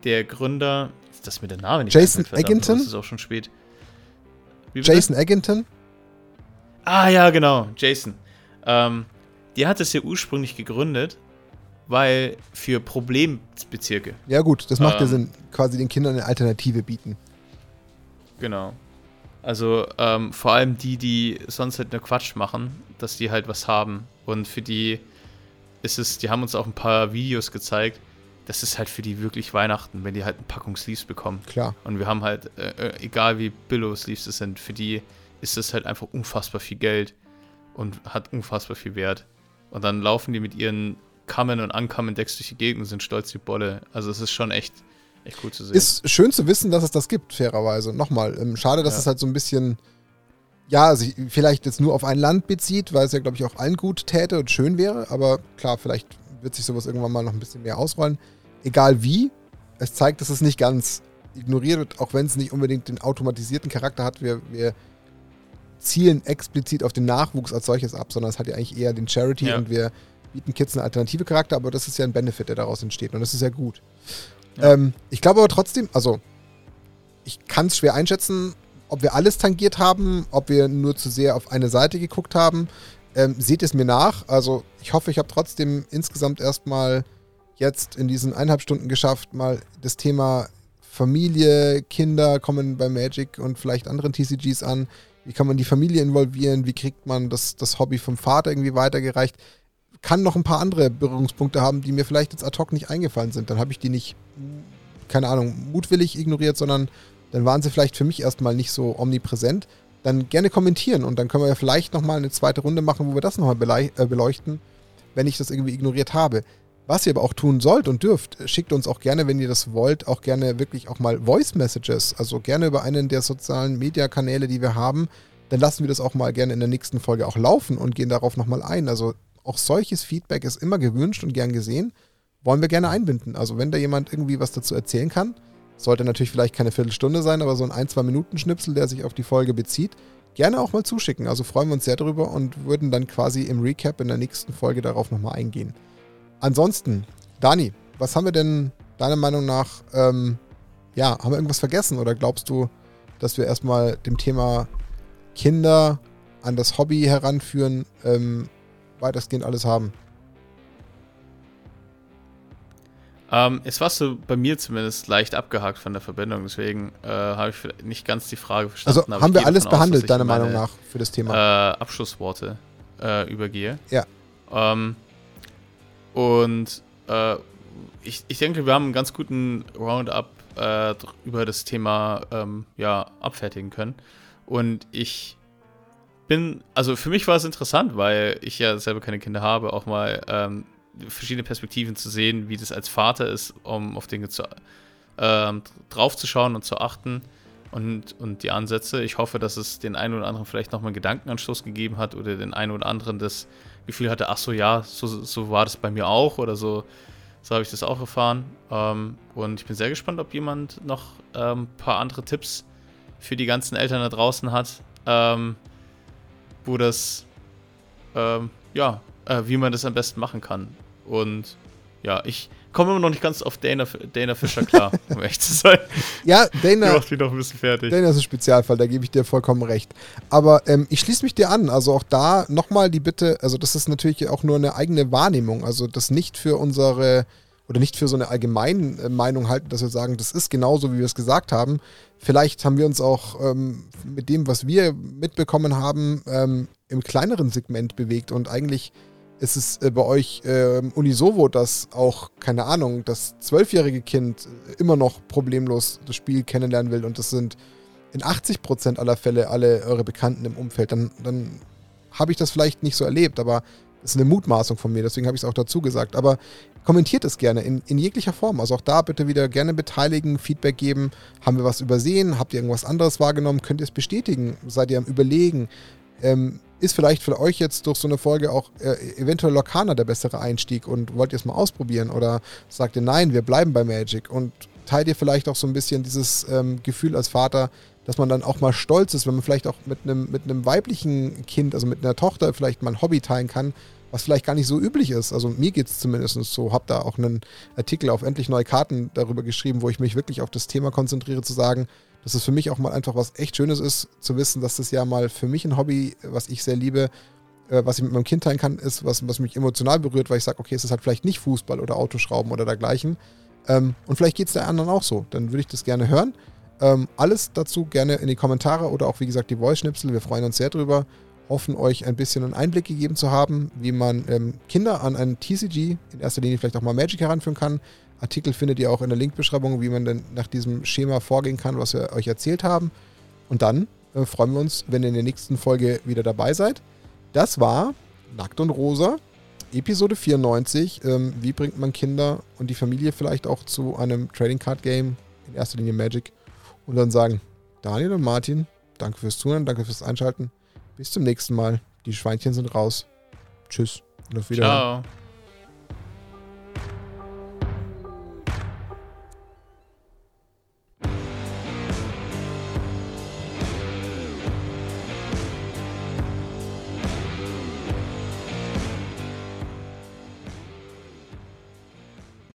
der Gründer, das mit der Name nicht Jason Egginton? Das ist auch schon spät. Jason Egginton? Ah ja, genau, Jason. Ähm, der hat es ja ursprünglich gegründet, weil für Problembezirke. Ja gut, das macht ähm, ja Sinn, quasi den Kindern eine Alternative bieten. Genau. Also ähm, vor allem die, die sonst halt nur Quatsch machen, dass die halt was haben. Und für die ist es, die haben uns auch ein paar Videos gezeigt, das ist halt für die wirklich Weihnachten, wenn die halt eine Packung Sleeves bekommen. Klar. Und wir haben halt, äh, äh egal wie Billow Sleeves es sind, für die ist es halt einfach unfassbar viel Geld und hat unfassbar viel Wert. Und dann laufen die mit ihren Kamen und Ankamen Decks durch die Gegend und sind stolz wie Bolle. Also es ist schon echt, echt cool zu sehen. Ist schön zu wissen, dass es das gibt, fairerweise. Nochmal, ähm, schade, dass ja. es halt so ein bisschen, ja, sich vielleicht jetzt nur auf ein Land bezieht, weil es ja, glaube ich, auch allen gut täte und schön wäre. Aber klar, vielleicht wird sich sowas irgendwann mal noch ein bisschen mehr ausrollen. Egal wie, es zeigt, dass es nicht ganz ignoriert wird, auch wenn es nicht unbedingt den automatisierten Charakter hat. Wir, wir zielen explizit auf den Nachwuchs als solches ab, sondern es hat ja eigentlich eher den Charity ja. und wir bieten Kids eine alternative Charakter, aber das ist ja ein Benefit, der daraus entsteht und das ist ja gut. Ja. Ähm, ich glaube aber trotzdem, also ich kann es schwer einschätzen, ob wir alles tangiert haben, ob wir nur zu sehr auf eine Seite geguckt haben. Ähm, seht es mir nach. Also ich hoffe, ich habe trotzdem insgesamt erstmal jetzt in diesen eineinhalb Stunden geschafft, mal das Thema Familie, Kinder kommen bei Magic und vielleicht anderen TCGs an. Wie kann man die Familie involvieren? Wie kriegt man das, das Hobby vom Vater irgendwie weitergereicht? Kann noch ein paar andere Berührungspunkte haben, die mir vielleicht jetzt ad hoc nicht eingefallen sind. Dann habe ich die nicht, keine Ahnung, mutwillig ignoriert, sondern dann waren sie vielleicht für mich erstmal nicht so omnipräsent. Dann gerne kommentieren und dann können wir ja vielleicht nochmal eine zweite Runde machen, wo wir das nochmal äh, beleuchten, wenn ich das irgendwie ignoriert habe. Was ihr aber auch tun sollt und dürft, schickt uns auch gerne, wenn ihr das wollt, auch gerne wirklich auch mal Voice Messages, also gerne über einen der sozialen Media-Kanäle, die wir haben. Dann lassen wir das auch mal gerne in der nächsten Folge auch laufen und gehen darauf nochmal ein. Also auch solches Feedback ist immer gewünscht und gern gesehen. Wollen wir gerne einbinden. Also wenn da jemand irgendwie was dazu erzählen kann, sollte natürlich vielleicht keine Viertelstunde sein, aber so ein ein, zwei Minuten Schnipsel, der sich auf die Folge bezieht, gerne auch mal zuschicken. Also freuen wir uns sehr darüber und würden dann quasi im Recap in der nächsten Folge darauf nochmal eingehen. Ansonsten, Dani, was haben wir denn deiner Meinung nach, ähm, ja, haben wir irgendwas vergessen oder glaubst du, dass wir erstmal dem Thema Kinder an das Hobby heranführen, ähm, weitestgehend alles haben? Ähm, jetzt warst du bei mir zumindest leicht abgehakt von der Verbindung, deswegen äh, habe ich nicht ganz die Frage verstanden. Also haben wir alles behandelt, aus, deiner Meinung nach, für das Thema? Äh, Abschlussworte äh, übergehe. Ja. Ähm, und äh, ich, ich denke, wir haben einen ganz guten Roundup äh, über das Thema ähm, ja, abfertigen können. Und ich bin, also für mich war es interessant, weil ich ja selber keine Kinder habe, auch mal ähm, verschiedene Perspektiven zu sehen, wie das als Vater ist, um auf Dinge zu, ähm, draufzuschauen und zu achten und, und die Ansätze. Ich hoffe, dass es den einen oder anderen vielleicht nochmal einen Gedankenanstoß gegeben hat oder den einen oder anderen das Gefühl hatte, ach so, ja, so, so war das bei mir auch oder so, so habe ich das auch erfahren. Ähm, und ich bin sehr gespannt, ob jemand noch ein ähm, paar andere Tipps für die ganzen Eltern da draußen hat, ähm, wo das, ähm, ja, äh, wie man das am besten machen kann. Und ja, ich komme immer noch nicht ganz auf Dana, Dana Fischer klar, um echt zu sein. Ja, Dana. macht mich noch ein bisschen fertig. Dana ist ein Spezialfall, da gebe ich dir vollkommen recht. Aber ähm, ich schließe mich dir an. Also auch da nochmal die Bitte, also das ist natürlich auch nur eine eigene Wahrnehmung. Also das nicht für unsere oder nicht für so eine allgemeine äh, Meinung halten, dass wir sagen, das ist genauso, wie wir es gesagt haben. Vielleicht haben wir uns auch ähm, mit dem, was wir mitbekommen haben, ähm, im kleineren Segment bewegt und eigentlich ist es äh, bei euch äh, unisovo, dass auch, keine Ahnung, das zwölfjährige Kind immer noch problemlos das Spiel kennenlernen will und das sind in 80% aller Fälle alle eure Bekannten im Umfeld, dann, dann habe ich das vielleicht nicht so erlebt, aber Das ist eine Mutmaßung von mir, deswegen habe ich es auch dazu gesagt. Aber kommentiert es gerne in, in jeglicher Form. Also auch da bitte wieder gerne beteiligen, Feedback geben. Haben wir was übersehen? Habt ihr irgendwas anderes wahrgenommen? Könnt ihr es bestätigen? Seid ihr am Überlegen? Ähm, ist vielleicht für euch jetzt durch so eine Folge auch äh, eventuell Lokana der bessere Einstieg und wollt ihr es mal ausprobieren? Oder sagt ihr, nein, wir bleiben bei Magic? Und teilt ihr vielleicht auch so ein bisschen dieses ähm, Gefühl als Vater, dass man dann auch mal stolz ist, wenn man vielleicht auch mit einem, mit einem weiblichen Kind, also mit einer Tochter, vielleicht mal ein Hobby teilen kann, was vielleicht gar nicht so üblich ist. Also mir geht es zumindest so. Habe da auch einen Artikel auf Endlich Neue Karten darüber geschrieben, wo ich mich wirklich auf das Thema konzentriere, zu sagen, dass es für mich auch mal einfach was echt Schönes ist, zu wissen, dass das ja mal für mich ein Hobby, was ich sehr liebe, äh, was ich mit meinem Kind teilen kann, ist, was, was mich emotional berührt, weil ich sage, okay, es ist halt vielleicht nicht Fußball oder Autoschrauben oder dergleichen. Ähm, und vielleicht geht es der anderen auch so. Dann würde ich das gerne hören. Ähm, alles dazu gerne in die Kommentare oder auch, wie gesagt, die Voice-Schnipsel. Wir freuen uns sehr drüber hoffen euch ein bisschen einen Einblick gegeben zu haben, wie man ähm, Kinder an ein TCG, in erster Linie vielleicht auch mal Magic heranführen kann. Artikel findet ihr auch in der Linkbeschreibung, wie man denn nach diesem Schema vorgehen kann, was wir euch erzählt haben. Und dann äh, freuen wir uns, wenn ihr in der nächsten Folge wieder dabei seid. Das war Nackt und Rosa, Episode 94. Ähm, wie bringt man Kinder und die Familie vielleicht auch zu einem Trading Card Game, in erster Linie Magic? Und dann sagen Daniel und Martin, danke fürs Zuhören, danke fürs Einschalten. Bis zum nächsten Mal. Die Schweinchen sind raus. Tschüss und auf Wiedersehen. Ciao.